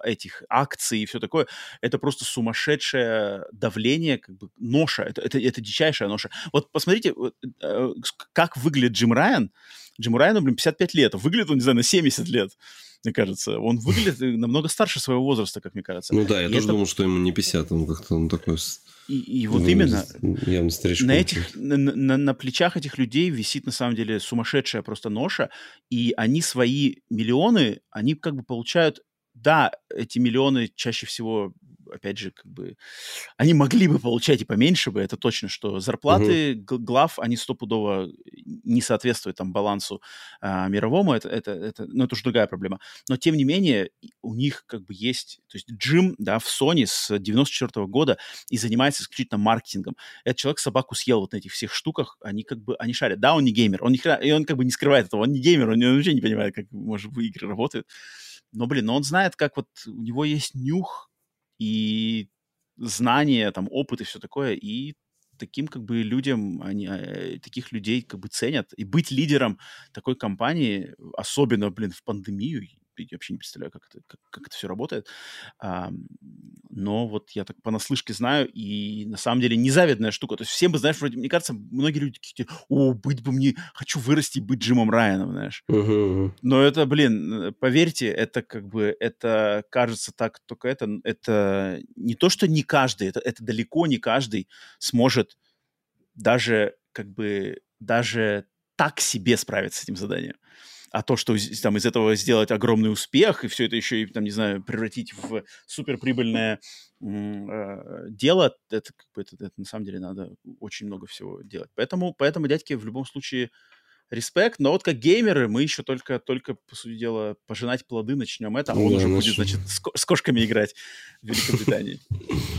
этих акций и все такое, это просто сумасшедшее давление, как бы ноша, это, это, это дичайшая ноша. Вот посмотрите, э, как выглядит Джим Райан. Джим Райану, блин, 55 лет, выглядит он, не знаю, на 70 лет мне кажется. Он выглядит намного старше своего возраста, как мне кажется. Ну да, я и тоже это... думал, что ему не 50, он как-то он такой и, и вот именно явно на этих на, на, на плечах этих людей висит на самом деле сумасшедшая просто ноша, и они свои миллионы, они как бы получают, да, эти миллионы чаще всего опять же, как бы, они могли бы получать и поменьше бы, это точно, что зарплаты угу. глав, они стопудово не соответствуют там балансу а, мировому, это, это, это, ну, это уже другая проблема. Но, тем не менее, у них как бы есть, то есть Джим, да, в Sony с 94 -го года и занимается исключительно маркетингом. Этот человек собаку съел вот на этих всех штуках, они как бы, они шарят. Да, он не геймер, он, не, и он как бы не скрывает этого, он не геймер, он вообще не понимает, как, может, игры работают. Но, блин, но он знает, как вот у него есть нюх и знания, там, опыт и все такое, и таким как бы людям, они, э, таких людей как бы ценят. И быть лидером такой компании, особенно, блин, в пандемию, я вообще не представляю, как это, как, как это все работает. А, но вот я так понаслышке знаю, и на самом деле незавидная штука. То есть всем бы, знаешь, вроде, мне кажется, многие люди такие, о, быть бы мне, хочу вырасти и быть Джимом Райаном, знаешь. Uh-huh. Но это, блин, поверьте, это как бы, это кажется так, только это, это не то, что не каждый, это, это далеко не каждый сможет даже как бы, даже так себе справиться с этим заданием а то, что там из этого сделать огромный успех, и все это еще и, там, не знаю, превратить в суперприбыльное э, дело, это, бы, это, это на самом деле надо очень много всего делать. Поэтому, поэтому дядьки в любом случае респект, но вот как геймеры мы еще только, только по сути дела, пожинать плоды начнем это, а он да, уже будет, значит, с, с кошками играть в Великобритании.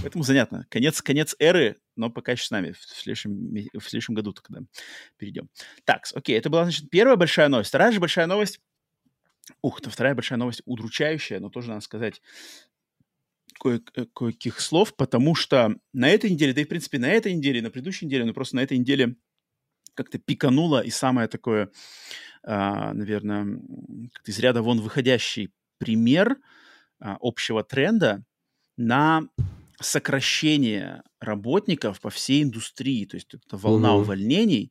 Поэтому занятно. Конец, конец эры, но пока еще с нами. В следующем, в следующем году тогда перейдем. Так, окей, это была, значит, первая большая новость. Вторая же большая новость, ух, то вторая большая новость удручающая, но тоже надо сказать э, кое-каких слов, потому что на этой неделе, да и, в принципе, на этой неделе, на предыдущей неделе, но просто на этой неделе как-то пикануло, и самое такое, а, наверное, из ряда вон выходящий пример а, общего тренда на сокращение работников по всей индустрии. То есть это волна угу. увольнений,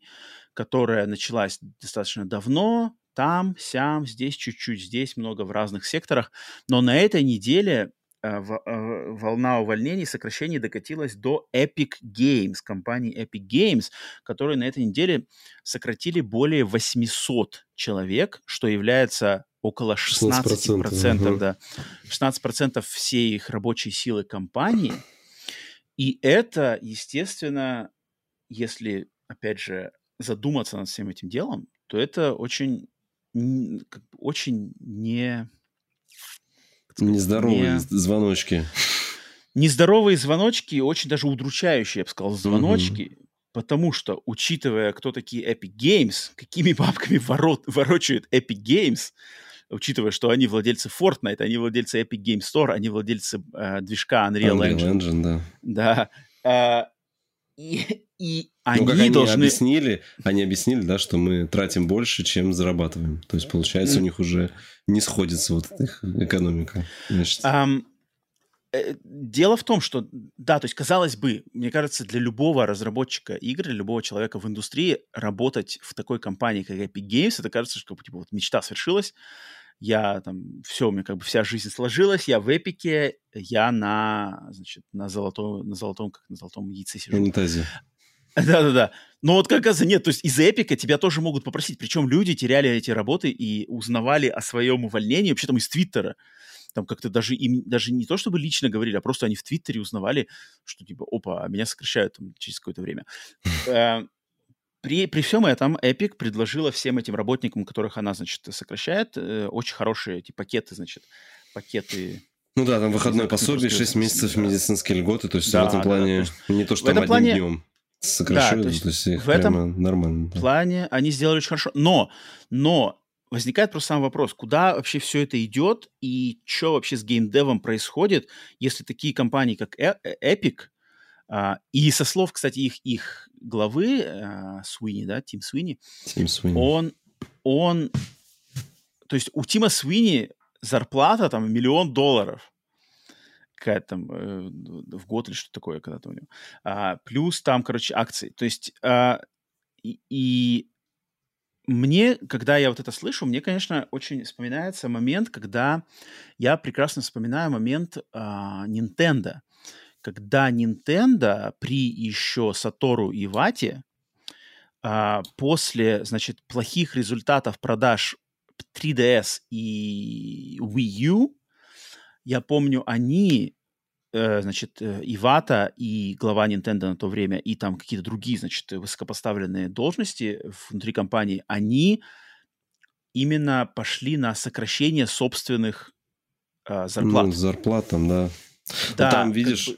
которая началась достаточно давно, там, сям, здесь чуть-чуть, здесь много в разных секторах. Но на этой неделе волна увольнений, сокращений докатилась до Epic Games, компании Epic Games, которые на этой неделе сократили более 800 человек, что является около 16%, 16% угу. да, 16% всей их рабочей силы компании. И это, естественно, если, опять же, задуматься над всем этим делом, то это очень, очень не Нездоровые не... звоночки. Нездоровые звоночки, очень даже удручающие, я бы сказал, звоночки. Угу. Потому что, учитывая, кто такие Epic Games, какими бабками ворот, ворочают Epic Games, учитывая, что они владельцы Fortnite, они владельцы Epic Games Store, они владельцы э, движка Unreal, Unreal Engine. Engine да. Да. Э, и, и они, ну, как они должны... объяснили, они объяснили, да, что мы тратим больше, чем зарабатываем. То есть, получается, у них уже не сходится вот их экономика. Um, дело в том, что, да, то есть, казалось бы, мне кажется, для любого разработчика игр, для любого человека в индустрии работать в такой компании, как Epic Games, это кажется, что типа, вот мечта свершилась, я там, все, у меня как бы вся жизнь сложилась, я в Эпике, я на, значит, на золотом, на золотом, как на золотом яйце сижу. Унитазе. Да-да-да. Но вот как раз нет, то есть из Эпика тебя тоже могут попросить. Причем люди теряли эти работы и узнавали о своем увольнении вообще там из Твиттера. Там как-то даже им даже не то чтобы лично говорили, а просто они в Твиттере узнавали, что типа, опа, меня сокращают там через какое-то время. Э, при, при всем этом Epic предложила всем этим работникам, которых она, значит, сокращает, э, очень хорошие эти пакеты, значит, пакеты ну да, там выходное пособие, 6 месяцев да. медицинские льготы, то есть да, в этом плане да, не то, что там одним плане... днем сокращают, да, то есть, то есть в этом нормально. Да. плане они сделали очень хорошо. Но, но возникает просто сам вопрос, куда вообще все это идет и что вообще с геймдевом происходит, если такие компании, как э, э, Epic, а, и со слов, кстати, их, их главы, а, Суини, да, Тим Суини, Тим Суини, он, он, то есть у Тима Суини зарплата там миллион долларов, какая-то там э, в год или что такое когда-то у него. А, плюс там, короче, акции. То есть а, и, и мне, когда я вот это слышу, мне, конечно, очень вспоминается момент, когда я прекрасно вспоминаю момент а, Nintendo, когда Nintendo при еще Сатору и Вате а, после, значит, плохих результатов продаж 3DS и Wii U я помню, они, э, значит, э, Ивата и глава Nintendo на то время, и там какие-то другие, значит, высокопоставленные должности внутри компании, они именно пошли на сокращение собственных э, зарплат. Ну, зарплатам, да. Да. Но там, видишь,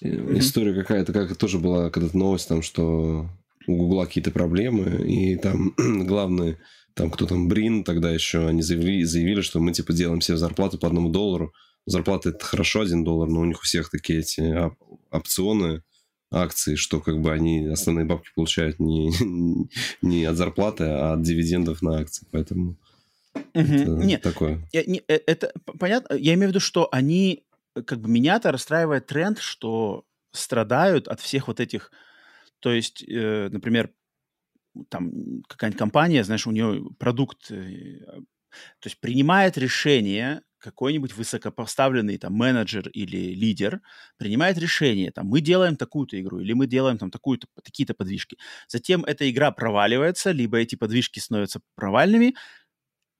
как бы... история какая-то, как тоже была когда-то новость, там, что у Гугла какие-то проблемы, и там главный, там кто там, Брин тогда еще, они заявили, заявили, что мы, типа, делаем все зарплаты по одному доллару, зарплата это хорошо, один доллар, но у них у всех такие эти опционы, акции, что как бы они основные бабки получают не, не от зарплаты, а от дивидендов на акции. Поэтому угу. это Нет, такое. Я, не, э, это понятно. Я имею в виду, что они, как бы меня-то расстраивает тренд, что страдают от всех вот этих, то есть, э, например, там какая-нибудь компания, знаешь, у нее продукт, э, то есть принимает решение какой-нибудь высокопоставленный там менеджер или лидер принимает решение, там, мы делаем такую-то игру, или мы делаем там такую-то, такие-то подвижки. Затем эта игра проваливается, либо эти подвижки становятся провальными,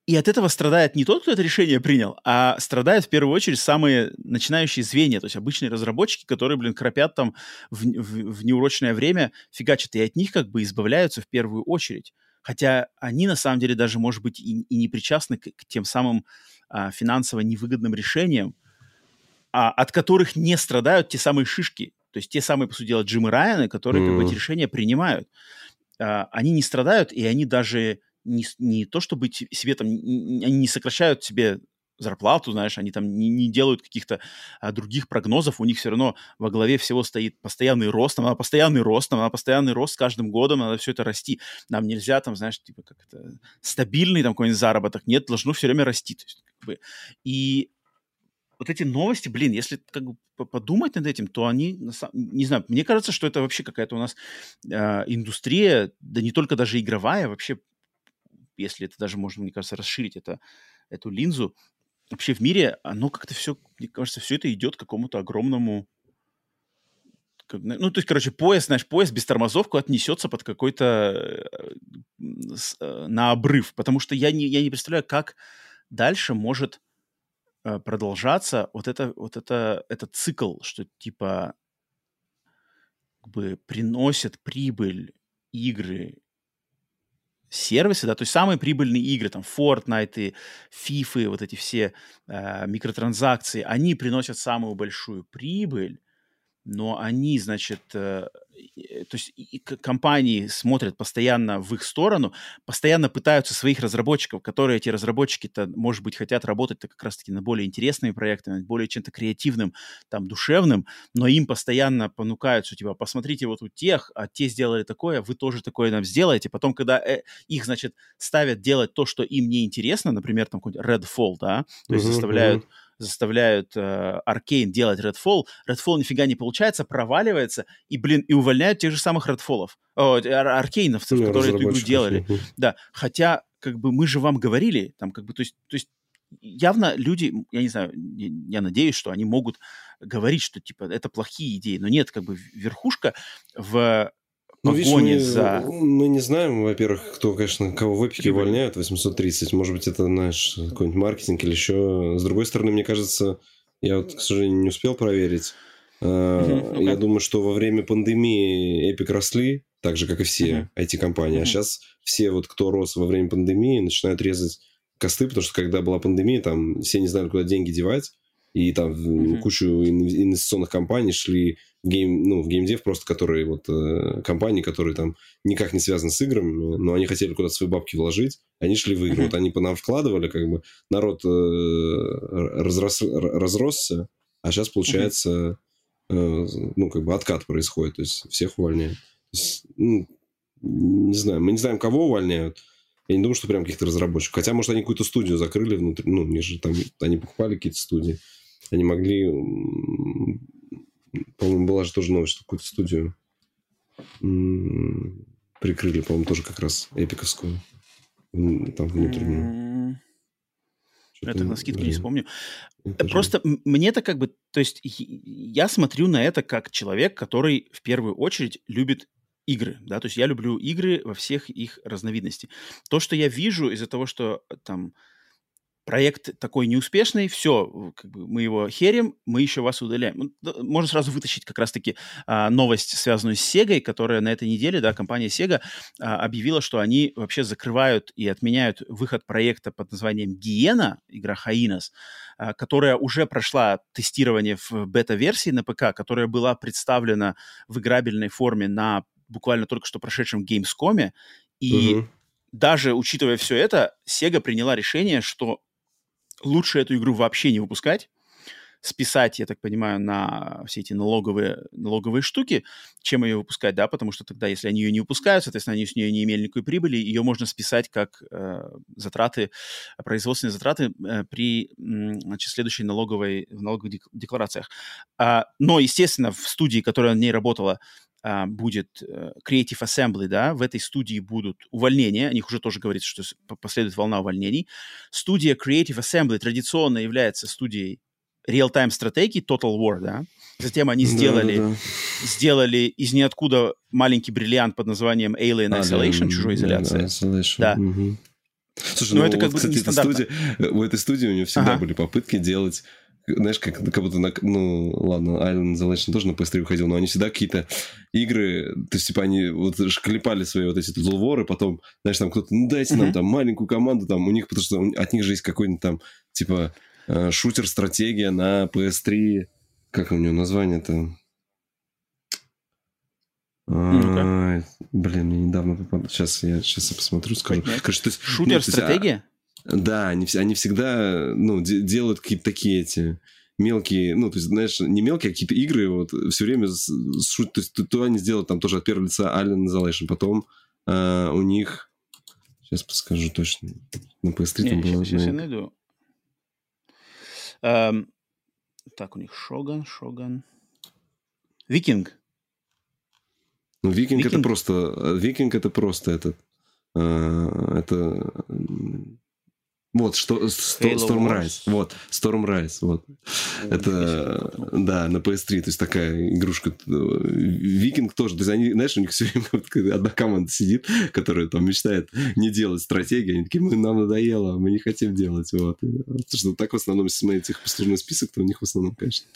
и от этого страдает не тот, кто это решение принял, а страдают в первую очередь самые начинающие звенья, то есть обычные разработчики, которые, блин, кропят там в, в, в неурочное время, фигачат, и от них как бы избавляются в первую очередь. Хотя они на самом деле даже, может быть, и, и не причастны к, к тем самым а, финансово невыгодным решениям, а, от которых не страдают те самые шишки, то есть те самые, по сути дела, Джимы Райаны, которые mm-hmm. как бы, эти решения принимают. А, они не страдают, и они даже не, не то, чтобы себе там, они не сокращают себе зарплату, знаешь, они там не, не делают каких-то а, других прогнозов, у них все равно во главе всего стоит постоянный рост, нам надо постоянный рост, нам надо постоянный рост с каждым годом, надо все это расти. Нам нельзя там, знаешь, типа как это, стабильный там какой-нибудь заработок, нет, должно все время расти. То есть, как бы, и вот эти новости, блин, если как бы подумать над этим, то они, не знаю, мне кажется, что это вообще какая-то у нас э, индустрия, да не только даже игровая, вообще, если это даже можно, мне кажется, расширить это, эту линзу, вообще в мире, оно как-то все, мне кажется, все это идет к какому-то огромному... Ну, то есть, короче, поезд, знаешь, поезд без тормозов куда-то несется под какой-то... Э, э, на обрыв. Потому что я не, я не представляю, как дальше может э, продолжаться вот это, вот это, этот цикл, что типа как бы приносят прибыль игры сервисы, да, то есть самые прибыльные игры, там, Fortnite, FIFA, вот эти все э, микротранзакции, они приносят самую большую прибыль, но они, значит, э, то есть компании смотрят постоянно в их сторону, постоянно пытаются своих разработчиков, которые эти разработчики-то, может быть, хотят работать как раз-таки на более интересными проектами, более чем-то креативным, там, душевным, но им постоянно понукают, что, типа, посмотрите вот у тех, а те сделали такое, вы тоже такое нам сделаете. Потом, когда э, их, значит, ставят делать то, что им не интересно, например, там какой-нибудь Redfall, да, то есть заставляют uh-huh заставляют э, Аркейн делать Redfall, Redfall нифига не получается, проваливается, и, блин, и увольняют тех же самых Redfallов, аркейновцев, ну, которые эту игру делали. Да, хотя, как бы, мы же вам говорили, там, как бы, то есть, то есть явно люди, я не знаю, я надеюсь, что они могут говорить, что, типа, это плохие идеи, но нет, как бы, верхушка в ну, видишь, мы, за... мы не знаем, во-первых, кто, конечно, кого в эпике увольняют 830. Может быть, это, знаешь, какой-нибудь маркетинг или еще. С другой стороны, мне кажется, я вот, к сожалению, не успел проверить. Uh-huh. Я думаю, что во время пандемии Epic росли, так же, как и все uh-huh. IT-компании. Uh-huh. А сейчас все, вот, кто рос во время пандемии, начинают резать косты, потому что когда была пандемия, там все не знали, куда деньги девать. И там uh-huh. кучу инвестиционных компаний шли в гейм, ну, в геймдев просто, которые вот э, компании, которые там никак не связаны с играми, но они хотели куда-то свои бабки вложить, они шли в игры. Вот они по нам вкладывали, как бы народ э, разрос, разросся, а сейчас получается, э, ну, как бы откат происходит, то есть всех увольняют. Есть, ну, не знаю, мы не знаем, кого увольняют. Я не думаю, что прям каких-то разработчиков. Хотя, может, они какую-то студию закрыли внутри. Ну, они же там, они покупали какие-то студии. Они могли по-моему, была же тоже новость, что какую-то студию прикрыли, по-моему, тоже как раз эпиковскую. Там внутреннюю. Это на скидку не вспомню. Это Просто же... мне-то как бы... То есть я смотрю на это как человек, который в первую очередь любит игры, да, то есть я люблю игры во всех их разновидностях. То, что я вижу из-за того, что там проект такой неуспешный, все, как бы мы его херим, мы еще вас удаляем. Можно сразу вытащить как раз-таки а, новость, связанную с Sega, которая на этой неделе, да, компания Sega а, объявила, что они вообще закрывают и отменяют выход проекта под названием Гиена, игра Хаинас, а, которая уже прошла тестирование в бета-версии на ПК, которая была представлена в играбельной форме на буквально только что прошедшем Gamescom, и угу. даже учитывая все это, Sega приняла решение, что лучше эту игру вообще не выпускать, списать, я так понимаю, на все эти налоговые, налоговые штуки, чем ее выпускать, да, потому что тогда, если они ее не выпускают, соответственно, они с нее не имели никакой прибыли, ее можно списать как э, затраты, производственные затраты э, при значит, следующей налоговой, в налоговых декларациях. А, но, естественно, в студии, которая на ней работала, а, будет uh, Creative Assembly, да, в этой студии будут увольнения, о них уже тоже говорится, что последует волна увольнений. Студия Creative Assembly традиционно является студией real-time стратегии Total War, да. Затем они сделали, да, да, да. сделали из ниоткуда маленький бриллиант под названием Alien Isolation, Alien, чужой изоляция. Isolation. Да. Угу. Слушай, ну, ну это вот, как бы кстати, эта студия, у этой студии у нее всегда ага. были попытки делать знаешь, как, как будто, на, ну, ладно, Island Isolation тоже на PS3 выходил, но они всегда какие-то игры, то есть, типа, они вот клепали свои вот эти лворы, потом, знаешь, там кто-то, ну, дайте нам там маленькую команду, там, у них, потому что от них же есть какой-нибудь там, типа, э, шутер-стратегия на PS3, как у него название-то? А, блин, мне недавно попал. Сейчас я, сейчас я посмотрю, скажу. Короче, то есть, Шутер-стратегия? Да, они, они всегда ну, делают какие-то такие эти мелкие, ну, то есть, знаешь, не мелкие, а какие-то игры, вот, все время, с, то есть, то, то они сделают там тоже от первого лица Alien Isolation, потом э, у них, сейчас подскажу точно, на PS3 не, там было... Сейчас, я найду. Um, так, у них Шоган, Шоган. Викинг. Ну, Викинг, Викинг это просто... Викинг это просто этот... Uh, это вот, что, Storm Rise. Вот, Storm Rise. Вот. Это, да, на PS3. То есть такая игрушка. Э, Викинг тоже. То есть они, знаешь, у них все время одна команда сидит, которая там мечтает не делать стратегии. Они такие, мы, нам надоело, мы не хотим делать. Вот. Потому что так в основном, если смотреть их послужной список, то у них в основном, конечно...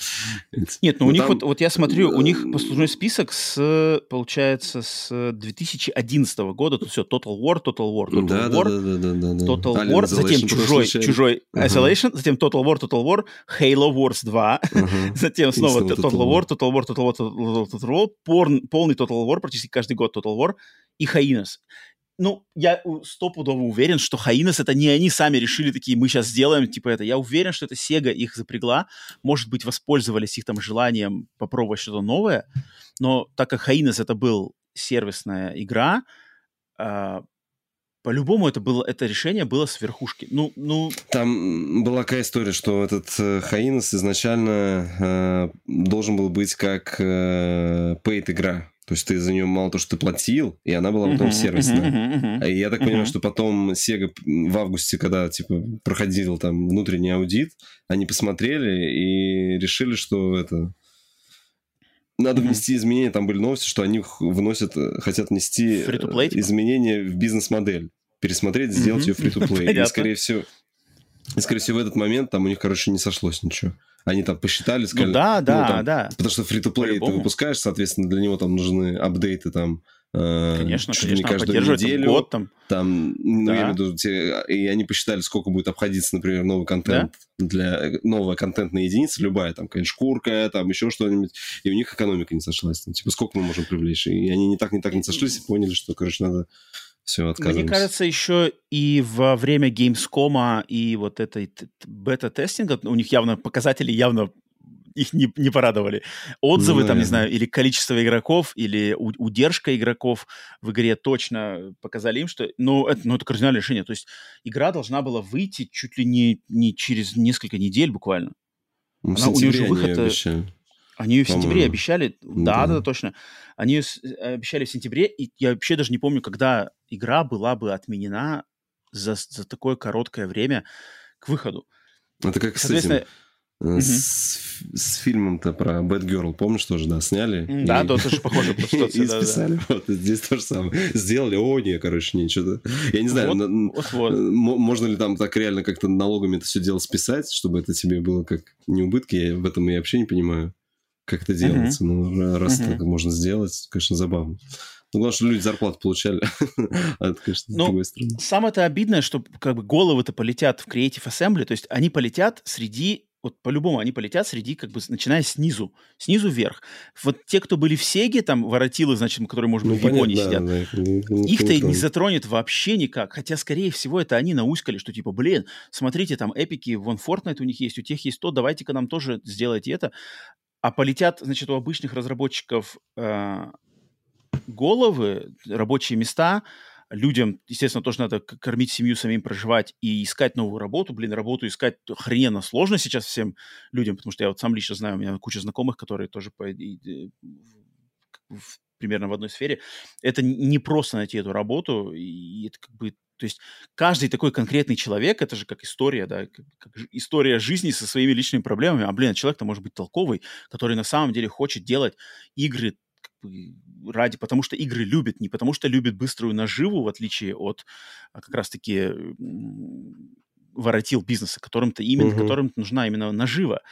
Нет, ну у них там... вот, вот я смотрю, у них послужной список с, получается, с 2011 года. Тут все, Total War, Total War, Total да, War, да, да, да, да, Total War, затем чужой, чужой uh-huh. Isolation, затем Total War, Total War, Halo Wars 2, uh-huh. затем снова Total, Total War, Total War, Total War, Total War, Total War, Total полный Total War, практически каждый год Total War и Hyenas ну, я стопудово уверен, что Хаинес это не они сами решили такие, мы сейчас сделаем, типа это. Я уверен, что это Sega их запрягла, может быть, воспользовались их там желанием попробовать что-то новое, но так как Хаинес это был сервисная игра, э, по-любому это было, это решение было с верхушки. Ну, ну... Там была такая история, что этот э, Хаинес изначально э, должен был быть как э, paid игра. То есть ты за нее мало то, что ты платил, и она была потом uh-huh, сервисная. Uh-huh, uh-huh, и я так понимаю, что потом Sega в августе, когда типа проходил там внутренний аудит, они посмотрели и решили, что это надо mm-hmm. внести изменения. Там были новости, что они вносят, хотят внести Free-to-play, типа? изменения в бизнес-модель. Пересмотреть, сделать mm-hmm. ее free-to-play. И, скорее всего, и, скорее всего, в этот момент там у них, короче, не сошлось ничего. Они там посчитали, сказали... Ну, да, да, ну, там, да. Потому что фри-то-плей ты выпускаешь, соответственно, для него там нужны апдейты там э, Конечно, чуть конечно, не каждую неделю. Год, там. там ну, да. я имею в виду, те, и они посчитали, сколько будет обходиться, например, новый контент да? для новая контентная единица, любая, там, конечно, шкурка, там, еще что-нибудь, и у них экономика не сошлась. Там, типа, сколько мы можем привлечь? И они не так, не так не сошлись и поняли, что, короче, надо все, отказываемся. Мне кажется, еще и во время Gamescom и вот этой бета-тестинга у них явно показатели явно их не, не порадовали. Отзывы, ну, там, не знаю, или количество игроков, или у, удержка игроков в игре точно показали им, что... Ну, это, ну, это кардинальное решение. То есть игра должна была выйти чуть ли не, не через несколько недель буквально. Ну, Она, у нее же выход... Обещали. Они ее в сентябре обещали. Да, да, да, точно. Они ее обещали в сентябре, и я вообще даже не помню, когда игра была бы отменена за, за такое короткое время к выходу. Это как с этим... Угу. С, с фильмом-то про Бэтгерл, помнишь тоже, да, сняли? Да, и... да, тоже похоже. И списали, вот, здесь то же самое. Сделали, о, не, короче, не, что-то... Я не знаю, можно ли там так реально как-то налогами это все дело списать, чтобы это тебе было как не убытки, я в этом я вообще не понимаю как это делается. Ну, раз так можно сделать, конечно, забавно. Ну, главное, что люди зарплату получали. а это, конечно, ну, с другой стороны. Самое-то обидное, что как бы головы-то полетят в Creative Assembly, то есть они полетят среди вот по-любому они полетят среди, как бы, начиная снизу, снизу вверх. Вот те, кто были в Сеге, там, воротилы, значит, которые, может быть, ну, в Японии сидят, да, да, их-то не, не затронет вообще никак. Хотя, скорее всего, это они науськали, что, типа, блин, смотрите, там, эпики, вон, Fortnite у них есть, у тех есть то, давайте-ка нам тоже сделайте это а полетят, значит, у обычных разработчиков э, головы, рабочие места, людям, естественно, тоже надо кормить семью, самим проживать и искать новую работу. Блин, работу искать хрена сложно сейчас всем людям, потому что я вот сам лично знаю, у меня куча знакомых, которые тоже по, и, в, примерно в одной сфере. Это не просто найти эту работу, и это как бы то есть каждый такой конкретный человек, это же как история, да, как, как история жизни со своими личными проблемами. А, блин, человек-то может быть толковый, который на самом деле хочет делать игры ради, потому что игры любит, не потому что любит быструю наживу, в отличие от а, как раз-таки воротил бизнеса, которым-то именно, uh-huh. которым нужна именно нажива.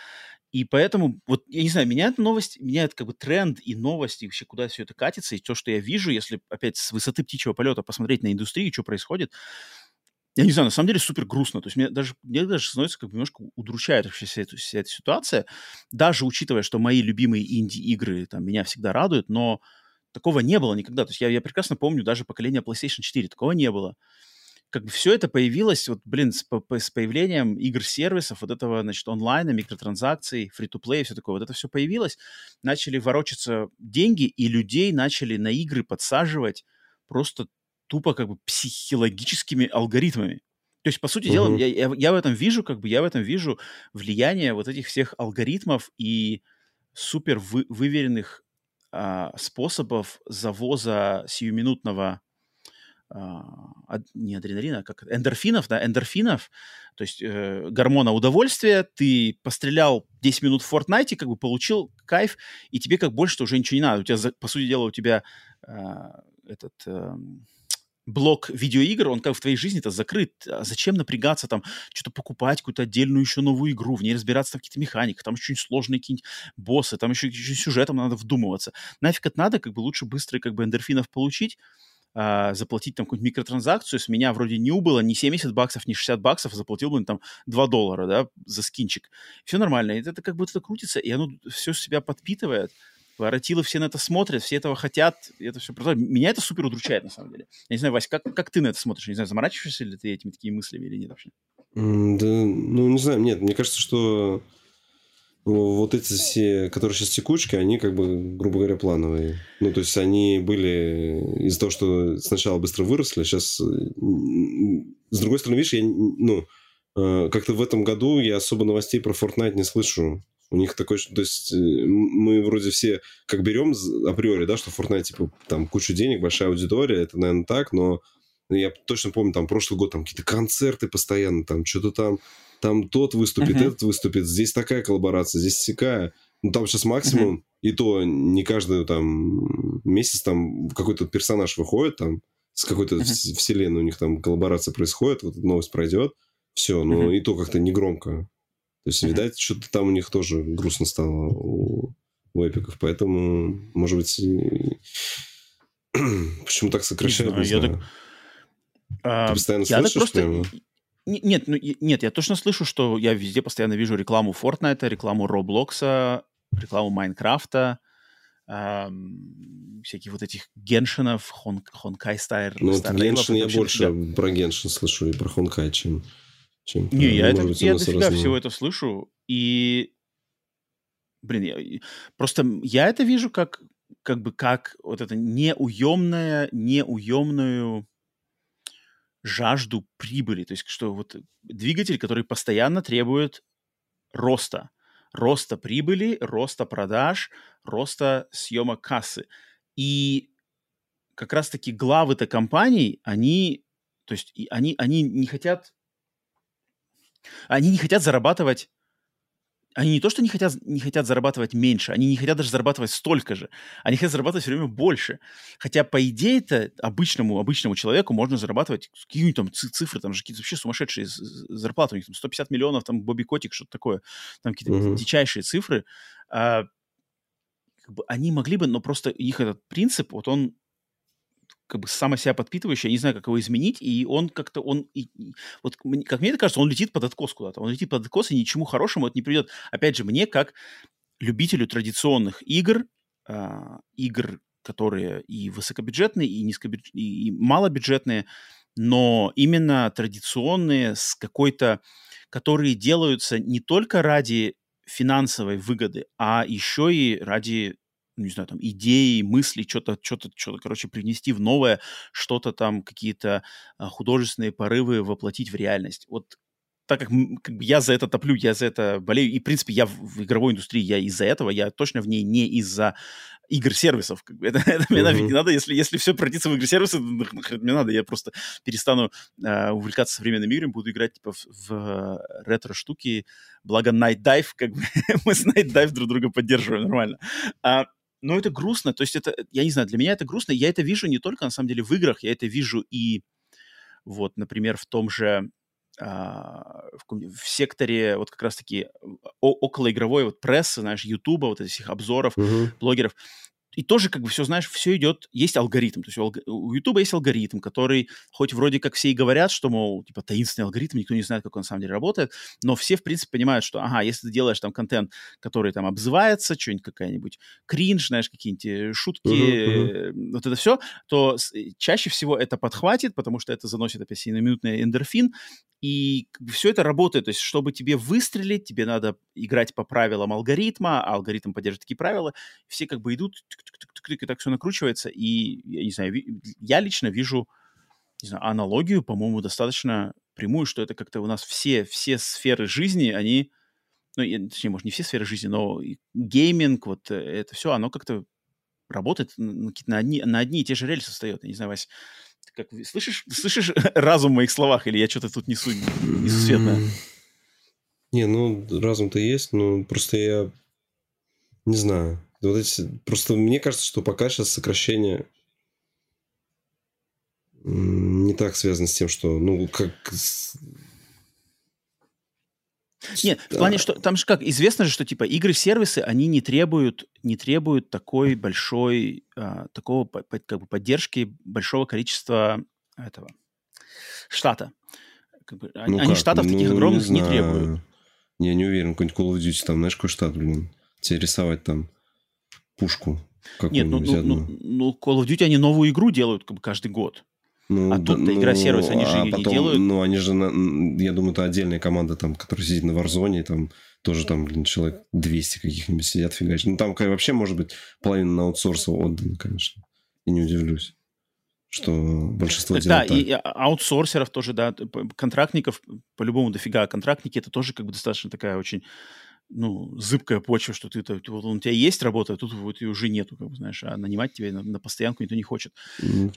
И поэтому, вот, я не знаю, меня эта новость, меня это как бы тренд и новости, вообще куда все это катится, и то, что я вижу, если опять с высоты птичьего полета посмотреть на индустрию, что происходит, я не знаю, на самом деле супер грустно. То есть мне даже, мне даже становится как бы немножко удручает вообще вся, эта, вся эта ситуация, даже учитывая, что мои любимые инди-игры там меня всегда радуют, но такого не было никогда. То есть я, я прекрасно помню даже поколение PlayStation 4, такого не было как бы все это появилось, вот, блин, с, по, с появлением игр-сервисов, вот этого, значит, онлайна, микротранзакций, фри-то-плей, все такое, вот это все появилось, начали ворочаться деньги, и людей начали на игры подсаживать просто тупо как бы психологическими алгоритмами. То есть, по сути uh-huh. дела, я, я, я в этом вижу, как бы, я в этом вижу влияние вот этих всех алгоритмов и супер вы, выверенных а, способов завоза сиюминутного а, не адреналина, а как эндорфинов, да, эндорфинов, то есть э, гормона удовольствия, ты пострелял 10 минут в Fortnite, как бы получил кайф, и тебе как больше уже ничего не надо. У тебя, по сути дела, у тебя э, этот э, блок видеоигр, он как в твоей жизни-то закрыт. А зачем напрягаться там, что-то покупать, какую-то отдельную еще новую игру, в ней разбираться в каких-то механиках, там еще сложные какие-нибудь боссы, там еще, еще сюжетом надо вдумываться. Нафиг это надо, как бы лучше быстро как бы эндорфинов получить, а, заплатить там какую-нибудь микротранзакцию, с меня вроде не убыло ни 70 баксов, ни 60 баксов, заплатил бы там 2 доллара, да, за скинчик. Все нормально. И это как будто это крутится, и оно все себя подпитывает. Воротилы все на это смотрят, все этого хотят, это все Меня это супер удручает, на самом деле. Я не знаю, Вась, как, как ты на это смотришь? Я не знаю, заморачиваешься ли ты этими такими мыслями или нет вообще? Да, ну, не знаю, нет, мне кажется, что вот эти все, которые сейчас текучки, они как бы, грубо говоря, плановые. Ну, то есть они были из-за того, что сначала быстро выросли, а сейчас... С другой стороны, видишь, я, ну, э, как-то в этом году я особо новостей про Fortnite не слышу. У них такой, то есть э, мы вроде все как берем априори, да, что Fortnite, типа, там куча денег, большая аудитория, это, наверное, так, но я точно помню, там, прошлый год, там, какие-то концерты постоянно, там, что-то там там тот выступит, uh-huh. этот выступит, здесь такая коллаборация, здесь всякая. Ну, там сейчас максимум, uh-huh. и то не каждый там месяц там какой-то персонаж выходит там, с какой-то uh-huh. вселенной у них там коллаборация происходит, вот новость пройдет, все, но uh-huh. и то как-то не громко. То есть, видать, что-то там у них тоже грустно стало у, у эпиков, поэтому, может быть, почему так сокращают, не, знаю. Я так... Ты постоянно я слышишь так просто... прямо? Нет, ну, нет, я точно слышу, что я везде постоянно вижу рекламу Fortnite, рекламу Roblox, рекламу Майнкрафта, эм, всяких вот этих Геншинов, Хон, Хонкай Стайр. Ну, вот Геншин я больше для... про Геншин слышу и про Хонкай, чем... чем Не, я, это, быть, я дофига разные. всего это слышу, и... Блин, я, просто я это вижу как, как бы как вот это неуемное, неуемную жажду прибыли. То есть, что вот двигатель, который постоянно требует роста. Роста прибыли, роста продаж, роста съемок кассы. И как раз-таки главы-то компаний, они, то есть, они, они не хотят, они не хотят зарабатывать они не то, что не хотят, не хотят зарабатывать меньше, они не хотят даже зарабатывать столько же. Они хотят зарабатывать все время больше. Хотя, по идее-то, обычному, обычному человеку можно зарабатывать какие-нибудь там цифры, там же какие-то вообще сумасшедшие зарплаты. У них там 150 миллионов, там Бобби Котик, что-то такое. Там какие-то uh-huh. дичайшие цифры. А, как бы они могли бы, но просто их этот принцип, вот он как бы само себя подпитывающий, я не знаю, как его изменить, и он как-то, он, и, вот как мне это кажется, он летит под откос куда-то, он летит под откос, и ничему хорошему это не придет. Опять же, мне, как любителю традиционных игр, э, игр, которые и высокобюджетные, и, низкобюдж... и малобюджетные, но именно традиционные с какой-то, которые делаются не только ради финансовой выгоды, а еще и ради ну, не знаю, там, идеи, мысли, что-то, что-то, что-то, короче, привнести в новое, что-то там, какие-то а, художественные порывы воплотить в реальность. Вот так как, как бы я за это топлю, я за это болею, и, в принципе, я в, в игровой индустрии, я из-за этого, я точно в ней не из-за игр-сервисов. Это, это мне нафиг не надо, если, если все пройдется в игры-сервисы, мне надо, я просто перестану э, увлекаться современными играми, буду играть типа в, в ретро-штуки, благо Night Dive, как бы мы с Night Dive друг друга поддерживаем нормально. А, но это грустно, то есть это, я не знаю, для меня это грустно, я это вижу не только, на самом деле, в играх, я это вижу и вот, например, в том же, а, в, в секторе вот как раз-таки околоигровой вот прессы, знаешь, Ютуба, вот этих обзоров, uh-huh. блогеров, и тоже, как бы, все, знаешь, все идет, есть алгоритм. То есть у Ютуба есть алгоритм, который, хоть вроде как все и говорят, что, мол, типа, таинственный алгоритм, никто не знает, как он на самом деле работает, но все, в принципе, понимают, что, ага, если ты делаешь там контент, который там обзывается, что-нибудь какая-нибудь кринж, знаешь, какие-нибудь шутки, uh-huh, uh-huh. вот это все, то э, чаще всего это подхватит, потому что это заносит опять сиюминутный эндорфин, и все это работает. То есть, чтобы тебе выстрелить, тебе надо играть по правилам алгоритма, а алгоритм поддерживает такие правила. Все как бы идут, и так все накручивается. И, я не знаю, я лично вижу не знаю, аналогию, по-моему, достаточно прямую, что это как-то у нас все, все сферы жизни, они, ну, точнее, может, не все сферы жизни, но гейминг, вот э, это все, оно как-то работает на, одни, на одни и те же рельсы встает. Я не знаю, Вась, как, слышишь, слышишь разум в моих словах, или я что-то тут несу несусветное? Не, ну, разум-то есть, но просто я не знаю. Вот эти, просто мне кажется, что пока сейчас сокращение не так связано с тем, что, ну, как... Нет, в плане, что там же как, известно же, что типа игры-сервисы, они не требуют, не требуют такой большой, а, такого как бы поддержки большого количества этого штата. Как бы, ну они штатов ну, таких огромных не, не требуют. Я не уверен, какой-нибудь Call of Duty, там, знаешь, какой штат, блин, тебе рисовать там пушку. Нет, ну, ну, ну, ну, Call of Duty они новую игру делают как бы каждый год. Ну, а тут ну, игра сервис, они же а ее потом, не делают. Ну, они же, я думаю, это отдельная команда, там, которая сидит на Warzone, там тоже там, блин, человек 200 каких-нибудь сидят, фигачат. Ну, там вообще, может быть, половина на аутсорс отдана, конечно. И не удивлюсь что большинство так, делает Да, так. и аутсорсеров тоже, да, контрактников, по-любому дофига. Контрактники это тоже как бы достаточно такая очень ну, зыбкая почва, что ты, ты вот у тебя есть работа, а тут вот ее уже нету, как бы, знаешь, а нанимать тебя на, на постоянку никто не хочет. Mm.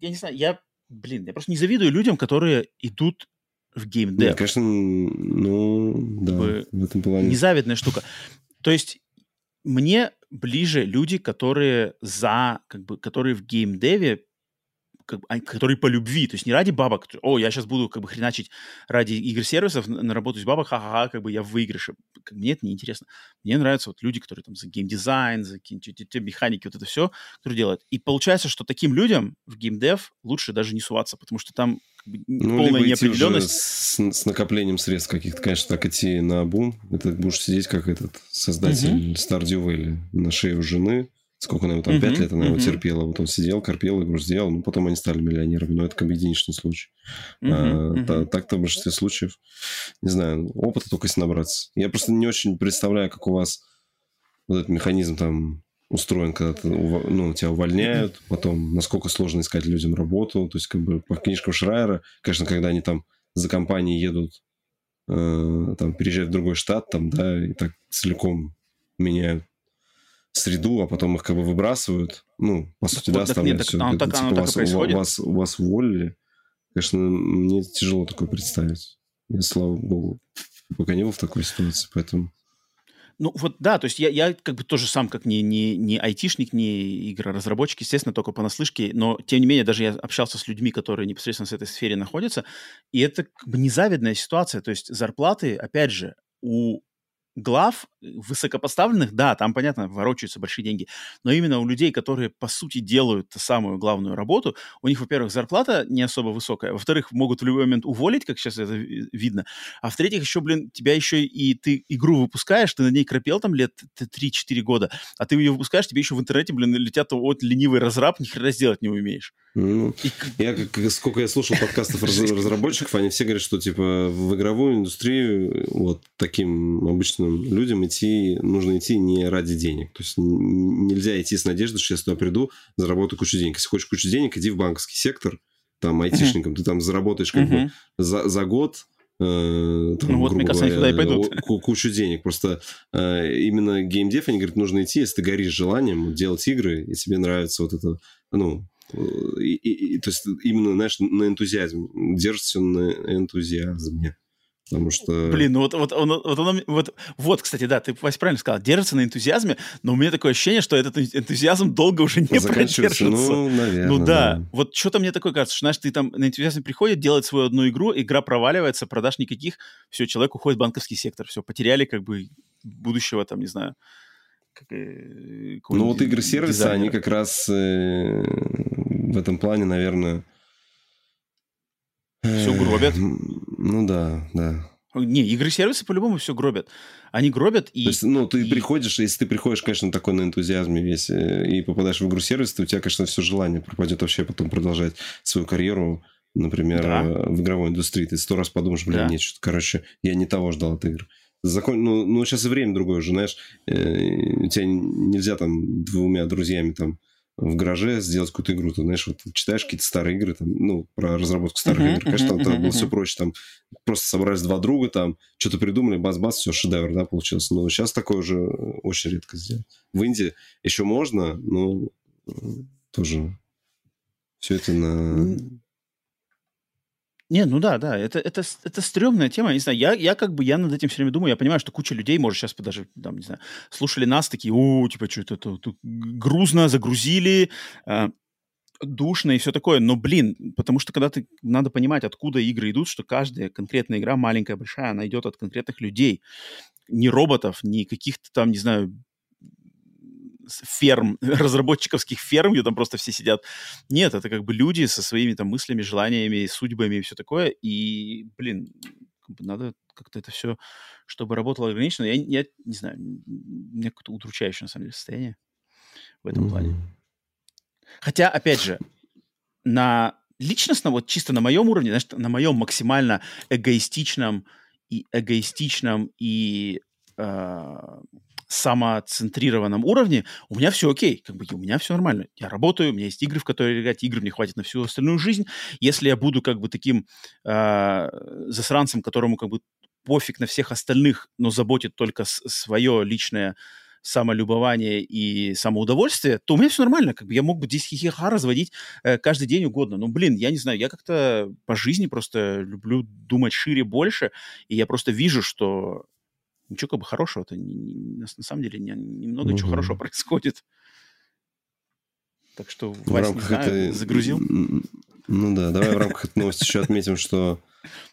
Я не знаю, я, блин, я просто не завидую людям, которые идут в геймдев. Нет, конечно, ну, да, бы, в этом плане. Незавидная штука. То есть мне ближе люди, которые за, как бы, которые в геймдеве как бы, которые по любви, то есть не ради бабок, о, я сейчас буду как бы хреначить ради игр-сервисов, наработать бабок, ха-ха-ха, как бы я в выигрыше. Мне это неинтересно. Мне нравятся вот люди, которые там за геймдизайн, за какие-то механики, вот это все, которые делают. И получается, что таким людям в геймдев лучше даже не суваться, потому что там как бы, ну, полная неопределенность. С, с накоплением средств каких-то, конечно, так идти на бум. Это будешь сидеть как этот создатель uh-huh. Stardew Valley на шее у жены, Сколько она его там, пять uh-huh, лет она uh-huh. его терпела. Вот он сидел, корпел, игру сделал. Ну, потом они стали миллионерами. Но это как бы единичный случай. Uh-huh, а. Так-то в большинстве случаев, не знаю, опыта только если набраться. Я просто не очень представляю, как у вас вот этот механизм там устроен, когда ты, ну, тебя увольняют, потом насколько сложно искать людям работу. То есть, как бы по книжкам Шрайера, конечно, когда они там за компанией едут, э, там, переезжают в другой штат, там, да, и так целиком меняют среду, а потом их как бы выбрасывают. Ну, по сути, да, оставляют нет, все. Так, это, так, типа, вас, у, вас, вас уволили. Конечно, мне тяжело такое представить. Я, слава богу, пока не был в такой ситуации, поэтому... Ну вот да, то есть я, я как бы тоже сам как не, не, не айтишник, не игроразработчик, естественно, только понаслышке, но тем не менее даже я общался с людьми, которые непосредственно в этой сфере находятся, и это как бы незавидная ситуация, то есть зарплаты, опять же, у глав высокопоставленных, да, там, понятно, ворочаются большие деньги, но именно у людей, которые, по сути, делают самую главную работу, у них, во-первых, зарплата не особо высокая, во-вторых, могут в любой момент уволить, как сейчас это видно, а в-третьих, еще, блин, тебя еще и ты игру выпускаешь, ты на ней кропел там лет 3-4 года, а ты ее выпускаешь, тебе еще в интернете, блин, летят вот ленивый разраб, ни хрена сделать не умеешь. Ну, я, как, сколько я слушал подкастов разработчиков, они все говорят, что, типа, в игровую индустрию вот таким обычным людям идти, нужно идти не ради денег. То есть нельзя идти с надеждой, что я сюда приду, заработаю кучу денег. Если хочешь кучу денег, иди в банковский сектор, там, айтишником, uh-huh. ты там заработаешь как uh-huh. бы за, за год Э, там, ну вот, мне кажется, говоря, они туда и пойдут. Кучу денег. Просто э, именно геймдев, они говорят, нужно идти, если ты горишь желанием делать игры, и тебе нравится вот это, ну, и, и, и, то есть именно, знаешь, на энтузиазме. Держится на энтузиазме. Потому что... Блин, ну вот, вот, он, вот, он, вот, вот, кстати, да, ты, Вась, правильно сказал, держится на энтузиазме, но у меня такое ощущение, что этот энтузиазм долго уже не продержится. Ну, наверное. Ну да. да. Вот что-то мне такое кажется, что, знаешь, ты там на энтузиазме приходит, делает свою одну игру, игра проваливается, продаж никаких, все, человек уходит в банковский сектор, все, потеряли как бы будущего, там, не знаю, как, э, ну вот игры-сервисы, они как раз э, в этом плане, наверное... Все гробят. Ну да, да. Не, игры-сервисы по-любому все гробят. Они гробят и... То есть, ну, ты и... приходишь, если ты приходишь, конечно, такой на энтузиазме весь, э, и попадаешь в игру-сервис, то у тебя, конечно, все желание пропадет вообще потом продолжать свою карьеру, например, да. в игровой индустрии. Ты сто раз подумаешь, блин, да. нет, что короче, я не того ждал от игр. Закон... Ну, ну, сейчас и время другое уже, знаешь, э, у тебя нельзя там двумя друзьями там в гараже сделать какую-то игру. Ты знаешь, вот читаешь какие-то старые игры, там, ну, про разработку старых uh-huh, игр. Конечно, uh-huh, там, там было все проще. Там просто собрались два друга, там, что-то придумали, бас-бас, все, шедевр, да, получился. Но сейчас такое уже очень редко сделать. В Индии еще можно, но тоже все это на не, ну да, да, это, это, это стрёмная тема, не знаю, я, я как бы, я над этим все время думаю, я понимаю, что куча людей, может, сейчас даже, там, не знаю, слушали нас, такие, о, типа, что это тут грузно, загрузили, а, душно и все такое, но, блин, потому что когда ты, надо понимать, откуда игры идут, что каждая конкретная игра, маленькая, большая, она идет от конкретных людей, не роботов, не каких-то там, не знаю, ферм, разработчиковских ферм, где там просто все сидят. Нет, это как бы люди со своими там мыслями, желаниями, судьбами и все такое. И, блин, надо как-то это все, чтобы работало ограниченно. Я, я не знаю, меня какое-то удручающее, на самом деле, состояние в этом mm-hmm. плане. Хотя, опять же, на личностно, вот чисто на моем уровне, знаешь, на моем максимально эгоистичном и эгоистичном и э, самоцентрированном уровне у меня все окей, как бы у меня все нормально. Я работаю, у меня есть игры, в которые играть, игр мне хватит на всю остальную жизнь. Если я буду как бы таким э, засранцем, которому как бы пофиг на всех остальных, но заботит только свое личное самолюбование и самоудовольствие, то у меня все нормально. Как бы я мог бы здесь хихиха разводить э, каждый день угодно. Но, блин, я не знаю, я как-то по жизни просто люблю думать шире, больше, и я просто вижу, что ничего как бы хорошего-то, на, самом деле не, немного угу. чего хорошего происходит. Так что, в Вась, рамках не знаю, этой... загрузил? Ну да, давай в рамках этой новости еще отметим, что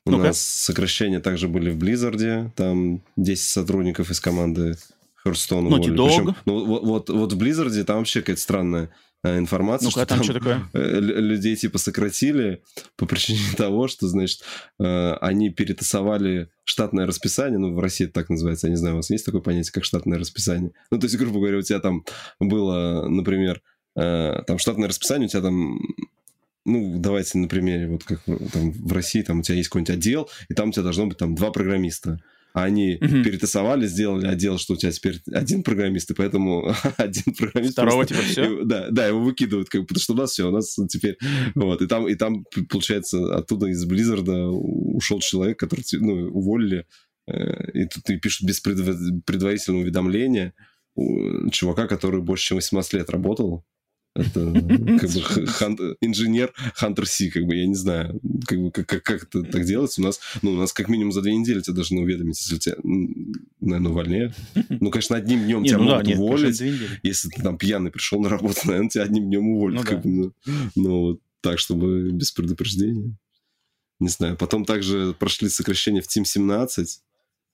у нас сокращения также были в Blizzard е. Там 10 сотрудников из команды Hearthstone уволили. Причем, ну, вот, вот, вот в Blizzard там вообще какая-то странная э, информация, ну что там, там что такое? Э, людей типа сократили по причине того, что, значит, э, они перетасовали штатное расписание, ну, в России это так называется, я не знаю, у вас есть такое понятие, как штатное расписание? Ну, то есть, грубо говоря, у тебя там было, например, там штатное расписание, у тебя там ну, давайте на примере, вот как там, в России, там у тебя есть какой-нибудь отдел, и там у тебя должно быть там два программиста. Они угу. перетасовали, сделали отдел, что у тебя теперь один программист, и поэтому один программист... Второго просто, типа все? Да, да, его выкидывают, как, потому что у нас все, у нас теперь... Вот, и там, и там, получается, оттуда из Blizzard ушел человек, который, ну, уволили, э, и тут и пишут без предварительного уведомления чувака, который больше чем 18 лет работал, это как бы хант, инженер Хантер Си, как бы, я не знаю, как, бы, как, как, как это так делается. У нас, ну, у нас как минимум за две недели тебя должны уведомить, если тебя, наверное, увольняют. Ну, конечно, одним днем тебя ну могут уволить. Если ты там пьяный пришел на работу, наверное, тебя одним днем уволят. Ну, как бы, ну, ну, так, чтобы без предупреждения. Не знаю. Потом также прошли сокращения в Team 17,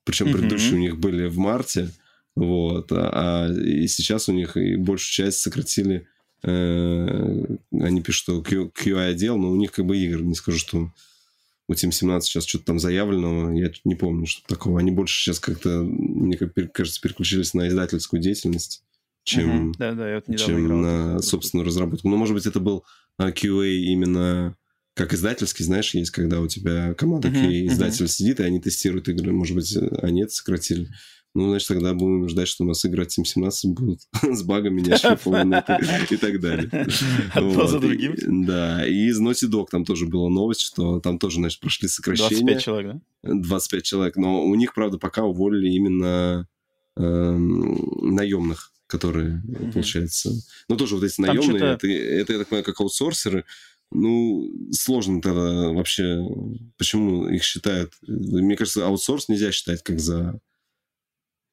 причем предыдущие у них были в марте. Вот. А, а и сейчас у них и большую часть сократили они пишут, что QI-отдел, но у них как бы игр, не скажу, что у Team 17 сейчас что-то там заявлено, я не помню, что такого. Они больше сейчас как-то, мне кажется, переключились на издательскую деятельность, чем, угу. да, да, чем играл, на собственную разработку. Но, может быть, это был а, QA именно как издательский, знаешь, есть, когда у тебя команда QA, издатель сидит, и они тестируют игры. Может быть, они это сократили. Ну, значит, тогда будем ждать, что у нас игры от Team 17 будут с багами не отшлифованы и так далее. Одно за другим? Да, и из Naughty Dog там тоже была новость, что там тоже, значит, прошли сокращения. 25 человек, да? 25 человек, но у них, правда, пока уволили именно эм, наемных которые, mm-hmm. получается... Ну, тоже вот эти наемные, это, это, я так понимаю, как аутсорсеры. Ну, сложно тогда вообще... Почему их считают... Мне кажется, аутсорс нельзя считать как за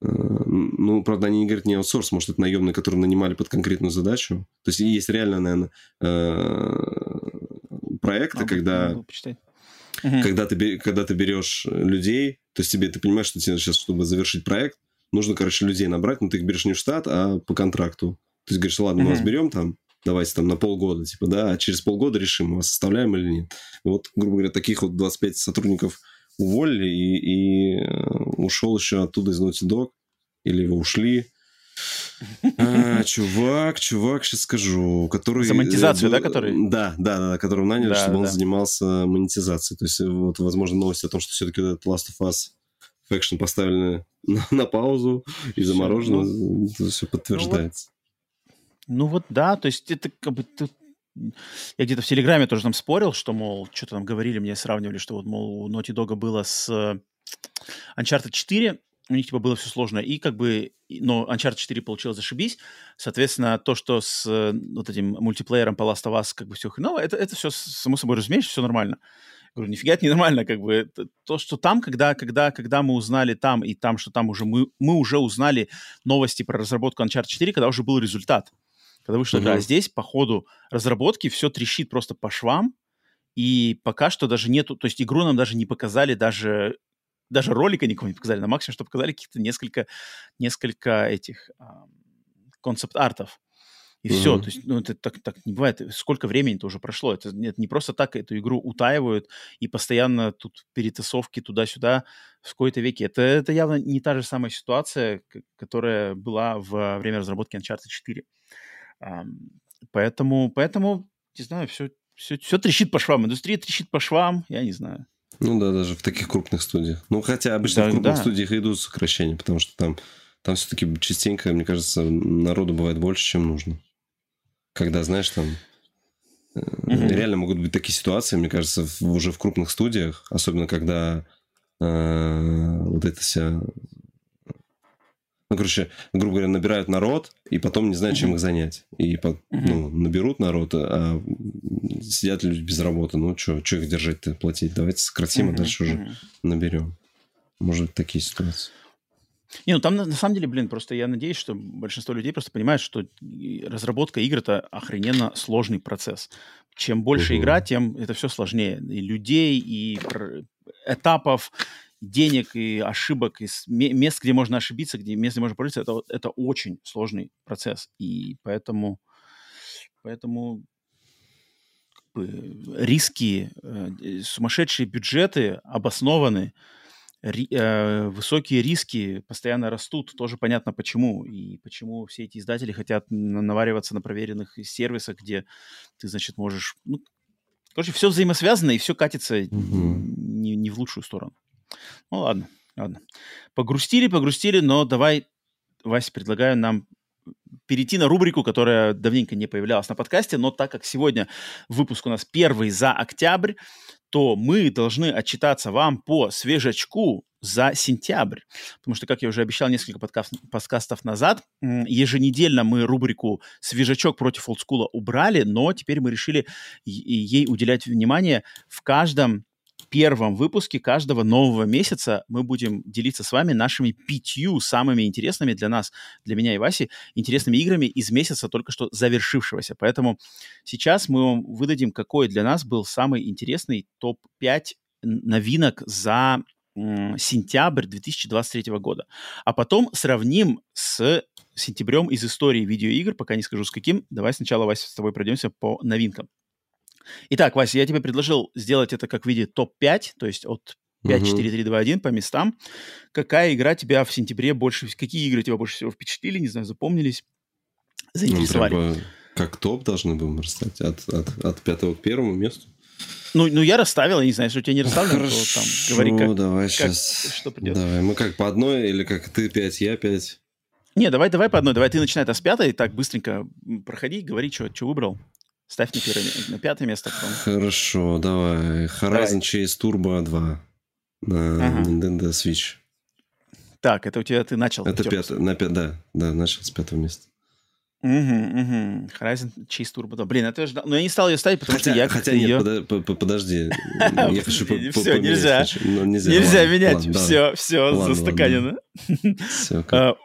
ну, правда, они не говорят не аутсорс, может, это наемные, которые нанимали под конкретную задачу. То есть есть реально, наверное, э, проекты, когда... Когда ты, когда ты берешь людей, то есть тебе, ты понимаешь, что тебе сейчас, чтобы завершить проект, нужно, короче, людей набрать, но ты их берешь не в штат, а по контракту. То есть говоришь, ладно, мы вас берем там, давайте там на полгода, типа, да, а через полгода решим, мы вас оставляем или нет. Вот, грубо говоря, таких вот 25 сотрудников уволили, и, и э, ушел еще оттуда из Naughty Dog, или его ушли. А, чувак, чувак, сейчас скажу, который... За монетизацию, да, который? Да, да, да, которого наняли, да, чтобы да. он занимался монетизацией. То есть, вот, возможно, новость о том, что все-таки этот Last of Us Faction поставили на, на паузу и заморожено, ну, это все подтверждается. Ну вот, ну вот да, то есть это как бы я где-то в Телеграме тоже там спорил, что, мол, что-то там говорили, мне сравнивали, что вот, мол, у Naughty Dog было с э, Uncharted 4, у них типа было все сложно, и как бы, но Uncharted 4 получилось зашибись, соответственно, то, что с э, вот этим мультиплеером по Last of Us как бы все хреново, это, это все, само собой разумеется, все нормально. Говорю, нифига это ненормально, как бы, то, что там, когда, когда, когда мы узнали там, и там, что там уже, мы, мы уже узнали новости про разработку Uncharted 4, когда уже был результат. Когда вышла mm-hmm. игра. А здесь по ходу разработки все трещит просто по швам, и пока что даже нету, то есть игру нам даже не показали, даже даже ролика никого не показали, на максимум, что показали каких-то несколько, несколько этих концепт-артов. И mm-hmm. все. То есть, ну, это так, так не бывает. Сколько времени-то уже прошло? Это, это не просто так эту игру утаивают и постоянно тут перетасовки туда-сюда в какой-то веке. Это, это явно не та же самая ситуация, которая была во время разработки Uncharted 4. Поэтому, поэтому, не знаю, все, все, все трещит по швам. Индустрия трещит по швам, я не знаю. Ну да, даже в таких крупных студиях. Ну, хотя обычно да, в крупных да. студиях идут сокращения, потому что там, там все-таки частенько, мне кажется, народу бывает больше, чем нужно. Когда, знаешь, там mm-hmm. реально могут быть такие ситуации, мне кажется, в, уже в крупных студиях, особенно когда э, вот это вся ну, короче, грубо говоря, набирают народ, и потом не знают, чем их занять. И ну, наберут народ, а сидят люди без работы. Ну, что их держать-то, платить? Давайте сократим, а дальше уже наберем. Может такие ситуации. Не, ну там на, на самом деле, блин, просто я надеюсь, что большинство людей просто понимают, что разработка игр это охрененно сложный процесс. Чем больше угу. игра, тем это все сложнее. И людей, и этапов, денег и ошибок, и мест, где можно ошибиться, где мест, где можно пролиться, это, это очень сложный процесс. И поэтому, поэтому как бы, риски, э, сумасшедшие бюджеты обоснованы, ри, э, высокие риски постоянно растут, тоже понятно почему. И почему все эти издатели хотят навариваться на проверенных сервисах, где ты, значит, можешь... Ну, короче, все взаимосвязано, и все катится mm-hmm. не, не в лучшую сторону. Ну ладно, ладно. Погрустили, погрустили, но давай, Вася, предлагаю нам перейти на рубрику, которая давненько не появлялась на подкасте, но так как сегодня выпуск у нас первый за октябрь, то мы должны отчитаться вам по свежачку за сентябрь. Потому что, как я уже обещал несколько подкаст, подкастов назад, еженедельно мы рубрику «Свежачок против олдскула» убрали, но теперь мы решили ей уделять внимание в каждом первом выпуске каждого нового месяца мы будем делиться с вами нашими пятью самыми интересными для нас, для меня и Васи, интересными играми из месяца только что завершившегося. Поэтому сейчас мы вам выдадим, какой для нас был самый интересный топ-5 новинок за сентябрь 2023 года. А потом сравним с сентябрем из истории видеоигр, пока не скажу с каким. Давай сначала, Вася, с тобой пройдемся по новинкам. Итак, Вася, я тебе предложил сделать это как в виде топ-5, то есть от 5, 4, 3, 2, 1 по местам. Какая игра тебя в сентябре больше... Какие игры тебя больше всего впечатлили, не знаю, запомнились, заинтересовали? Ну, как топ должны будем расставить от, от, от пятого к первому месту. Ну, ну, я расставил, я не знаю, если у тебя не расставлено, Хорошо, то там говори, как, давай как, сейчас. Что придет. Давай, мы как по одной, или как ты 5, я 5? Не, давай, давай по одной, давай ты начинай это с пятой, так быстренько проходи, говори, что, что выбрал. Ставь на, первое, на пятое место. Потом. Хорошо, давай. Horizon давай. Chase Turbo 2 на ага. Nintendo Switch. Так, это у тебя ты начал. Это пятое, на пят, да, да, начал с пятого места. Угу, угу. Horizon Chase Turbo 2. Блин, это я ждал. Но я не стал ее ставить, потому хотя, что я Хотя нет, ее... подожди. Я хочу Все, нельзя. Нельзя менять. Все, все, застаканено. А,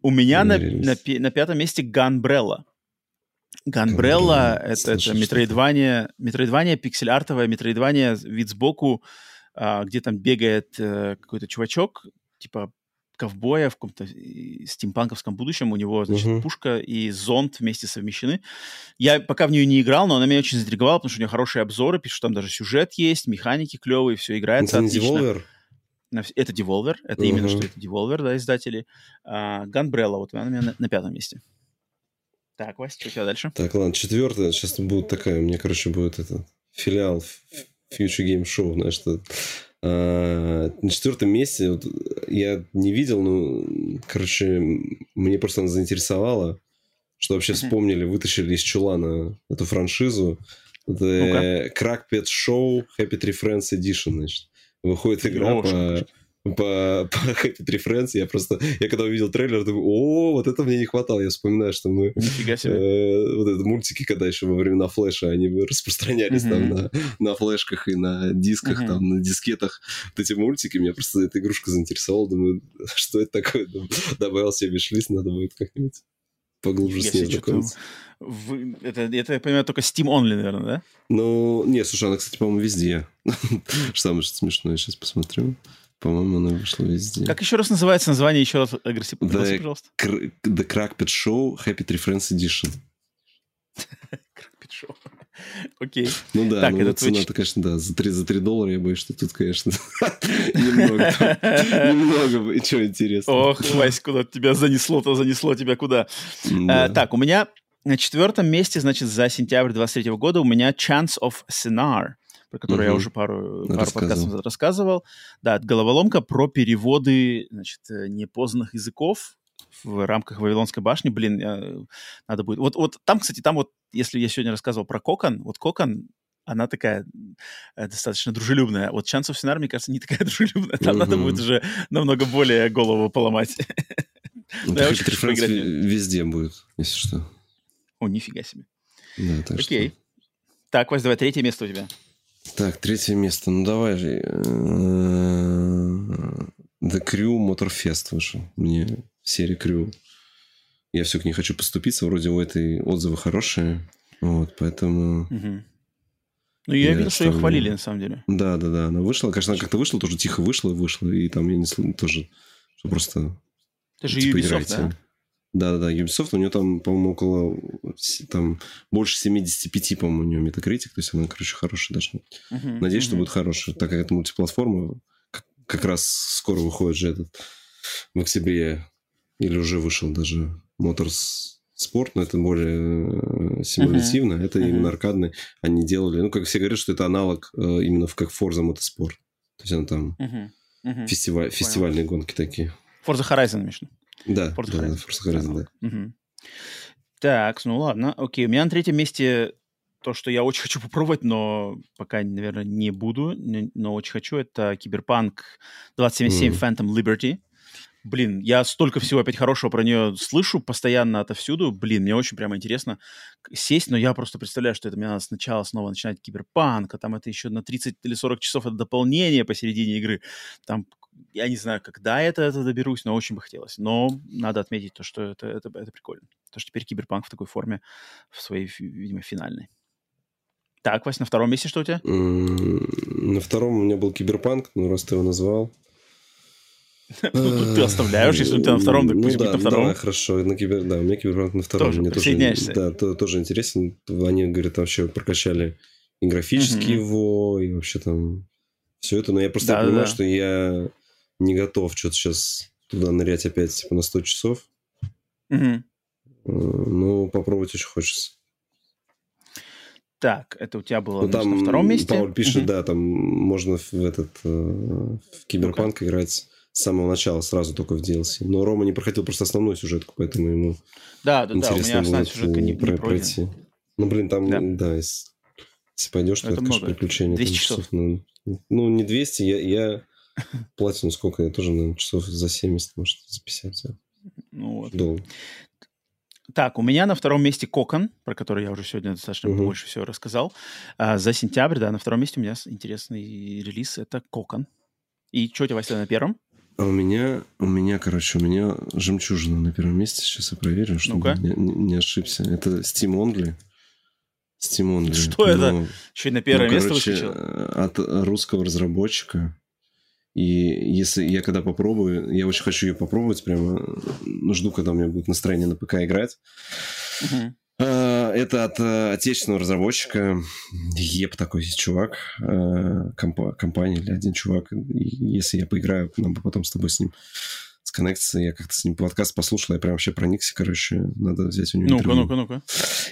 у меня на пятом месте Gunbrella. Ганбрелла — это, это метроидвания, метроидвания пиксель-артовая, метроидвания, вид сбоку, а, где там бегает а, какой-то чувачок, типа ковбоя в каком-то стимпанковском будущем. У него, значит, uh-huh. пушка и зонт вместе совмещены. Я пока в нее не играл, но она меня очень заинтриговала, потому что у нее хорошие обзоры, пишут, там даже сюжет есть, механики клевые, все играется это отлично. Devolver? Это Devolver, это uh-huh. именно что это Devolver, да, издатели. Ганбрелла, uh, вот она у меня на, на пятом месте. Так, Вася, что у тебя дальше? Так, ладно, четвертое. Сейчас будет такая, у меня, короче, будет это филиал Future Game Show, знаешь, что а, на четвертом месте вот, я не видел, но, короче, мне просто она заинтересовала, что вообще вспомнили, вытащили из чулана эту франшизу. Это Crack Pet Show Happy Tree Friends Edition, значит. Выходит игра по по, по Happy Tree Friends. Я просто, я когда увидел трейлер, думаю, о, вот это мне не хватало. Я вспоминаю, что мы... Э, вот это мультики, когда еще во времена флеша, они распространялись mm-hmm. там на, на флешках и на дисках, mm-hmm. там, на дискетах. Вот эти мультики, меня просто эта игрушка заинтересовала. Думаю, что это такое? Добавил себе виш надо будет как-нибудь поглубже с ней знакомиться. В, это, это, я понимаю, только Steam Only, наверное, да? Ну, нет, слушай, она, кстати, по-моему, везде. Что самое смешное, сейчас посмотрю. По-моему, она вышла везде. Как еще раз называется название? Еще раз агрессивно, the, пожалуйста. The Crackpad Show Happy Tree Friends Edition. Crackpad Show. Окей. Ну да, так, ну, вот цена-то, конечно, да, за 3, за 3 доллара я боюсь, что тут, конечно, немного, немного, что интересно. Ох, Вась, куда тебя занесло-то, занесло тебя куда. Э, так, у меня на четвертом месте, значит, за сентябрь 23 года у меня Chance of Scenar, про который угу. я уже пару, пару подкастов рассказывал. Да, головоломка про переводы, значит, э, непознанных языков в рамках Вавилонской башни. Блин, я, надо будет... Вот, вот там, кстати, там вот, если я сегодня рассказывал про Кокон, вот Кокон, она такая э, достаточно дружелюбная. Вот of Scenar, мне кажется, не такая дружелюбная. Там угу. надо будет уже намного более голову поломать. Ну, везде будет, если что. О, нифига себе. Да, так Окей. Что... Так, Вась, давай третье место у тебя. Так, третье место. Ну, давай же. Э, The Crew Motorfest вышел. Мне серия Crew. Я все к ней хочу поступиться. Вроде у этой отзывы хорошие. Вот, поэтому... Угу. Ну, я, я видел, что ее хвалили, на самом деле. Да, да, да. Она вышла. Конечно, она как-то вышла, тоже тихо вышла и вышла. И там я не тоже... Что просто... Это же типа, Ubisoft, да? Да-да-да, Ubisoft, у нее там, по-моему, около там больше 75, по-моему, у нее метакритик, то есть она, короче, хорошая даже. Uh-huh, Надеюсь, uh-huh. что будет хорошая, так как это мультиплатформа, как, как раз скоро выходит же этот в октябре, или уже вышел даже Motors Sport, но это более э, симулятивно, uh-huh. это uh-huh. именно аркадный. Они делали, ну, как все говорят, что это аналог э, именно в как Forza Motorsport. То есть она там uh-huh. Uh-huh. Фестиваль, фестивальные гонки такие. Forza Horizon, Миша. Да, Forza да, Horizon, Forza Horizon да. Угу. Так, ну ладно, окей. У меня на третьем месте то, что я очень хочу попробовать, но пока, наверное, не буду, но очень хочу, это Киберпанк 2077 mm. Phantom Liberty. Блин, я столько всего опять хорошего про нее слышу постоянно отовсюду. Блин, мне очень прямо интересно сесть, но я просто представляю, что это мне надо сначала снова начинать киберпанк, а там это еще на 30 или 40 часов это дополнение посередине игры. Там я не знаю, когда это, это доберусь, но очень бы хотелось. Но надо отметить то, что это, это, это прикольно. То, что теперь Киберпанк в такой форме, в своей, видимо, финальной. Так, Вась, на втором месте что у тебя? На втором у меня был Киберпанк, ну, раз ты его назвал. Ну, ты оставляешь, если у тебя на втором, так пусть будет на втором. Да, хорошо, на кибер, да, у меня Киберпанк на втором. Тоже присоединяешься. Да, тоже интересен. Они, говорят, вообще прокачали и графически его, и вообще там все это. Но я просто понимаю, что я не готов что-то сейчас туда нырять опять типа на 100 часов. Угу. Ну, попробовать очень хочется. Так, это у тебя было ну, там на втором месте? Пауль пишет, угу. да, там можно в этот э, в Киберпанк ну играть с самого начала, сразу только в DLC. Но Рома не проходил просто основную сюжетку, поэтому ему да, да, интересно да, у меня будет сюжетка не, про- не пройти. Ну, блин, там, да, да если, если пойдешь, то это, это конечно, приключение. 200 часов. часов ну, ну, не 200, я, я Платину сколько? Я тоже, наверное, часов за 70, может, за 50. Ну, вот. Долго. Так, у меня на втором месте Кокон, про который я уже сегодня достаточно угу. больше всего рассказал. А, за сентябрь, да, на втором месте у меня интересный релиз. Это Кокон. И что у тебя, Василий, на первом? А у меня, у меня, короче, у меня жемчужина на первом месте. Сейчас я проверю, чтобы ну не, не ошибся. Это Steam Only. Steam Only. Что ну, это? Еще и на первое ну, место короче, выскочил? От русского разработчика. И если я когда попробую, я очень хочу ее попробовать, прямо ну, жду, когда у меня будет настроение на ПК играть. Uh-huh. Это от э, отечественного разработчика. ЕП такой чувак. Э, комп- компания или один чувак. Если я поиграю, нам бы потом с тобой с ним сконнектиться. Я как-то с ним подкаст послушал, я прям вообще проникся, короче. Надо взять у него Ну-ка, ну-ка, ну-ка.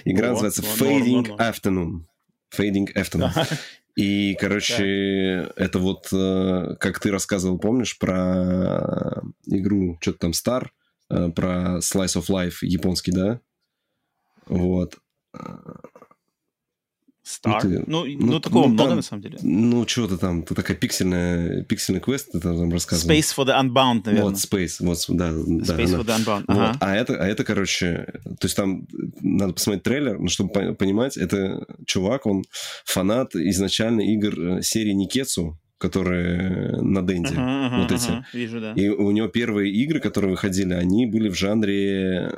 Игра О, называется Fading Afternoon. Fading Afternoon. И, короче, это вот, э, как ты рассказывал, помнишь, про игру, что-то там Star, э, про Slice of Life японский, да? Вот. Star? Ну, ты, ну, ну, ну такого ну, много, там, на самом деле. Ну, что то там, ты такая пиксельная, пиксельный квест, ты там рассказывал. Space for the Unbound, наверное. Вот, Space, вот, да. Space да, for the Unbound, ага. вот. а, это, а это, короче, то есть там надо посмотреть трейлер, но чтобы понимать, это чувак, он фанат изначально игр э, серии Никецу, которые на Денде, ага, ага, вот эти. Ага, вижу, да. И у него первые игры, которые выходили, они были в жанре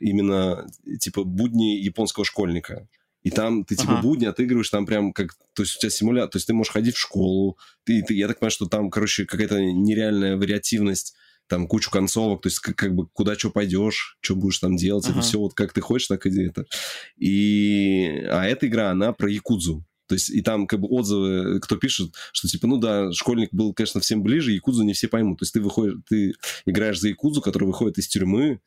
именно типа будни японского школьника. И там ты типа ага. будни отыгрываешь, там прям как... То есть у тебя симулятор, то есть ты можешь ходить в школу. Ты, ты, я так понимаю, что там, короче, какая-то нереальная вариативность там кучу концовок, то есть как, как бы куда что пойдешь, что будешь там делать, ага. это все вот как ты хочешь, так и это. И... А эта игра, она про Якудзу. То есть и там как бы отзывы, кто пишет, что типа, ну да, школьник был, конечно, всем ближе, Якудзу не все поймут. То есть ты выходишь, ты играешь за Якудзу, который выходит из тюрьмы,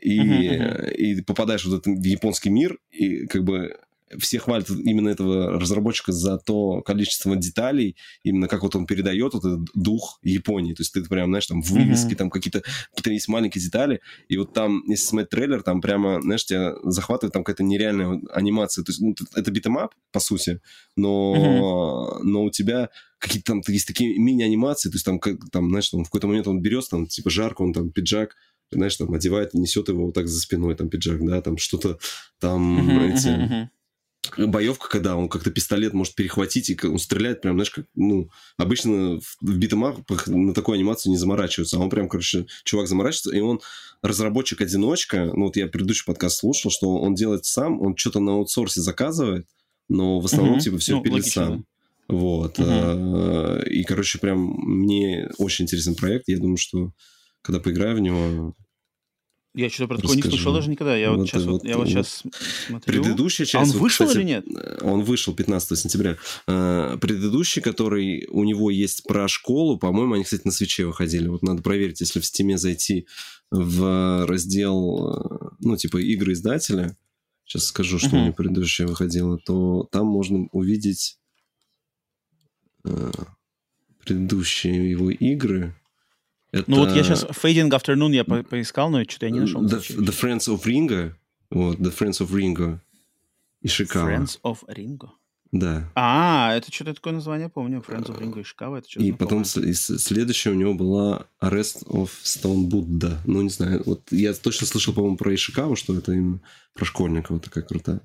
и, uh-huh, и попадаешь в этот в японский мир, и как бы все хвалят именно этого разработчика за то количество деталей, именно как вот он передает вот этот дух Японии. То есть ты прям, знаешь, там вывески, mm-hmm. там какие-то, какие-то есть маленькие детали. И вот там, если смотреть трейлер, там прямо, знаешь, тебя захватывает там какая-то нереальная анимация. То есть ну, это beat 'em up, по сути, но, mm-hmm. но у тебя какие-то там есть такие мини-анимации, то есть там, как, там знаешь, там в какой-то момент он берет, там, типа, жарко, он там пиджак, знаешь, там одевает, несет его вот так за спиной, там, пиджак, да, там что-то, там, эти... Боевка, когда он как-то пистолет может перехватить, и он стреляет прям, знаешь, как, ну, обычно в, в битэмапах на такую анимацию не заморачиваются, а он прям, короче, чувак заморачивается, и он разработчик-одиночка, ну, вот я предыдущий подкаст слушал, что он делает сам, он что-то на аутсорсе заказывает, но в основном, угу. типа, все ну, пилит сам. Вот. Угу. И, короче, прям мне очень интересный проект. Я думаю, что когда поиграю в него, я что-то про такое не слышал даже никогда. Я вот, вот сейчас, вот, я вот сейчас смотрю. Предыдущая часть... А он вышел кстати, или нет? Он вышел 15 сентября. А, предыдущий, который у него есть про школу, по-моему, они, кстати, на свече выходили. Вот надо проверить, если в стиме зайти в раздел, ну, типа, игры издателя, сейчас скажу, что uh-huh. у него предыдущее выходило, то там можно увидеть э, предыдущие его игры. Это... Ну вот я сейчас Fading Afternoon я по поискал, но что-то я не нашел. The, the Friends of Ringo. Вот, The Friends of Ringo. Ишикава. Friends of Ringo? Да. А, это что-то такое название, помню. Friends of Ringo Ишикава. Это и потом следующее у него была Arrest of Stone Buddha. Ну, не знаю. Вот я точно слышал, по-моему, про Ишикаву, что это именно про школьника вот такая крутая.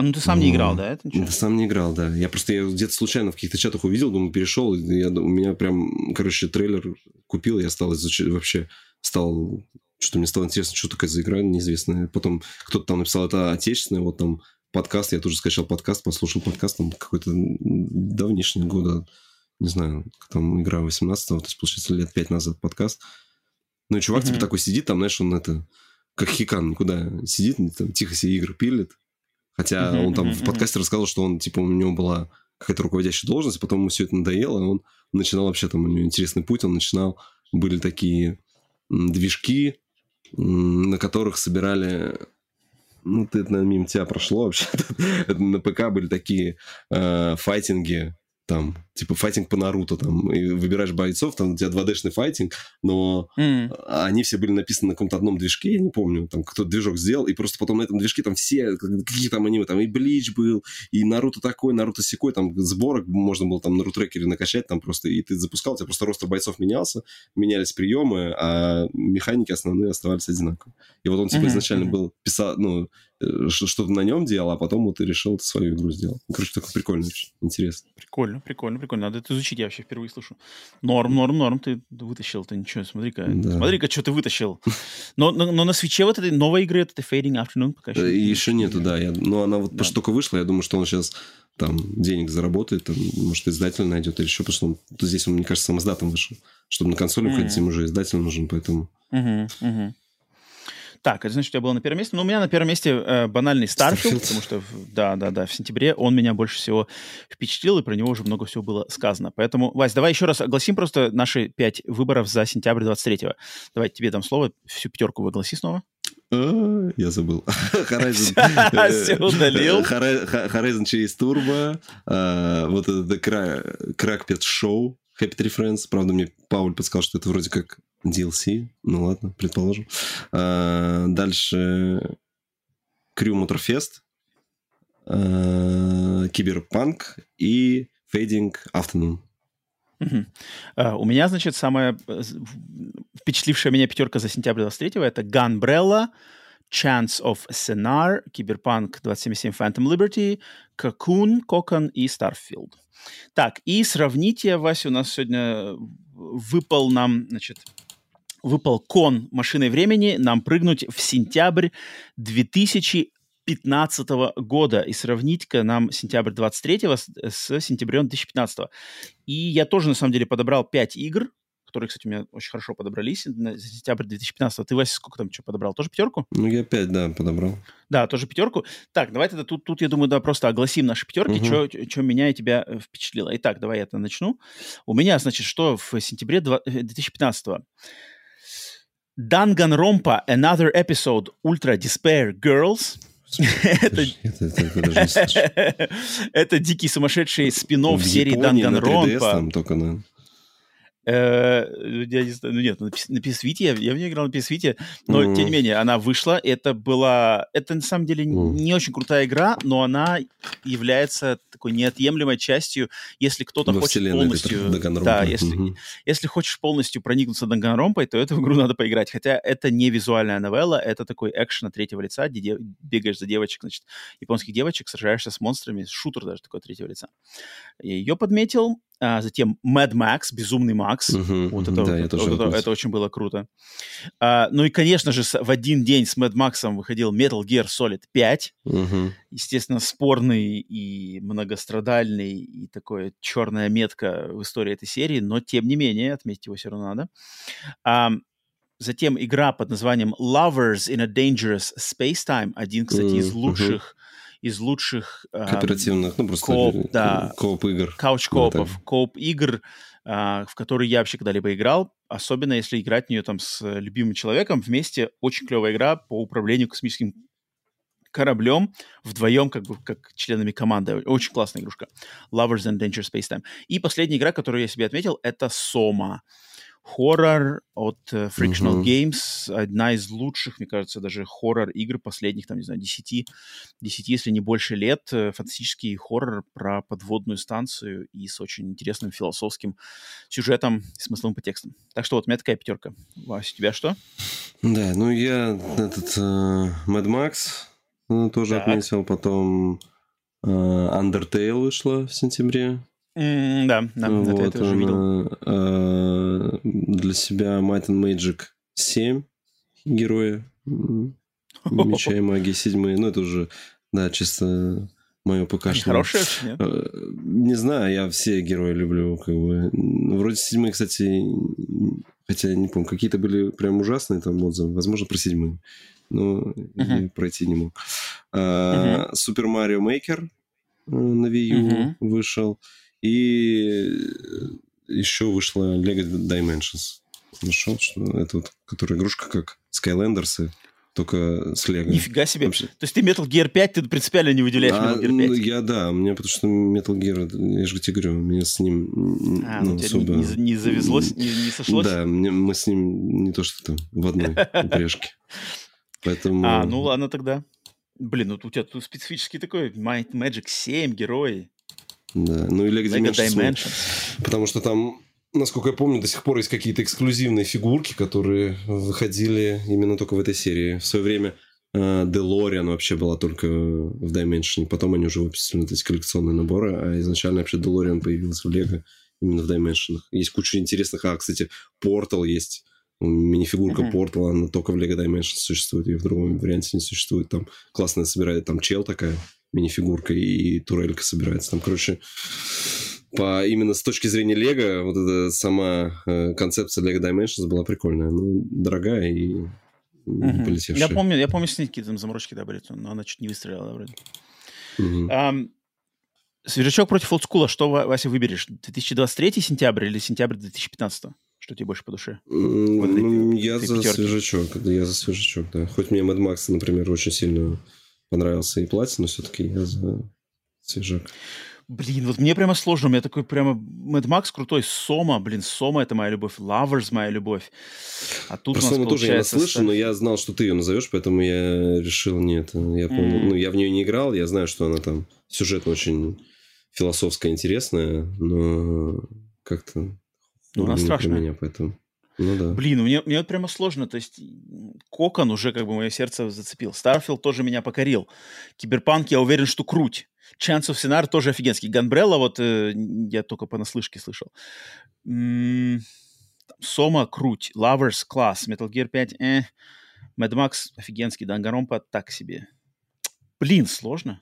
А ну ты сам не играл, да? Это да, сам не играл, да. Я просто я где-то случайно в каких-то чатах увидел, думаю, перешел, я, у меня прям, короче, трейлер купил, я стал изучать, вообще стал, что мне стало интересно, что такое за игра неизвестная. Потом кто-то там написал, это отечественное, вот там подкаст, я тоже скачал подкаст, послушал подкаст, там какой-то давнишний года, не знаю, там игра 18-го, то есть, получается, лет 5 назад подкаст. Ну, и чувак, mm-hmm. типа, такой сидит, там, знаешь, он это, как хикан, никуда сидит, там, тихо себе игры пилит, Хотя uh-huh, он там uh-huh, в подкасте рассказал, что он, типа, у него была какая-то руководящая должность, потом ему все это надоело, и он начинал вообще там, у него интересный путь, он начинал, были такие движки, на которых собирали ну, ты, это, наверное, мимо тебя прошло вообще. на ПК были такие э, файтинги, там, типа, файтинг по Наруто, там, и выбираешь бойцов, там у тебя 2D-шный файтинг, но mm. они все были написаны на каком-то одном движке, я не помню, там, кто движок сделал, и просто потом на этом движке там все, какие там аниме, там и Блич был, и Наруто такой, Наруто секой, там, сборок можно было там на рутрекере накачать, там просто, и ты запускал, у тебя просто рост бойцов менялся, менялись приемы, а механики основные оставались одинаковые. И вот он, типа, mm-hmm. изначально был, писал, ну, Э, что-то на нем делал, а потом вот и решил свою игру сделать. Ну, короче, такой прикольный, очень интересно. Прикольно, прикольно, прикольно. Надо это изучить, я вообще впервые слышу. Норм, норм, норм, ты вытащил, ты ничего, смотри-ка, да. смотри-ка, что ты вытащил. Но, но, но на Switch е вот этой новой игры, это Fading Afternoon пока еще. Еще нету, да. Я, но она вот да. только вышла, я думаю, что он сейчас там денег заработает, там, может, издатель найдет или еще, потому что он, здесь он, мне кажется, самоздатом вышел. Чтобы на консоли mm-hmm. выходить, им уже издатель нужен, поэтому... Mm-hmm. Mm-hmm. Так, это значит, у тебя было на первом месте. Но у меня на первом месте э, банальный Starfield, потому что, да, да, да, в сентябре он меня больше всего впечатлил, и про него уже много всего было сказано. Поэтому, Вась, давай еще раз огласим просто наши пять выборов за сентябрь 23-го. Давай тебе дам слово, всю пятерку выгласи снова. А, я забыл. Horizon. Удалил. Horizon Chase Turbo. А, вот это Crackpad Show. Happy Tree Friends. Правда, мне Пауль подсказал, что это вроде как DLC. Ну ладно, предположим. А, дальше Crew Motorfest. А, Киберпанк и Fading Afternoon. Uh, у меня, значит, самая э, впечатлившая меня пятерка за сентябрь 23-го это Gunbrella, Chance of Scenar, Cyberpunk 2077 Phantom Liberty, Cocoon, Cocoon и Starfield. Так, и сравните, Вася, у нас сегодня выпал нам, значит, выпал кон машины времени нам прыгнуть в сентябрь 2015 года и сравнить-ка нам сентябрь 23 с, с сентябрем 2015. И я тоже, на самом деле, подобрал 5 игр, которые, кстати, у меня очень хорошо подобрались на сентябрь 2015. Ты, Вася, сколько там что подобрал? Тоже пятерку? Ну, я пять, да, подобрал. Да, тоже пятерку. Так, давай тогда тут, тут я думаю, да, просто огласим наши пятерки, угу. что меня и тебя э, впечатлило. Итак, давай я это начну. У меня, значит, что в сентябре 2015 -го? Данганромпа Another Episode Ultra Despair Girls. Это дикий сумасшедший спин серии Данганромпа. только на... Э, я не знаю, ну нет, на PS я, я в нее играл на PS но mm. тем не менее, она вышла, это была, это на самом деле mm. не очень крутая игра, но она является такой неотъемлемой частью, если кто-то хочет полностью... Да, если, mm-hmm. если хочешь полностью проникнуться Данганромпой, то эту игру надо поиграть, хотя это не визуальная новелла, это такой экшен от третьего лица, где де- бегаешь за девочек, значит, японских девочек, сражаешься с монстрами, шутер даже такой третьего лица. Я ее подметил, а, затем Mad Max, Безумный Макс. Uh-huh, вот это, да, вот, вот это, это очень было круто. А, ну и, конечно же, в один день с Mad Max выходил Metal Gear Solid 5. Uh-huh. Естественно, спорный и многострадальный, и такое черная метка в истории этой серии, но, тем не менее, отметить его все равно надо. А, затем игра под названием Lovers in a Dangerous Space Time. Один, кстати, из лучших из лучших... Кооперативных, ну просто co-op, да, co-op-игр. Couch-co-op ов, вот co-op-игр, а, в которые я вообще когда-либо играл, особенно если играть в нее там с любимым человеком вместе. Очень клевая игра по управлению космическим кораблем вдвоем, как бы, как членами команды. Очень классная игрушка. Lovers in a Dangerous Space Time. И последняя игра, которую я себе отметил, это Сома хоррор от uh, Frictional uh-huh. Games, одна из лучших, мне кажется, даже хоррор-игр последних, там, не знаю, 10, 10, если не больше лет. Э, фантастический хоррор про подводную станцию и с очень интересным философским сюжетом и смысловым по текстам. Так что вот у меня такая пятерка. Вася, у тебя что? Да, ну я этот uh, Mad Max тоже так. отметил, потом uh, Undertale вышла в сентябре. Mm, да, да, вот, это я тоже видел. Э, для себя Might and Magic 7 героя. Меча и магии седьмые. Ну, это уже, да, чисто мое пока что. Хорошие, нет? Э, не знаю, я все герои люблю, как бы. Вроде седьмые, кстати, хотя я не помню, какие-то были прям ужасные там отзывы, возможно, про седьмые, но uh-huh. пройти не мог. Супер Марио Мейкер на Wii U uh-huh. вышел. И еще вышла Lego Dimensions. Нашел, что это вот, которая игрушка как Skylanders, только с Лего. Нифига себе. Вообще. То есть ты Metal Gear 5, ты принципиально не выделяешь а, Metal Gear 5? Ну, я, да, мне потому что Metal Gear, я же тебе говорю, мне с ним а, ну, особо... Не, не завезлось, не, не сошлось? Да, мне, мы с ним не то что там в одной упряжке. Поэтому... А, ну ладно тогда. Блин, ну у тебя тут специфический такой Might Magic 7 герои. Да, ну или Dimensions. Dimensions. Потому что там, насколько я помню, до сих пор есть какие-то эксклюзивные фигурки, которые выходили именно только в этой серии. В свое время Делориан uh, вообще была только в Dimension. Потом они уже выпустили вот эти коллекционные наборы, а изначально вообще Делориан появился в Лего именно в Dimension. Есть куча интересных... А, кстати, Portal есть. Мини-фигурка uh-huh. Portal, она только в Lego Dimension существует, и в другом варианте не существует. Там классная собирает, там чел такая минифигурка и турелька собирается. Там, короче, по, именно с точки зрения Лего, вот эта сама э, концепция Lego Dimensions была прикольная. Ну, дорогая и угу. полетевшая. Я помню, я помню, с ней какие-то заморочки, были, но она чуть не выстрелила вроде. Угу. Um, Свежачок против олдскула. Что, Вася, выберешь? 2023 сентябрь или сентябрь 2015? Что тебе больше по душе? Ну, я за пятерки? свежачок. Я за свежачок, да. Хоть мне Mad Max, например, очень сильно понравился и платье, но все-таки я за свежак. Блин, вот мне прямо сложно. У меня такой прямо Mad Max крутой. Сома, блин, Сома — это моя любовь. Lovers — моя любовь. А тут Про Сому тоже я наслышан, но я знал, что ты ее назовешь, поэтому я решил, нет. Я помню, mm. ну, я в нее не играл, я знаю, что она там сюжетно очень философская, интересная, но как-то ну, она страшная. меня, поэтому... Ну да. Блин, мне, мне вот прямо сложно. То есть Cocoon уже как бы мое сердце зацепил. Starfield тоже меня покорил. Киберпанк, я уверен, что круть. Chants of Sennaar тоже офигенский. Gunbrella вот э, я только понаслышке слышал. М-м- SOMA круть, Lovers класс, Metal Gear 5, э, Mad Max офигенский, Danganronpa так себе. Блин, сложно.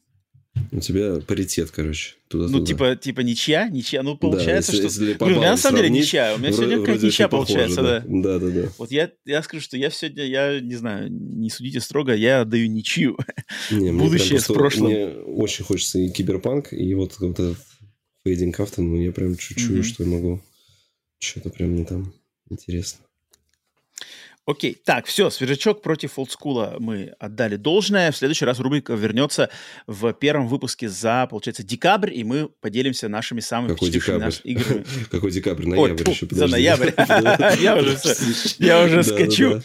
У тебя паритет, короче. Туда ну, типа, типа ничья, ничья. Ну, получается, да, если, что... Если Блин, у меня на самом деле ничья. У меня сегодня какая-то ничья получается, да. Да, да, да. Вот я, я скажу, что я сегодня, я не знаю, не судите строго, я отдаю ничью. Не, Будущее с прошлым. Мне очень хочется и киберпанк, и вот, вот этот фейдинг автор, ну, я прям чуть-чуть, mm-hmm. что я могу. Что-то прям мне там интересно. Окей, так, все, свежачок против олдскула мы отдали должное. В следующий раз рубрика вернется в первом выпуске за, получается, декабрь, и мы поделимся нашими самыми Какой декабрь? Нас играми. Какой декабрь? Ноябрь Ой, еще, За ноябрь. Я уже я уже скачу,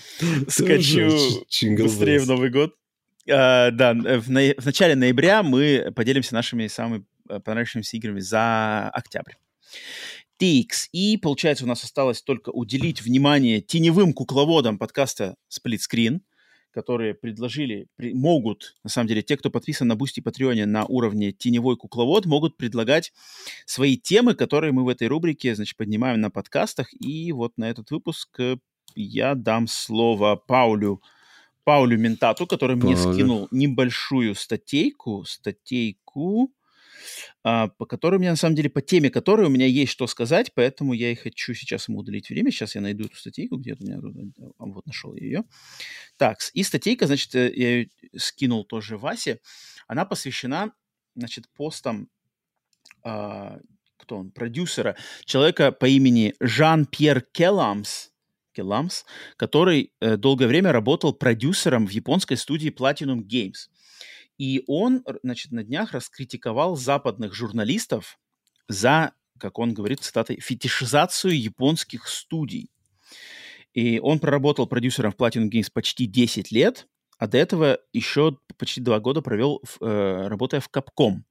скачу быстрее в Новый год. А, да, в начале ноября мы поделимся нашими самыми э, понравившимися играми за октябрь. TX. И, получается, у нас осталось только уделить внимание теневым кукловодам подкаста Screen, которые предложили, при, могут, на самом деле, те, кто подписан на Boosty Patreon е на уровне теневой кукловод, могут предлагать свои темы, которые мы в этой рубрике, значит, поднимаем на подкастах. И вот на этот выпуск э, я дам слово Паулю, Паулю Ментату, который Пауля. мне скинул небольшую статейку, статейку, по которой у меня, на самом деле, по теме которой у меня есть что сказать, поэтому я и хочу сейчас ему уделить время. Сейчас я найду эту статейку, где-то у меня тут, а, вот нашел ее. Так, и статейка, значит, э, я ее скинул тоже Васе. Она посвящена, значит, постам, а, кто он, продюсера, человека по имени Жан-Пьер Келамс, Келамс, который э, долгое время работал продюсером в японской студии Platinum Games. И он, значит, на днях раскритиковал западных журналистов за, как он говорит, цитатой, фетишизацию японских студий. И он проработал продюсером в Platinum Games почти 10 лет, а до этого еще почти два года провел, э, работая в Capcom.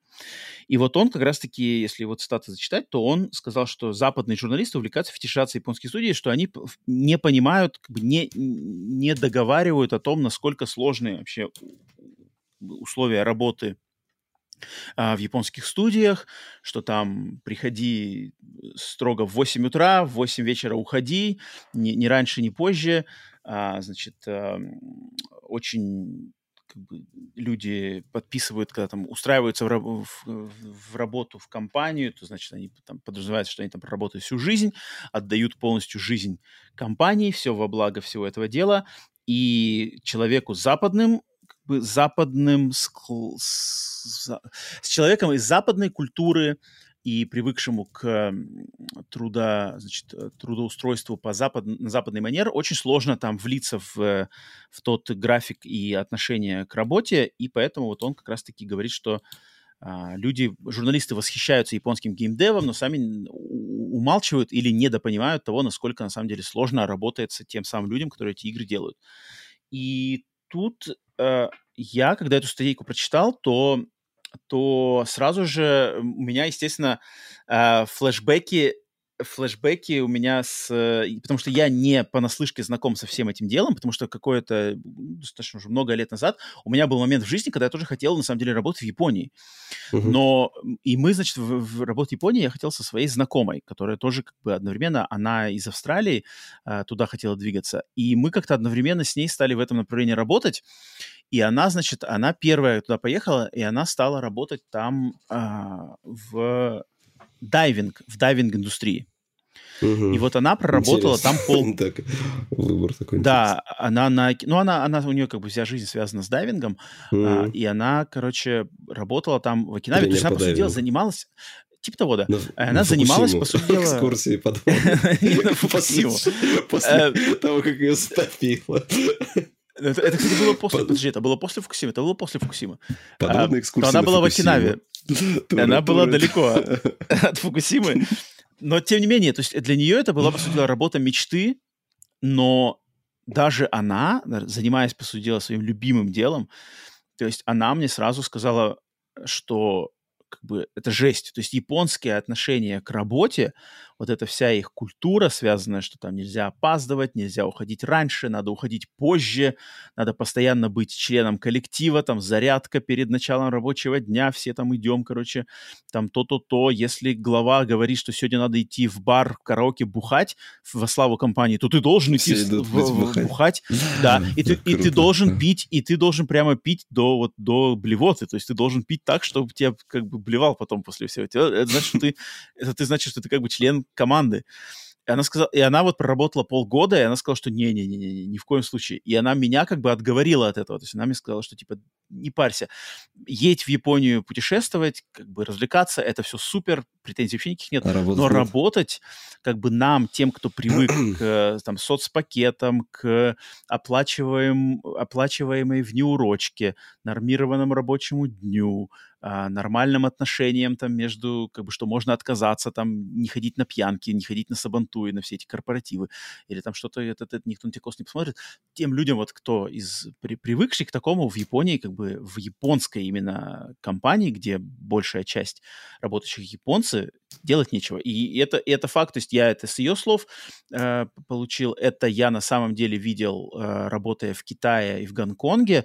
И вот он как раз-таки, если вот цитаты зачитать, то он сказал, что западные журналисты увлекаются фетишацией японских студий, что они не понимают, как бы не, не договаривают о том, насколько сложные вообще условия работы а, в японских студиях, что там приходи строго в 8 утра, в 8 вечера уходи, ни, ни раньше, ни позже. А, значит, а, очень как бы, люди подписывают, когда там устраиваются в, в, в работу в компанию, то значит они там подразумевают, что они там проработают всю жизнь, отдают полностью жизнь компании, все во благо всего этого дела. И человеку западным бы западным, с, с, с человеком из западной культуры и привыкшему к труда, значит, трудоустройству по запад, на западный манер, очень сложно там влиться в, в тот график и отношение к работе, и поэтому вот он как раз-таки говорит, что а, люди, журналисты восхищаются японским геймдевом, но сами умалчивают или недопонимают того, насколько на самом деле сложно работается тем самым людям, которые эти игры делают. И тут я, когда эту статейку прочитал, то, то сразу же у меня, естественно, э, флешбеки флешбеки у меня с... Потому что я не понаслышке знаком со всем этим делом, потому что какое-то, достаточно уже много лет назад, у меня был момент в жизни, когда я тоже хотел, на самом деле, работать в Японии. Uh-huh. Но... И мы, значит, в, в работе в Японии я хотел со своей знакомой, которая тоже как бы одновременно, она из Австралии, э, туда хотела двигаться. И мы как-то одновременно с ней стали в этом направлении работать. И она, значит, она первая туда поехала, и она стала работать там а, в дайвинг, в дайвинг-индустрии. Угу. И вот она проработала Интересно. там пол... так, выбор такой Да, она на... Ну, она, она, у нее как бы вся жизнь связана с дайвингом, угу. а, и она, короче, работала там в Окинаве. То есть она, по сути дела, занималась... Типа того, да. На, она на занималась, по сути дела... Экскурсии по После того, как ее стопило. Это, это, кстати, было после... Подожди, это было после Фукусимы? Это было после Фукусимы. Подобная экскурсия Она была в Окинаве. Она была далеко от Фукусимы. Но, тем не менее, то есть для нее это была, по сути дела, работа мечты, но даже она, занимаясь, по сути дела, своим любимым делом, то есть она мне сразу сказала, что как бы это жесть. То есть японское отношение к работе, вот эта вся их культура, связанная, что там нельзя опаздывать, нельзя уходить раньше, надо уходить позже, надо постоянно быть членом коллектива, там зарядка перед началом рабочего дня, все там идем, короче, там то-то-то. Если глава говорит, что сегодня надо идти в бар, в караоке бухать во славу компании, то ты должен идти в, в, бухать. бухать, да, и ты, и ты должен пить, и ты должен прямо пить до вот до блевоты, то есть ты должен пить так, чтобы тебя как бы блевал потом после всего. Это значит, что ты, это ты значит, что ты как бы член команды. И она сказала, и она вот проработала полгода, и она сказала, что не-не-не, ни в коем случае. И она меня как бы отговорила от этого. То есть она мне сказала, что типа не парься, едь в Японию путешествовать, как бы развлекаться, это все супер, претензий вообще никаких нет. А работать Но нет. работать как бы нам, тем, кто привык к там соцпакетам, к оплачиваем, оплачиваемой внеурочке, нормированному рабочему дню, нормальным отношениям там между, как бы, что можно отказаться, там, не ходить на пьянки, не ходить на сабантуи, на все эти корпоративы, или там что-то, это, это, никто на тебя не посмотрит. Тем людям, вот, кто из при, привыкших к такому в Японии, как бы в японской именно компании, где большая часть работающих японцы, делать нечего. И это, и это факт, то есть я это с ее слов э, получил, это я на самом деле видел, э, работая в Китае и в Гонконге,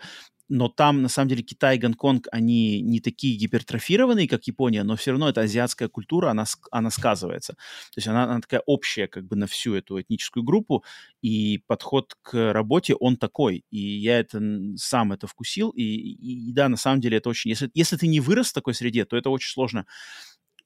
но там, на самом деле, Китай и Гонконг, они не такие гипертрофированные, как Япония, но все равно эта азиатская культура, она, она сказывается. То есть она, она такая общая как бы на всю эту этническую группу, и подход к работе, он такой. И я это сам это вкусил, и, и, и да, на самом деле это очень... Если, если ты не вырос в такой среде, то это очень сложно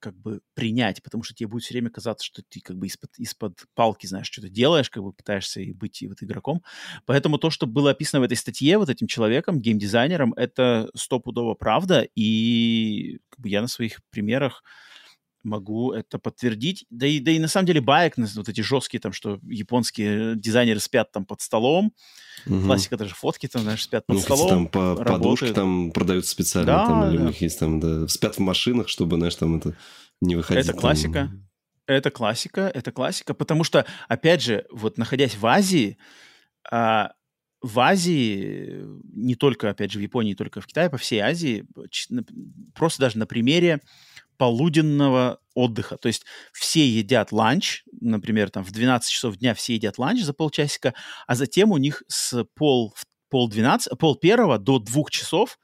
как бы принять, потому что тебе будет все время казаться, что ты как бы из-под, из-под палки, знаешь, что-то делаешь, как бы пытаешься быть вот игроком. Поэтому то, что было описано в этой статье вот этим человеком, геймдизайнером, это стопудово правда, и как бы я на своих примерах могу это подтвердить. Да и, да и на самом деле баек, вот эти жесткие там, что японские дизайнеры спят там под столом, угу. классика даже фотки там, знаешь, спят под ну, столом. Там по подушке там продают специально, да, там, или да. у них есть там, да, спят в машинах, чтобы, знаешь, там это не выходить. Это классика. Там... Это классика, это классика, потому что, опять же, вот находясь в Азии, а, в Азии, не только, опять же, в Японии, не только в Китае, по всей Азии, просто даже на примере полуденного отдыха. То есть все едят ланч, например, там в 12 часов дня все едят ланч за полчасика, а затем у них с пол, пол, 12, пол первого до двух часов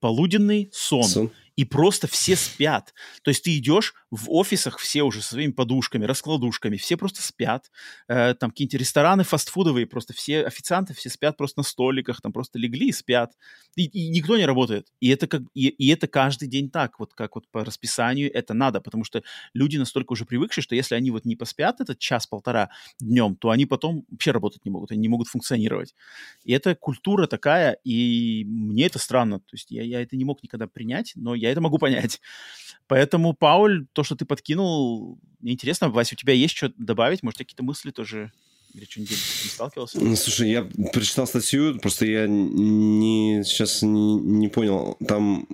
полуденный сон. сон и просто все спят. То есть ты идешь в офисах, все уже со своими подушками, раскладушками, все просто спят. Э, там какие-нибудь рестораны фастфудовые, просто все официанты все спят просто на столиках, там просто легли и спят. И, и никто не работает. И это, как, и, и это каждый день так, вот как вот по расписанию это надо, потому что люди настолько уже привыкшие, что если они вот не поспят этот час-полтора днем, то они потом вообще работать не могут, они не могут функционировать. И это культура такая, и мне это странно. То есть я, я это не мог никогда принять, но я это могу понять. Поэтому, Пауль, то, что ты подкинул, интересно. Вася, у тебя есть что добавить? Может, какие-то мысли тоже или что-нибудь не сталкивался? Ну, слушай, я прочитал статью, просто я не, сейчас не, не понял. Там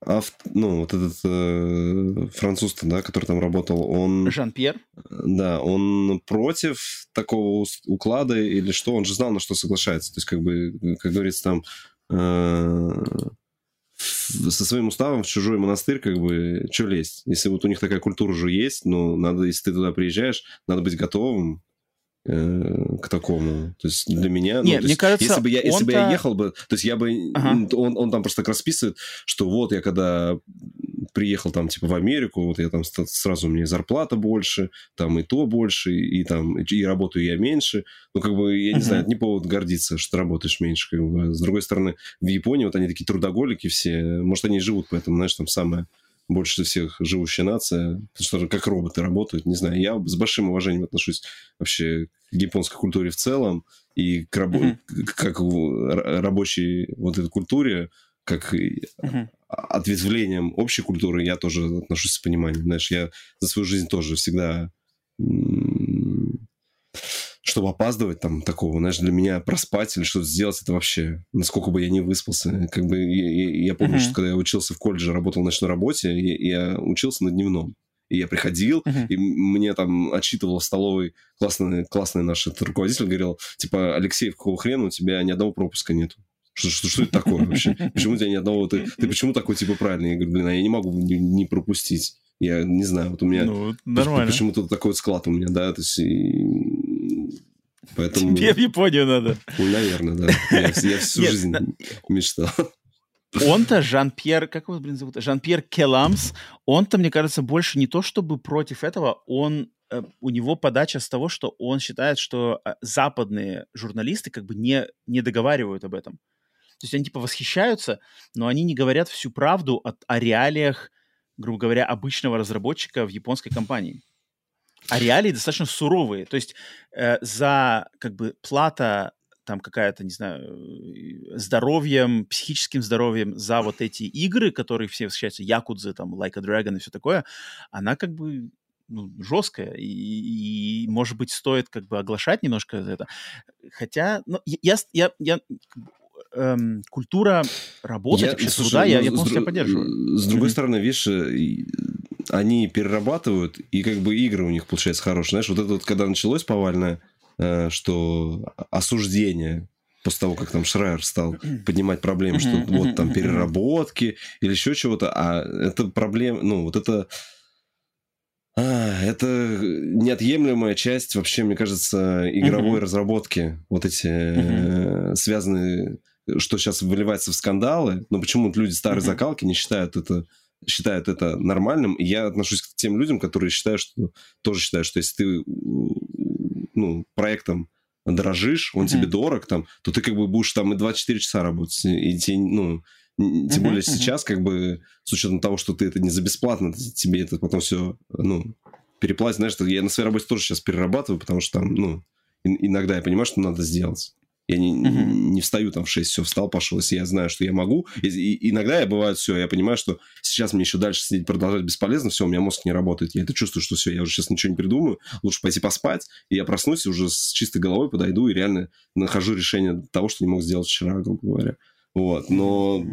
авт, ну, вот этот э, француз, да, который там работал, он... Жан-Пьер? Да, он против такого уклада или что? Он же знал, на что соглашается. То есть, как бы, как говорится, там... Э, со своим уставом в чужой монастырь, как бы, что лезть? Если вот у них такая культура уже есть, ну, надо, если ты туда приезжаешь, надо быть готовым к такому. То есть для меня... Нет, ну, мне кажется, если бы я, если бы я ехал бы... То есть я бы... Ага. Он, он там просто так расписывает, что вот я когда приехал там типа в Америку, вот я там сразу мне зарплата больше, там и то больше, и там и работаю я меньше. Ну, как бы, я не uh-huh. знаю, это не повод гордиться, что ты работаешь меньше. Как бы. С другой стороны, в Японии вот они такие трудоголики все, может, они живут, поэтому, знаешь, там самое больше всех живущая нация, потому что как роботы работают, не знаю. Я с большим уважением отношусь вообще к японской культуре в целом и к, рабо- mm-hmm. как рабочей вот этой культуре, как mm-hmm. ответвлением общей культуры я тоже отношусь с пониманием. Знаешь, я за свою жизнь тоже всегда чтобы опаздывать там такого, знаешь, для меня проспать или что-то сделать, это вообще, насколько бы я не выспался. Как бы я, я помню, uh-huh. что когда я учился в колледже, работал в ночной работе, я, я учился на дневном. И я приходил, uh-huh. и мне там отчитывал в столовой классный, классный наш руководитель, говорил, типа, Алексей, какого хрена у тебя ни одного пропуска нету? Что, что, что это такое вообще? Почему у тебя ни одного... Ты, ты почему такой, типа, правильный? Я говорю, блин, а я не могу не, не пропустить. Я не знаю, вот у меня... Ну, нормально. Почему-то такой вот склад у меня, да, то есть... И... Поэтому... Тебе в Японию надо. Ну, наверное, да. Я, я всю Нет, жизнь мечтал. Он-то, Жан-Пьер, как его, блин, зовут? Жан-Пьер Келамс, он-то, мне кажется, больше не то, чтобы против этого, он э, у него подача с того, что он считает, что э, западные журналисты как бы не, не договаривают об этом. То есть они типа восхищаются, но они не говорят всю правду о, о реалиях, грубо говоря, обычного разработчика в японской компании. А реалии достаточно суровые. То есть э, за как бы плата там какая-то, не знаю, здоровьем, психическим здоровьем за вот эти игры, которые все восхищаются, Якудзы, там, Like a Dragon и все такое, она как бы ну, жесткая, и, и, может быть, стоит как бы оглашать немножко это. Хотя, ну, я, я, я эм, культура работать, я, вообще слушай, труда, ну, я, я полностью дру... поддерживаю. С другой mm-hmm. стороны, видишь, э, они перерабатывают, и как бы игры у них получается хорошие. Знаешь, вот это вот, когда началось повальное, э, что осуждение после того, как там Шрайер стал поднимать проблемы, что вот там переработки или еще чего-то, а это проблема, ну, вот это... А, это неотъемлемая часть вообще, мне кажется, игровой разработки. Вот эти э, связанные что сейчас выливается в скандалы, но почему-то люди старой mm-hmm. закалки не считают это считают это нормальным, и я отношусь к тем людям, которые считают, что тоже считают, что если ты ну, проектом дорожишь, он mm-hmm. тебе дорог, там, то ты как бы будешь там и 24 часа работать, и тебе, ну, тем uh-huh, более uh-huh. сейчас, как бы, с учетом того, что ты это не за бесплатно, тебе это потом все, ну, переплатить. Знаешь, я на своей работе тоже сейчас перерабатываю, потому что там, ну, иногда я понимаю, что надо сделать. Я не, uh-huh. не встаю там в 6, все, встал, пошел, если я знаю, что я могу. И, и иногда я бывает все, я понимаю, что сейчас мне еще дальше сидеть продолжать бесполезно, все, у меня мозг не работает. Я это чувствую, что все, я уже сейчас ничего не придумаю, лучше пойти поспать, и я проснусь и уже с чистой головой подойду и реально нахожу решение того, что не мог сделать вчера, грубо говоря. Вот, но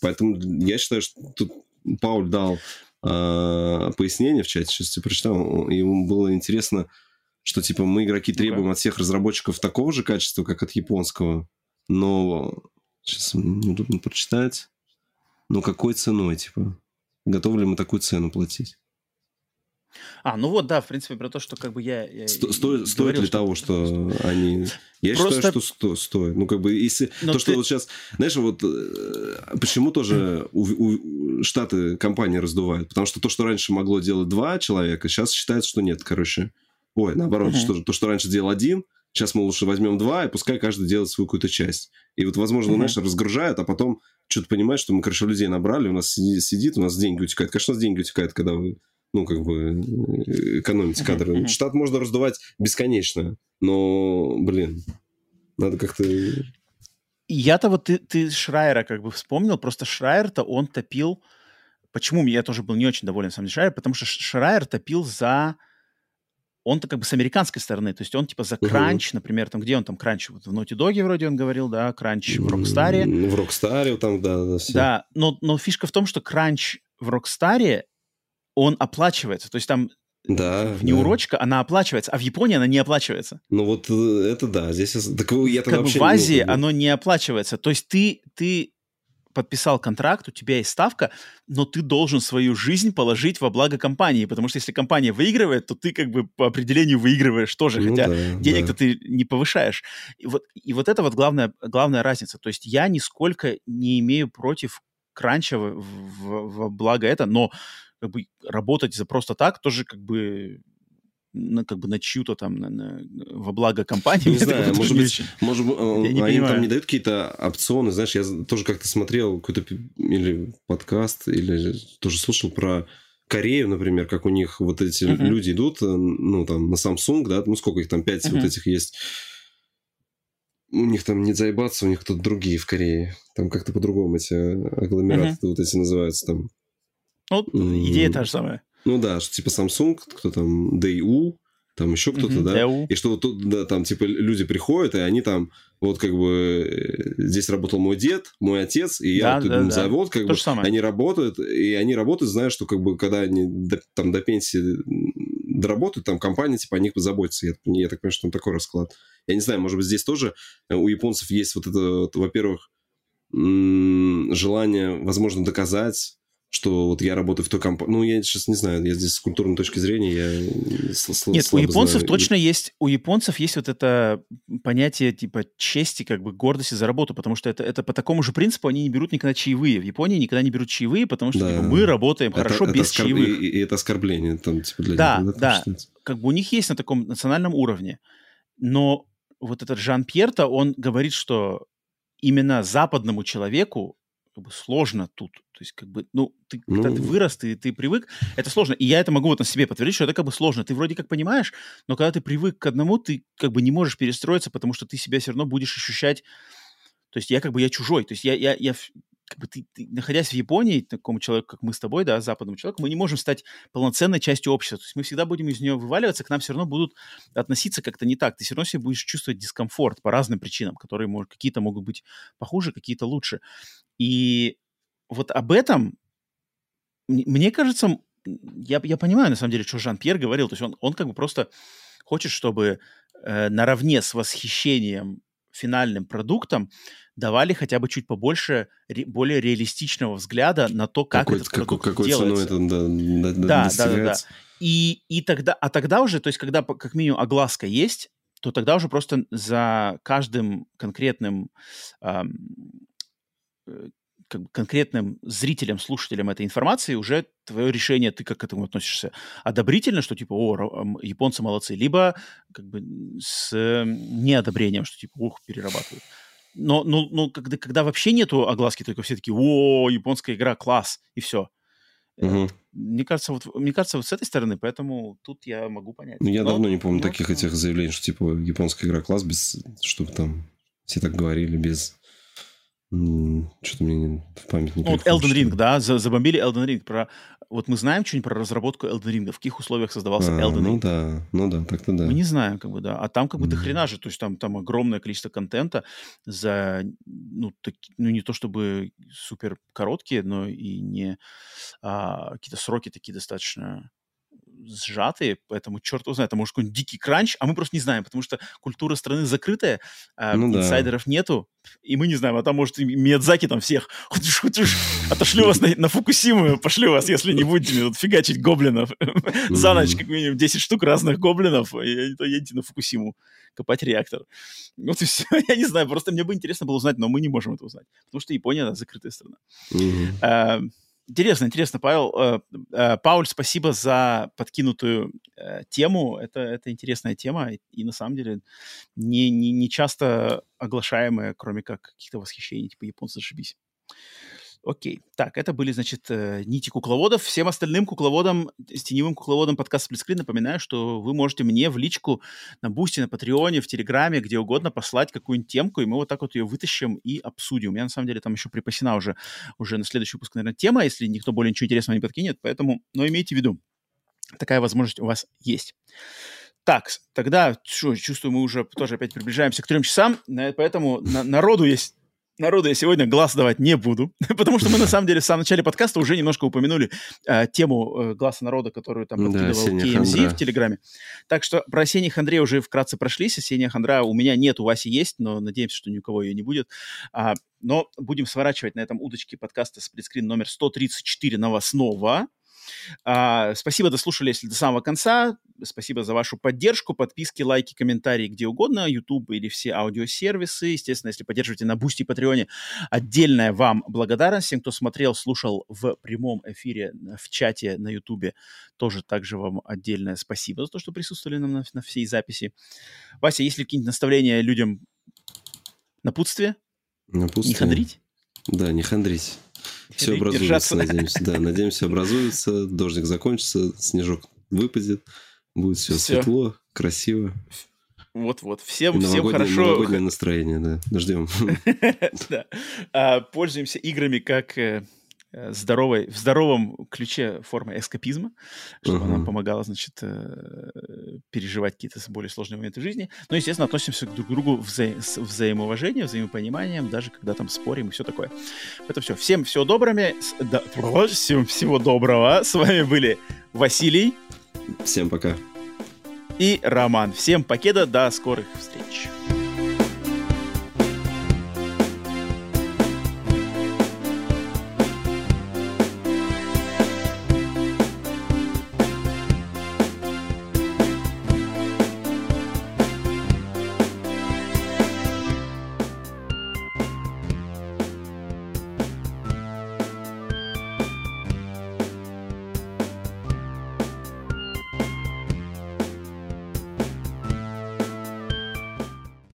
поэтому я считаю, что тут Пауль дал э, пояснение в чате, сейчас я прочитал, ему было интересно, что типа мы, игроки, требуем от всех разработчиков такого же качества, как от японского, но сейчас неудобно прочитать. Но какой ценой, типа? Готовы ли мы такую цену платить? А, ну вот, да, в принципе, про то, что как бы я... я Сто, стоит, стоит ли что... того, что они... Я Просто... считаю, что сто, стоит. Ну, как бы, если... Но то, ты... что вот сейчас... Знаешь, вот э, почему тоже у, у Штаты компании раздувают? Потому что то, что раньше могло делать два человека, сейчас считается, что нет, короче. Ой, наоборот, uh-huh. что, то, что раньше делал один, сейчас мы лучше возьмем два, и пускай каждый делает свою какую-то часть. И вот, возможно, uh-huh. знаешь, разгружает, а потом что-то понимает, что мы, короче, людей набрали, у нас сидит, сидит, у нас деньги утекают. Конечно, у нас деньги утекают, когда вы, ну, как бы, экономите кадры. Uh-huh. Штат можно раздувать бесконечно, но, блин, надо как-то... Я-то вот ты, ты Шрайера как бы вспомнил, просто Шрайер-то он топил... Почему я тоже был не очень доволен сам Шрайер? Потому что Шрайер топил за он-то как бы с американской стороны, то есть он типа за кранч, uh-huh. например, там где он там кранч, вот в Naughty Dog вроде он говорил, да, кранч в Рокстаре. В Рокстаре там, да, да, все. Да, но, но фишка в том, что кранч в Рокстаре, он оплачивается, то есть там да, в неурочка, да. она оплачивается, а в Японии она не оплачивается. Ну вот э, это да, здесь так я как бы в Азии не оно не оплачивается, то есть ты ты подписал контракт, у тебя есть ставка, но ты должен свою жизнь положить во благо компании, потому что если компания выигрывает, то ты как бы по определению выигрываешь тоже, ну, хотя да, денег-то да. ты не повышаешь. И вот, и вот это вот главная, главная разница. То есть я нисколько не имею против кранча в, в, в благо это, но как бы работать за просто так тоже как бы на, как бы на чью-то там, на, на, во благо компании. Не знаю, может быть, может, быть они понимаю. там не дают какие-то опционы, знаешь, я тоже как-то смотрел какой-то или подкаст, или тоже слушал про Корею, например, как у них вот эти uh-huh. люди идут, э, ну, там, на Samsung, да, ну, сколько их там, пять uh-huh. вот этих есть. У них там не заебаться, у них кто-то другие в Корее. Там как-то по-другому эти агломераты uh-huh. вот эти называются там. Ну, идея та же самая. Ну да, что типа Samsung, кто там, DU, там еще кто-то, mm-hmm, да, DU. и что вот тут, да, там, типа, люди приходят, и они там, вот как бы, э, здесь работал мой дед, мой отец, и я да, тут да, завод, как То бы, самое. они работают, и они работают, зная, что, как бы, когда они до, там до пенсии доработают, там компания, типа, о них позаботится. Я, я так понимаю, что там такой расклад. Я не знаю, может быть, здесь тоже у японцев есть вот это, вот, во-первых, желание, возможно, доказать что вот я работаю в той компании. Ну, я сейчас не знаю, я здесь с культурной точки зрения, я сл- Нет, у японцев знаю. точно есть, у японцев есть вот это понятие типа чести, как бы гордости за работу, потому что это, это по такому же принципу они не берут никогда чаевые. В Японии никогда не берут чаевые, потому что да. типа, мы работаем это, хорошо это без оскорб... чаевых. И, и это оскорбление там, типа, для да, них. Да, да. Как бы у них есть на таком национальном уровне. Но вот этот Жан-Пьер-то, он говорит, что именно западному человеку как бы сложно тут. То есть, как бы, ну, ты, ну... когда ты вырос, ты, ты привык, это сложно. И я это могу вот на себе подтвердить, что это как бы сложно. Ты вроде как понимаешь, но когда ты привык к одному, ты как бы не можешь перестроиться, потому что ты себя все равно будешь ощущать то есть я как бы я чужой. То есть я, я, я как бы ты, ты, находясь в Японии, такому человеку, как мы с тобой, да, западному человеку, мы не можем стать полноценной частью общества. То есть мы всегда будем из нее вываливаться, к нам все равно будут относиться как-то не так. Ты все равно себе будешь чувствовать дискомфорт по разным причинам, которые может, какие-то могут быть похуже, какие-то лучше. И вот об этом, мне кажется, я, я понимаю, на самом деле, что Жан-Пьер говорил. То есть он, он как бы просто хочет, чтобы э, наравне с восхищением финальным продуктом давали хотя бы чуть побольше ре, более реалистичного взгляда на то, как какой, этот продукт какой, какой делается. это да, да, да, да, да. И, и тогда, а тогда уже, то есть когда как минимум огласка есть, то тогда уже просто за каждым конкретным эм, как бы конкретным зрителям, слушателям этой информации уже твое решение, ты как к этому относишься, одобрительно, что типа, о, японцы молодцы, либо как бы с неодобрением, что типа, ух, перерабатывают. Но, но, но когда, когда вообще нету огласки, только все таки о, японская игра, класс, и все. Угу. Мне кажется, вот мне кажется, вот с этой стороны, поэтому тут я могу понять. Ну, я но, давно не помню но, таких но... этих заявлений, что типа японская игра класс, без, чтобы там все так говорили, без что-то мне в память не ну, Вот Elden Ring, да, забомбили Elden Ring. Про... Вот мы знаем что-нибудь про разработку Elden Ring, в каких условиях создавался а, Elden ну Ring. Ну да, ну да, так-то да. Мы не знаем, как бы, да. А там как бы mm. до хрена же, то есть там, там огромное количество контента за, ну, так, ну, не то чтобы супер короткие, но и не а, какие-то сроки такие достаточно сжатые, поэтому черт его знает, это может какой-нибудь дикий кранч, а мы просто не знаем, потому что культура страны закрытая, а ну, инсайдеров да. нету, и мы не знаем, а там, может, Миядзаки там всех хутюш, хутюш, отошлю вас на, на Фукусиму, пошлю вас, если не будете тут фигачить гоблинов. За ночь как минимум 10 штук разных гоблинов, и едете на Фукусиму копать реактор. Вот и все. Я не знаю, просто мне бы интересно было узнать, но мы не можем это узнать, потому что Япония, она закрытая страна. Интересно, интересно, Павел. Э, э, Пауль, спасибо за подкинутую э, тему. Это, это интересная тема и, и на самом деле не, не, не часто оглашаемая, кроме как каких-то восхищений, типа японцы зашибись. Окей. Так, это были, значит, э, нити кукловодов. Всем остальным кукловодам, с теневым кукловодом подкаст Сплитскрин напоминаю, что вы можете мне в личку на Boosty, на Patreon е, в Телеграме, где угодно послать какую-нибудь темку, и мы вот так вот ее вытащим и обсудим. У меня, на самом деле, там еще припасена уже, уже на следующий выпуск, наверное, тема, если никто более ничего интересного не подкинет, поэтому, но имейте в виду, такая возможность у вас есть. Так, тогда, что, чувствую, мы уже тоже опять приближаемся к трем часам, поэтому на, народу есть народу я сегодня глас давать не буду, потому что мы на самом деле в самом начале подкаста уже немножко упомянули э, тему э, гласа народа, которую там подкидывал да, KMZ в Телеграме. Так что про осеннюю хандру уже вкратце прошлись. Осенней хандры у меня нет, у Васи есть, но надеемся, что ни у кого ее не будет. А, но будем сворачивать на этом удочки подкаста Split Screen номер 134 новостного. А, спасибо, дослушали, если до самого конца. Спасибо за вашу поддержку, подписки, лайки, комментарии где угодно, YouTube или все аудиосервисы. Естественно, если поддерживаете на Boosty и Patreon е, отдельная вам благодарность. Всем, кто смотрел, слушал в прямом эфире в чате на YouTube, тоже также вам отдельное спасибо за то, что присутствовали нам на, на всей записи. Вася, есть ли какие-нибудь наставления людям? Напутствие? Напутствие. Не хандрить? Да, не хандрить. Все образуется, держаться. надеемся. Да, надеемся, образуется, дождик закончится, снежок выпадет, будет все, все. светло, красиво. Вот-вот. Всем, всем хорошо. Новогоднее настроение, да. Ждем. А, пользуемся играми как Э, здоровой, в здоровом ключе формы эскапизма, чтобы uh-huh. нам помогала, значит, э, переживать какие-то более сложные моменты жизни. Но, естественно, относимся друг к другу вза- с взаимоуважением, взаимопониманием, даже когда там спорим и все такое. Это все. Всем всего доброго. Да, всем всего доброго. С вами были Василий. Всем пока. И Роман. Всем покеда. До скорых встреч.